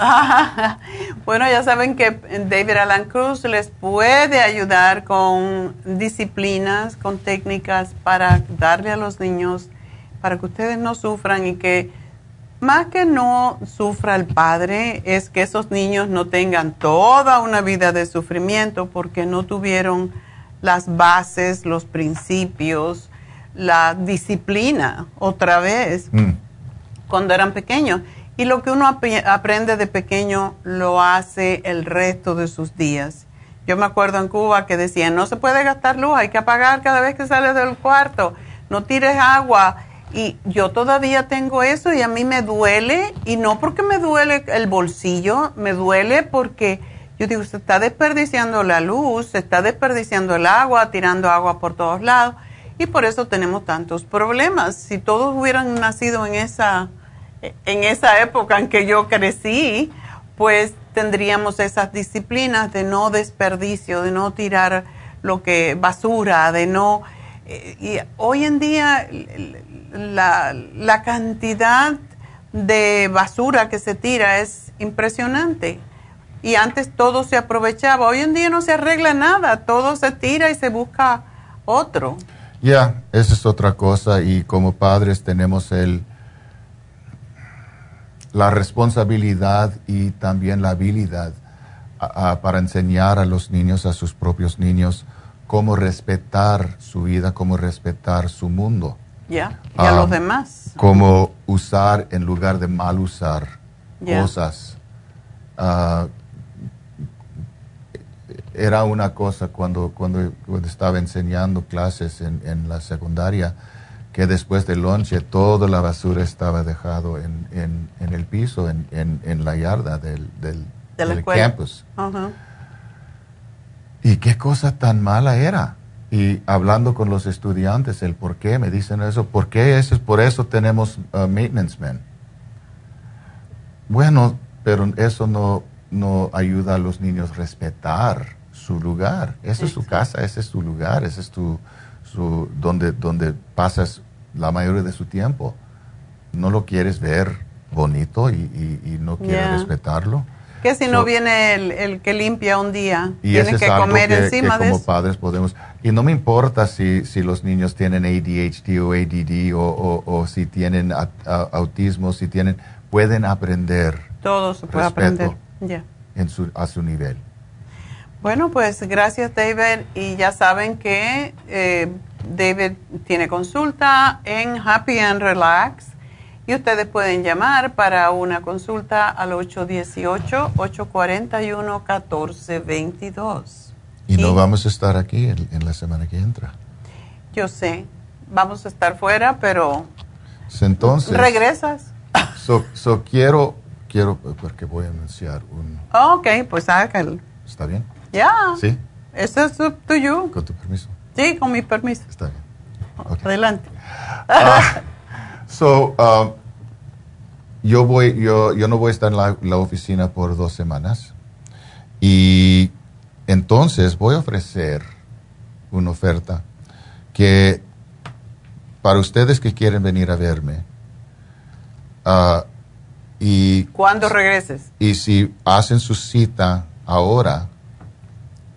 bueno, ya saben que David Alan Cruz les puede ayudar con disciplinas, con técnicas para darle a los niños, para que ustedes no sufran y que más que no sufra el padre, es que esos niños no tengan toda una vida de sufrimiento porque no tuvieron las bases, los principios, la disciplina otra vez mm. cuando eran pequeños. Y lo que uno aprende de pequeño lo hace el resto de sus días. Yo me acuerdo en Cuba que decían, no se puede gastar luz, hay que apagar cada vez que sales del cuarto, no tires agua y yo todavía tengo eso y a mí me duele, y no porque me duele el bolsillo, me duele porque yo digo, se está desperdiciando la luz, se está desperdiciando el agua, tirando agua por todos lados, y por eso tenemos tantos problemas. Si todos hubieran nacido en esa, en esa época en que yo crecí, pues tendríamos esas disciplinas de no desperdicio, de no tirar lo que basura, de no... Eh, y hoy en día la, la cantidad de basura que se tira es impresionante. Y antes todo se aprovechaba. Hoy en día no se arregla nada. Todo se tira y se busca otro. Ya, esa es otra cosa. Y como padres tenemos el, la responsabilidad y también la habilidad para enseñar a los niños, a sus propios niños, cómo respetar su vida, cómo respetar su mundo. Ya, y a los ah, demás. Como usar en lugar de mal usar cosas. Ah, era una cosa cuando, cuando, estaba enseñando clases en, la secundaria, que después del lonche toda la basura estaba dejado en, en, el piso, en, la yarda del, del, campus. Y qué cosa tan mala era y hablando con los estudiantes el por qué me dicen eso, por qué eso es por eso tenemos uh, maintenance men. Bueno, pero eso no, no ayuda a los niños a respetar su lugar. Esa es su casa, ese es su lugar, ese es tu, su, donde, donde pasas la mayoría de su tiempo. No lo quieres ver bonito y, no quieres respetarlo. Que si no viene el, que limpia un día, y tienen que comer encima de como padres podemos. Y no me importa si, si los niños tienen ADHD o ADD o, o, si tienen autismo, si tienen, pueden aprender. Todo se puede aprender. En su, a su nivel. Bueno, pues gracias David. Y ya saben que eh, David tiene consulta en Happy and Relax y ustedes pueden llamar para una consulta al 818-841-1422. Y, no vamos a estar aquí en, la semana que entra. Yo sé, vamos a estar fuera, pero... Entonces... ¿Regresas? So, so quiero, quiero, porque voy a anunciar un... ok, pues hágalo. ¿Está bien? Ya. ¿Sí? Eso es tuyo. ¿Con tu permiso? Sí, con mi permiso. Está bien. Adelante. Ah, so, um, yo, voy, yo, yo no voy a estar en la, oficina por dos semanas y entonces voy a ofrecer una oferta que para ustedes que quieren venir a verme uh, y cuando regreses y si hacen su cita ahora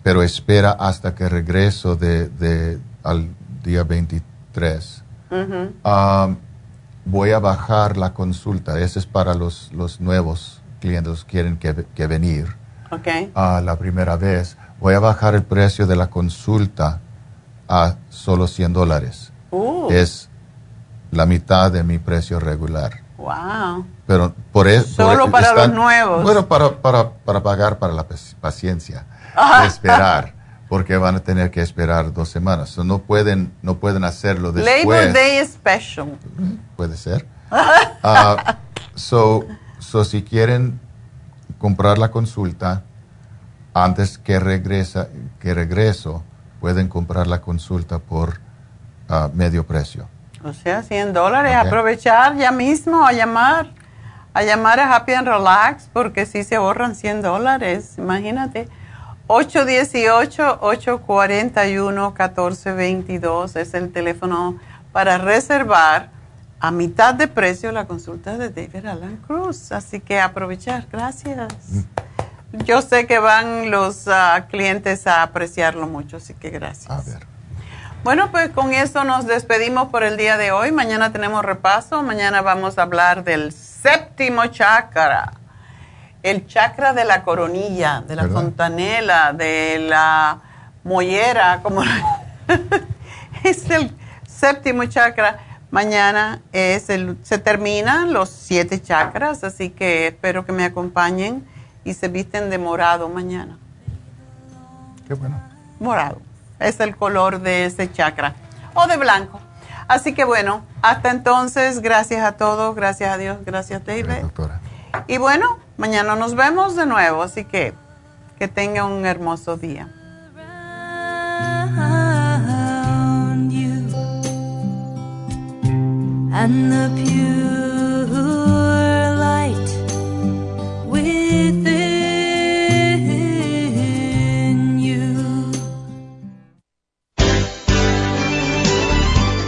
pero espera hasta que regreso de, de al día 23 voy a bajar la consulta. Ese es para los, los nuevos clientes que quieren que, venir. Okay. a la primera vez. Voy a bajar el precio de la consulta a solo 100 dólares. Uh. Es la mitad de mi precio regular. Wow. Pero por eso. Solo para los nuevos. Bueno, para, para, para pagar para la paciencia. De esperar porque van a tener que esperar dos semanas. no pueden no pueden hacerlo después. Labor Day Special. Puede ser. Ah, so, so, si quieren comprar la consulta, antes que, regresa, que regreso, pueden comprar la consulta por ah, medio precio. O sea, 100 dólares. Aprovechar ya mismo a llamar, a llamar a Happy and Relax, porque si se ahorran 100 dólares, imagínate. 818-841-1422 es el teléfono para reservar a mitad de precio la consulta de David Alan Cruz. Así que aprovechar. Gracias. Mm. Yo sé que van los ah, clientes a apreciarlo mucho, así que gracias. A ver. Bueno, pues con eso nos despedimos por el día de hoy. Mañana tenemos repaso. Mañana vamos a hablar del séptimo chakra. El chakra de la coronilla, de la fontanela, de la mollera, como es el séptimo chakra. Mañana es el, se terminan los siete chakras, así que espero que me acompañen y se visten de morado mañana. Qué bueno. Morado es el color de ese chakra, o de blanco. Así que bueno, hasta entonces, gracias a todos, gracias a Dios, gracias David. doctora. Y bueno, mañana nos vemos de nuevo, así que que tenga un hermoso día.